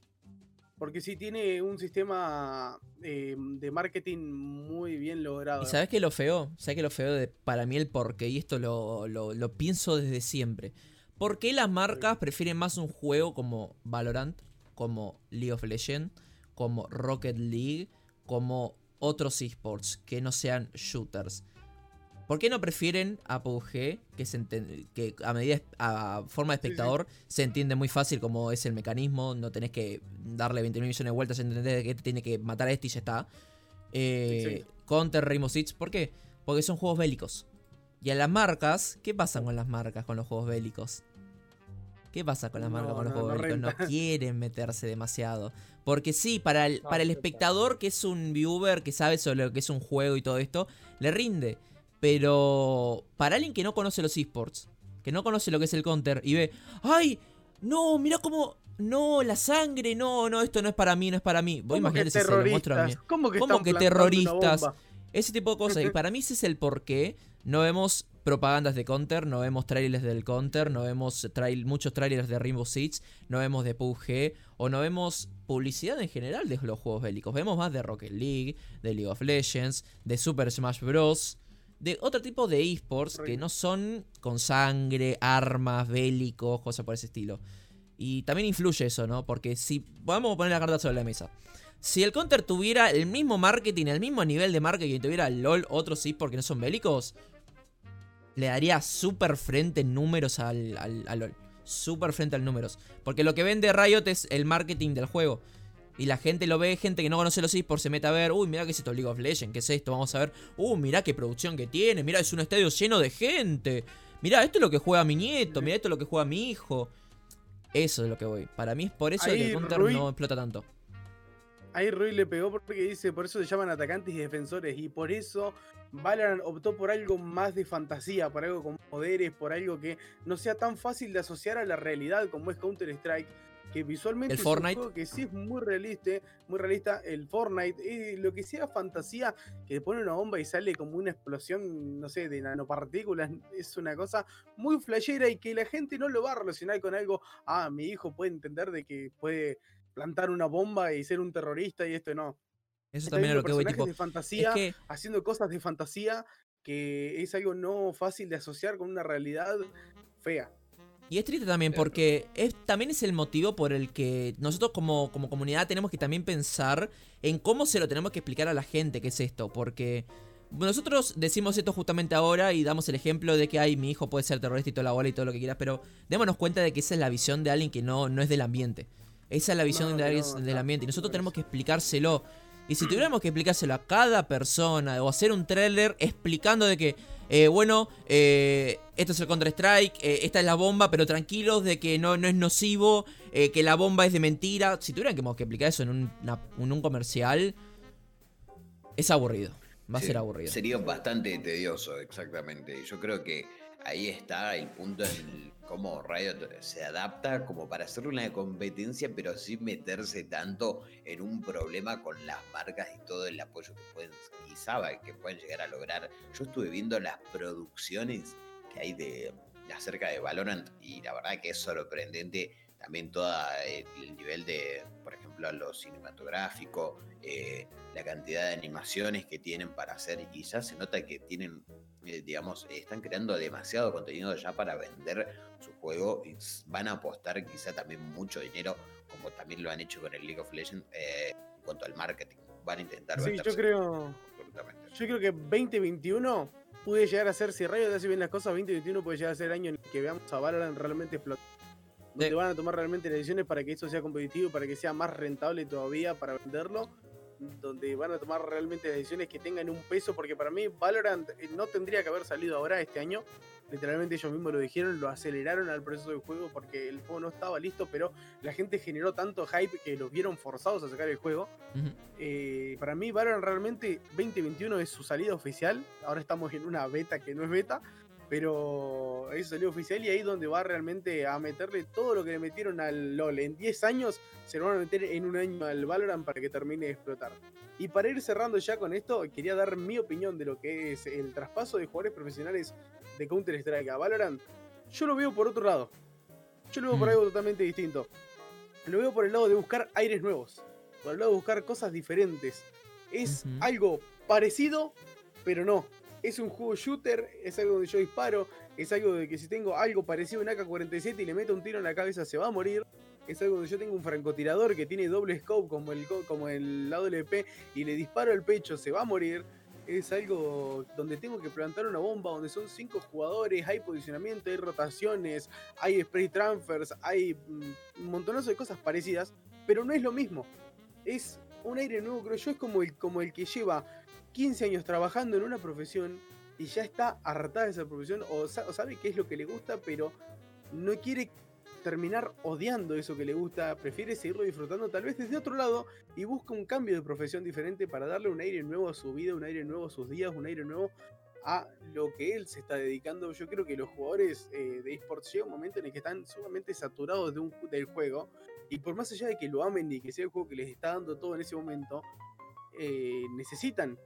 porque sí tiene un sistema eh, de marketing muy bien logrado. ¿Y sabes qué lo feo? ¿Sabes qué lo feo de para mí el porqué? Y esto lo, lo- lo pienso desde siempre. ¿Por qué las marcas prefieren más un juego como Valorant, como League of Legends, como Rocket League, como otros esports que no sean shooters. ¿Por qué no prefieren a PUBG, que, se enten- que a medida a forma de Sí, sí. espectador se entiende muy fácil cómo es el mecanismo? No tenés que darle 29 millones de vueltas, entender que tiene que matar a este y ya está. Eh, Exacto. Counter, Rainbow Six, ¿por qué? Porque son juegos bélicos. Y a las marcas, ¿qué pasa con las marcas con los juegos bélicos? ¿Qué pasa con las marcas No, con los no, juegos no? No quieren meterse demasiado. Porque sí, para el, para el espectador que es un viewer que sabe sobre lo que es un juego y todo esto, le rinde. Pero para alguien que no conoce los esports, que no conoce lo que es el counter y ve, ¡ay! No, mira cómo. No, la sangre, no, no, esto no es para mí, no es para mí. Voy a ¿Cómo que imaginar si se lo muestro a mí. ¿Cómo que, ¿Cómo que terroristas? Ese tipo de cosas. Y para mí ese es el porqué. No vemos propagandas de Counter, no vemos trailers del Counter, no vemos trail- muchos trailers de Rainbow Six, no vemos de PUBG, o no vemos publicidad en general de los juegos bélicos. Vemos más de Rocket League, de League of Legends, de Super Smash Bros. De otro tipo de esports que no son con sangre, armas, bélicos, cosas por ese estilo. Y también influye eso, ¿no? Porque si. Vamos a poner la carta sobre la mesa. Si el Counter tuviera el mismo marketing, el mismo nivel de marketing que tuviera LOL, otros sí, porque no son bélicos, le daría súper frente en números al, al, al LOL. Súper frente al números. Porque lo que vende Riot es el marketing del juego. Y la gente lo ve, gente que no conoce los esports se mete a ver, uy, mira qué es esto League of Legends, qué es esto, vamos a ver, uy, mira qué producción que tiene, mira, es un estadio lleno de gente. Mira, esto es lo que juega mi nieto, mira, esto es lo que juega mi hijo. Eso es lo que voy. Para mí es por eso que el Counter Rui- no explota tanto. Ahí Rui le pegó porque dice, por eso se llaman atacantes y defensores. Y por eso Valorant optó por algo más de fantasía, por algo con poderes, por algo que no sea tan fácil de asociar a la realidad como es Counter Strike. Que visualmente El es Fortnite. un juego que sí es muy realista, muy realista. El Fortnite, y lo que sea fantasía, que pone una bomba y sale como una explosión, no sé, de nanopartículas, es una cosa muy flashera y que la gente no lo va a relacionar con algo, ah, mi hijo puede entender de que puede plantar una bomba y ser un terrorista y esto no. Eso Está también es lo que voy, tipo. de Es fantasía que haciendo cosas de fantasía que es algo no fácil de asociar con una realidad fea. Y es triste también porque es, también es el motivo por el que nosotros como, como comunidad tenemos que también pensar en cómo se lo tenemos que explicar a la gente qué es esto. Porque nosotros decimos esto justamente ahora y damos el ejemplo de que ay, mi hijo puede ser terrorista y toda la bola y todo lo que quieras, pero démonos cuenta de que esa es la visión de alguien que no, no es del ambiente. Esa es la visión No, de no, del ambiente. Y nosotros no tenemos que explicárselo. Y si tuviéramos que explicárselo a cada persona o hacer un trailer explicando de que, eh, bueno, eh, esto es el Counter-Strike, eh, esta es la bomba, pero tranquilos de que no, no es nocivo, eh, que la bomba es de mentira. Si tuvieran que, explicar eso en un, una- en un comercial, es aburrido. Va a Sí, ser aburrido. Sería bastante tedioso, exactamente. Y yo creo que ahí está el punto en el cómo Riot se adapta como para hacer una competencia, pero sin meterse tanto en un problema con las marcas y todo el apoyo que pueden, quizá que pueden llegar a lograr. Yo estuve viendo las producciones que hay de acerca de Valorant y la verdad que es sorprendente también todo el nivel de, por ejemplo, lo cinematográfico, eh, la cantidad de animaciones que tienen para hacer y ya se nota que tienen, eh, digamos, están creando demasiado contenido ya para vender su juego y van a apostar quizá también mucho dinero, como también lo han hecho con el League of Legends, eh, en cuanto al marketing. Van a intentar Sí, yo creo, yo creo que 2021 puede llegar a ser, si Riot hace bien las cosas, 2021 puede llegar a ser el año en el que veamos a Valorant realmente explotar. Donde Sí. van a tomar realmente las decisiones para que esto sea competitivo, para que sea más rentable todavía para venderlo. Donde van a tomar realmente decisiones que tengan un peso, porque para mí Valorant eh, no tendría que haber salido ahora este año. Literalmente ellos mismos lo dijeron, lo aceleraron al proceso del juego porque el juego no estaba listo, pero la gente generó tanto hype que los vieron forzados a sacar el juego. Eh, para mí, Valorant realmente 2021 es su salida oficial. Ahora estamos en una beta que no es beta, pero es su salida oficial y ahí es donde va realmente a meterle todo lo que le metieron al LOL. En 10 años se lo van a meter en un año al Valorant para que termine de explotar. Y para ir cerrando ya con esto, quería dar mi opinión de lo que es el traspaso de jugadores profesionales de Counter-Strike a Valorant. Yo lo veo por otro lado. Yo lo veo por Mm. algo totalmente distinto. Lo veo por el lado de buscar aires nuevos. Por el lado de buscar cosas diferentes. Es algo parecido, pero no. Es un juego shooter, es algo donde yo disparo, es algo de que si tengo algo parecido a un AK-47 y le meto un tiro en la cabeza se va a morir. es algo donde yo tengo un francotirador que tiene doble scope como el, co- como el AWP y le disparo al pecho, se va a morir. Es algo donde tengo que plantar una bomba, donde son cinco jugadores, hay posicionamiento, hay rotaciones, hay spray transfers, hay mm, un montonazo de cosas parecidas, pero no es lo mismo. Es un aire nuevo, creo yo, es como el, como el que lleva 15 años trabajando en una profesión y ya está hartada de esa profesión o, sa- o sabe qué es lo que le gusta, pero no quiere terminar odiando eso que le gusta, prefiere seguirlo disfrutando tal vez desde otro lado y busca un cambio de profesión diferente para darle un aire nuevo a su vida, un aire nuevo a sus días, un aire nuevo a lo que él se está dedicando. Yo creo que los jugadores eh, de esports llega un momento en el que están sumamente saturados de un, del juego y por más allá de que lo amen y que sea el juego que les está dando todo en ese momento, eh, necesitan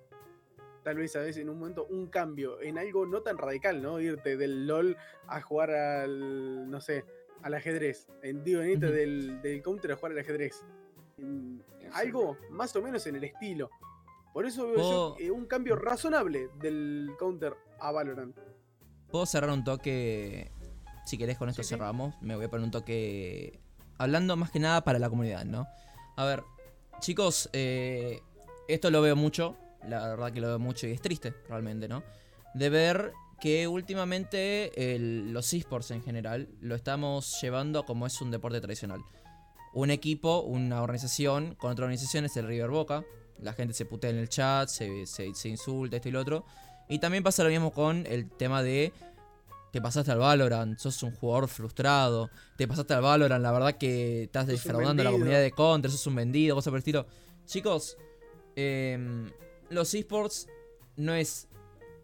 tal vez a veces en un momento un cambio en algo no tan radical, ¿no? Irte del LOL a jugar al, no sé, al ajedrez. En, digo, en irte del, del counter a jugar al ajedrez. En algo más o menos en el estilo. Por eso veo yo eh, un cambio razonable del counter a Valorant. Puedo cerrar un toque. Si querés, con esto Sí, sí. cerramos. Me voy a poner un toque. Hablando más que nada para la comunidad, ¿no? A ver, chicos, eh, esto lo veo mucho. La verdad que lo veo mucho y es triste, realmente, ¿no? De ver que últimamente el- los esports en general lo estamos llevando como es un deporte tradicional. Un equipo, una organización, con otra organización es el River Boca. La gente se putea en el chat, se, se- se insulta, esto y lo otro. Y también pasa lo mismo con el tema de. Te pasaste al Valorant, sos un jugador frustrado. Te pasaste al Valorant, la verdad que estás defraudando a la comunidad de Counter, sos un vendido, cosas por el estilo. Chicos, em, los esports no es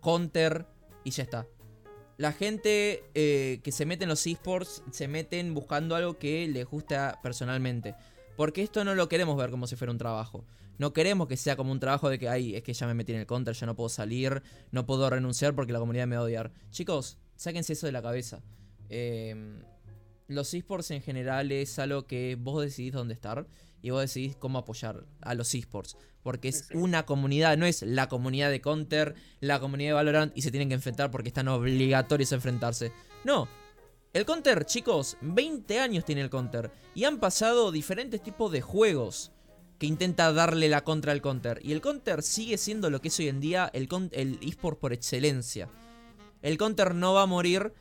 Counter y ya está. La gente eh, que se mete en los esports se meten buscando algo que les gusta personalmente. Porque esto no lo queremos ver como si fuera un trabajo. No queremos que sea como un trabajo de que, ay, es que ya me metí en el counter, ya no puedo salir, no puedo renunciar porque la comunidad me va a odiar. Chicos, sáquense eso de la cabeza. Eh, los esports en general es algo que vos decidís dónde estar y vos decidís cómo apoyar a los esports. Porque es una comunidad, no es la comunidad de Counter, la comunidad de Valorant y se tienen que enfrentar porque están obligatorios a enfrentarse. No. El Counter, chicos, 20 años tiene el Counter y han pasado diferentes tipos de juegos que intenta darle la contra al Counter. Y el Counter sigue siendo lo que es hoy en día el, el eSport por excelencia. El Counter no va a morir.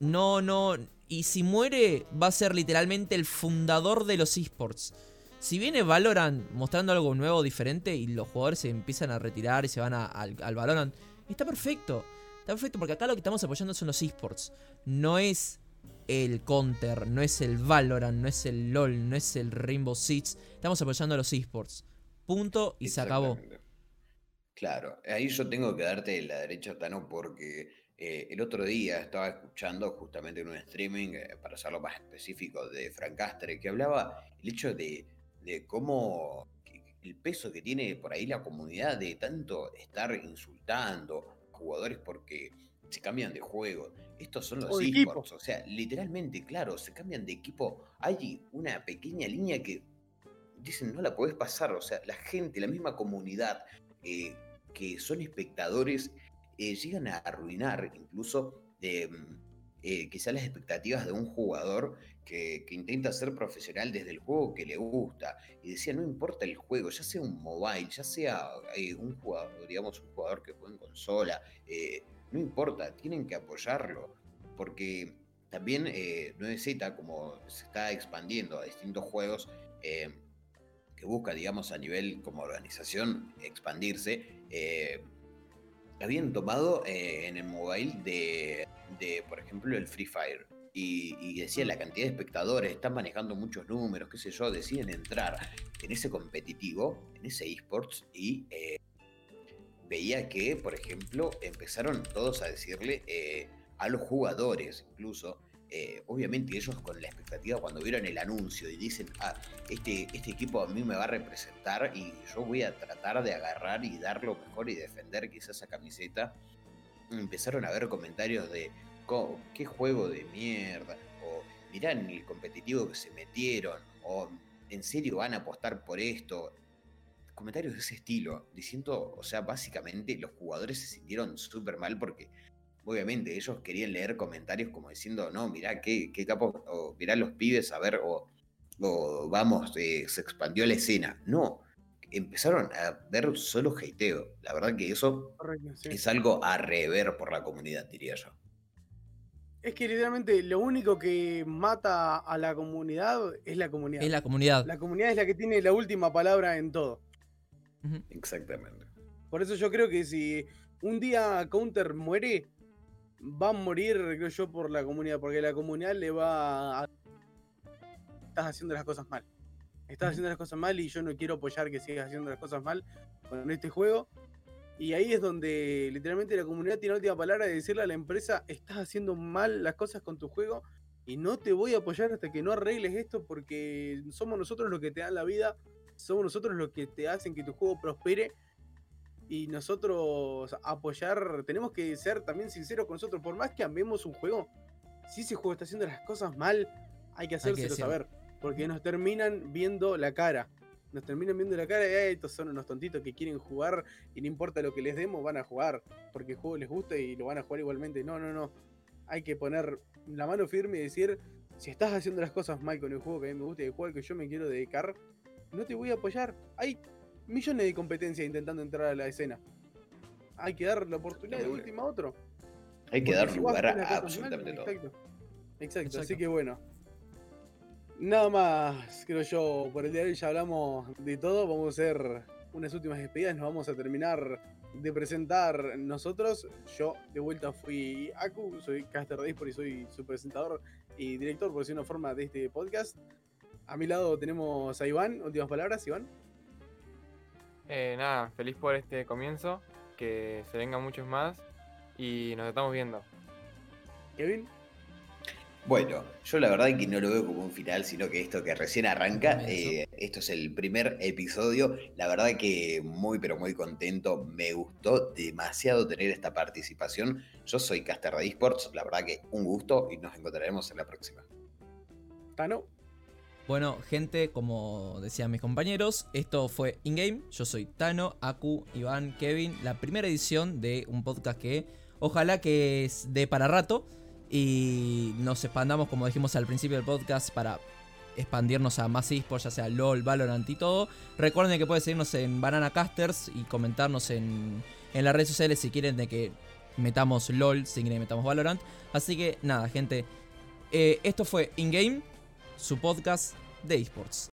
No, no. Y si muere, va a ser literalmente el fundador de los esports. Si viene Valorant mostrando algo nuevo, diferente, y los jugadores se empiezan a retirar y se van al, al Valorant, está perfecto. Está perfecto, porque acá lo que estamos apoyando son los esports. No es el Counter, no es el Valorant, no es el LOL, no es el Rainbow Six. Estamos apoyando a los esports. Punto y se acabó. Claro, ahí yo tengo que darte la derecha, Tano, porque eh, el otro día estaba escuchando justamente en un streaming, eh, para hacerlo más específico, de Frank Castre, que hablaba el hecho de, de cómo el peso que tiene por ahí la comunidad de tanto estar insultando a jugadores porque se cambian de juego. Estos son los esports, o sea, literalmente, claro, se cambian de equipo. Hay una pequeña línea que dicen no la podés pasar, o sea, la gente, la misma comunidad eh, que son espectadores eh, llegan a arruinar incluso eh, eh, quizás las expectativas de un jugador que, intenta ser profesional desde el juego que le gusta. Y decía, no importa el juego, ya sea un mobile, ya sea eh, un jugador, digamos, un jugador que juega en consola, eh, no importa, tienen que apoyarlo. Porque también eh, 9Z, como se está expandiendo a distintos juegos, eh, que busca, digamos, a nivel como organización expandirse, habían tomado en el mobile de, por ejemplo, el Free Fire. Y, y decía la cantidad de espectadores, están manejando muchos números, qué sé yo, deciden entrar en ese competitivo, en ese esports, y eh, veía que, por ejemplo, empezaron todos a decirle eh, a los jugadores, incluso, eh, obviamente ellos con la expectativa cuando vieron el anuncio y dicen, ah, este, este equipo a mí me va a representar y yo voy a tratar de agarrar y dar lo mejor y defender quizás esa camiseta, empezaron a ver comentarios de, "Co- qué juego de mierda, o mirá en el competitivo que se metieron, o en serio van a apostar por esto. Comentarios de ese estilo, diciendo, o sea, básicamente los jugadores se sintieron súper mal porque obviamente ellos querían leer comentarios como diciendo, no, mirá qué, qué capo, o mirá los pibes, a ver, o o vamos, eh, se expandió la escena. No, empezaron a ver solo hateo. La verdad que eso sí. es algo a rever por la comunidad, diría yo. Es que literalmente lo único que mata a la comunidad es la comunidad. Es la comunidad. La comunidad es la que tiene la última palabra en todo. Exactamente. Por eso yo creo que si un día Counter muere, va a morir, creo yo, por la comunidad, porque la comunidad le va a... Estás haciendo las cosas mal. Estás haciendo las cosas mal y yo no quiero apoyar que sigas haciendo las cosas mal con este juego. Y ahí es donde literalmente la comunidad tiene la última palabra de decirle a la empresa, estás haciendo mal las cosas con tu juego y no te voy a apoyar hasta que no arregles esto porque somos nosotros los que te dan la vida, somos nosotros los que te hacen que tu juego prospere y nosotros apoyar, tenemos que ser también sinceros con nosotros, por más que amemos un juego, si ese juego está haciendo las cosas mal, hay que hacérselo saber, porque nos terminan viendo la cara. Nos terminan viendo la cara y "Ay, estos son unos tontitos que quieren jugar y no importa lo que les demos, van a jugar, porque el juego les gusta y lo van a jugar igualmente. No, no, no. Hay que poner la mano firme y decir, si estás haciendo las cosas mal con el juego que a mí me gusta y el juego al que yo me quiero dedicar, no te voy a apoyar. Hay millones de competencias intentando entrar a la escena. Hay que dar la oportunidad de última a otro. Hay que Porque dar si lugar a mal, absolutamente todo. Exacto. Exacto. Así que bueno. Nada más, creo yo, por el día de hoy ya hablamos de todo. Vamos a hacer unas últimas despedidas. Nos vamos a terminar de presentar nosotros. Yo de vuelta fui Aku, soy Caster Dispor y soy su presentador y director, por decir una forma, de este podcast. A mi lado tenemos a Iván. Últimas palabras, Iván. Eh, nada, feliz por este comienzo, que se vengan muchos más y nos estamos viendo. Kevin. Bueno, yo la verdad que no lo veo como un final, sino que esto que recién arranca, eh, esto es el primer episodio, la verdad que muy pero muy contento, me gustó demasiado tener esta participación, yo soy Caster de Esports, la verdad que un gusto y nos encontraremos en la próxima. Tano. Bueno, gente, como decían mis compañeros, esto fue InGame. Yo soy Tano, Aku, Iván, Kevin. La primera edición de un podcast que ojalá que es de para rato. Y nos expandamos, como dijimos al principio del podcast, para expandirnos a más esports, ya sea LOL, Valorant y todo. Recuerden que pueden seguirnos en Banana Casters y comentarnos en, en las redes sociales si quieren de que metamos LOL, si quieren metamos Valorant. Así que nada, gente. eh, esto fue InGame, su podcast de esports.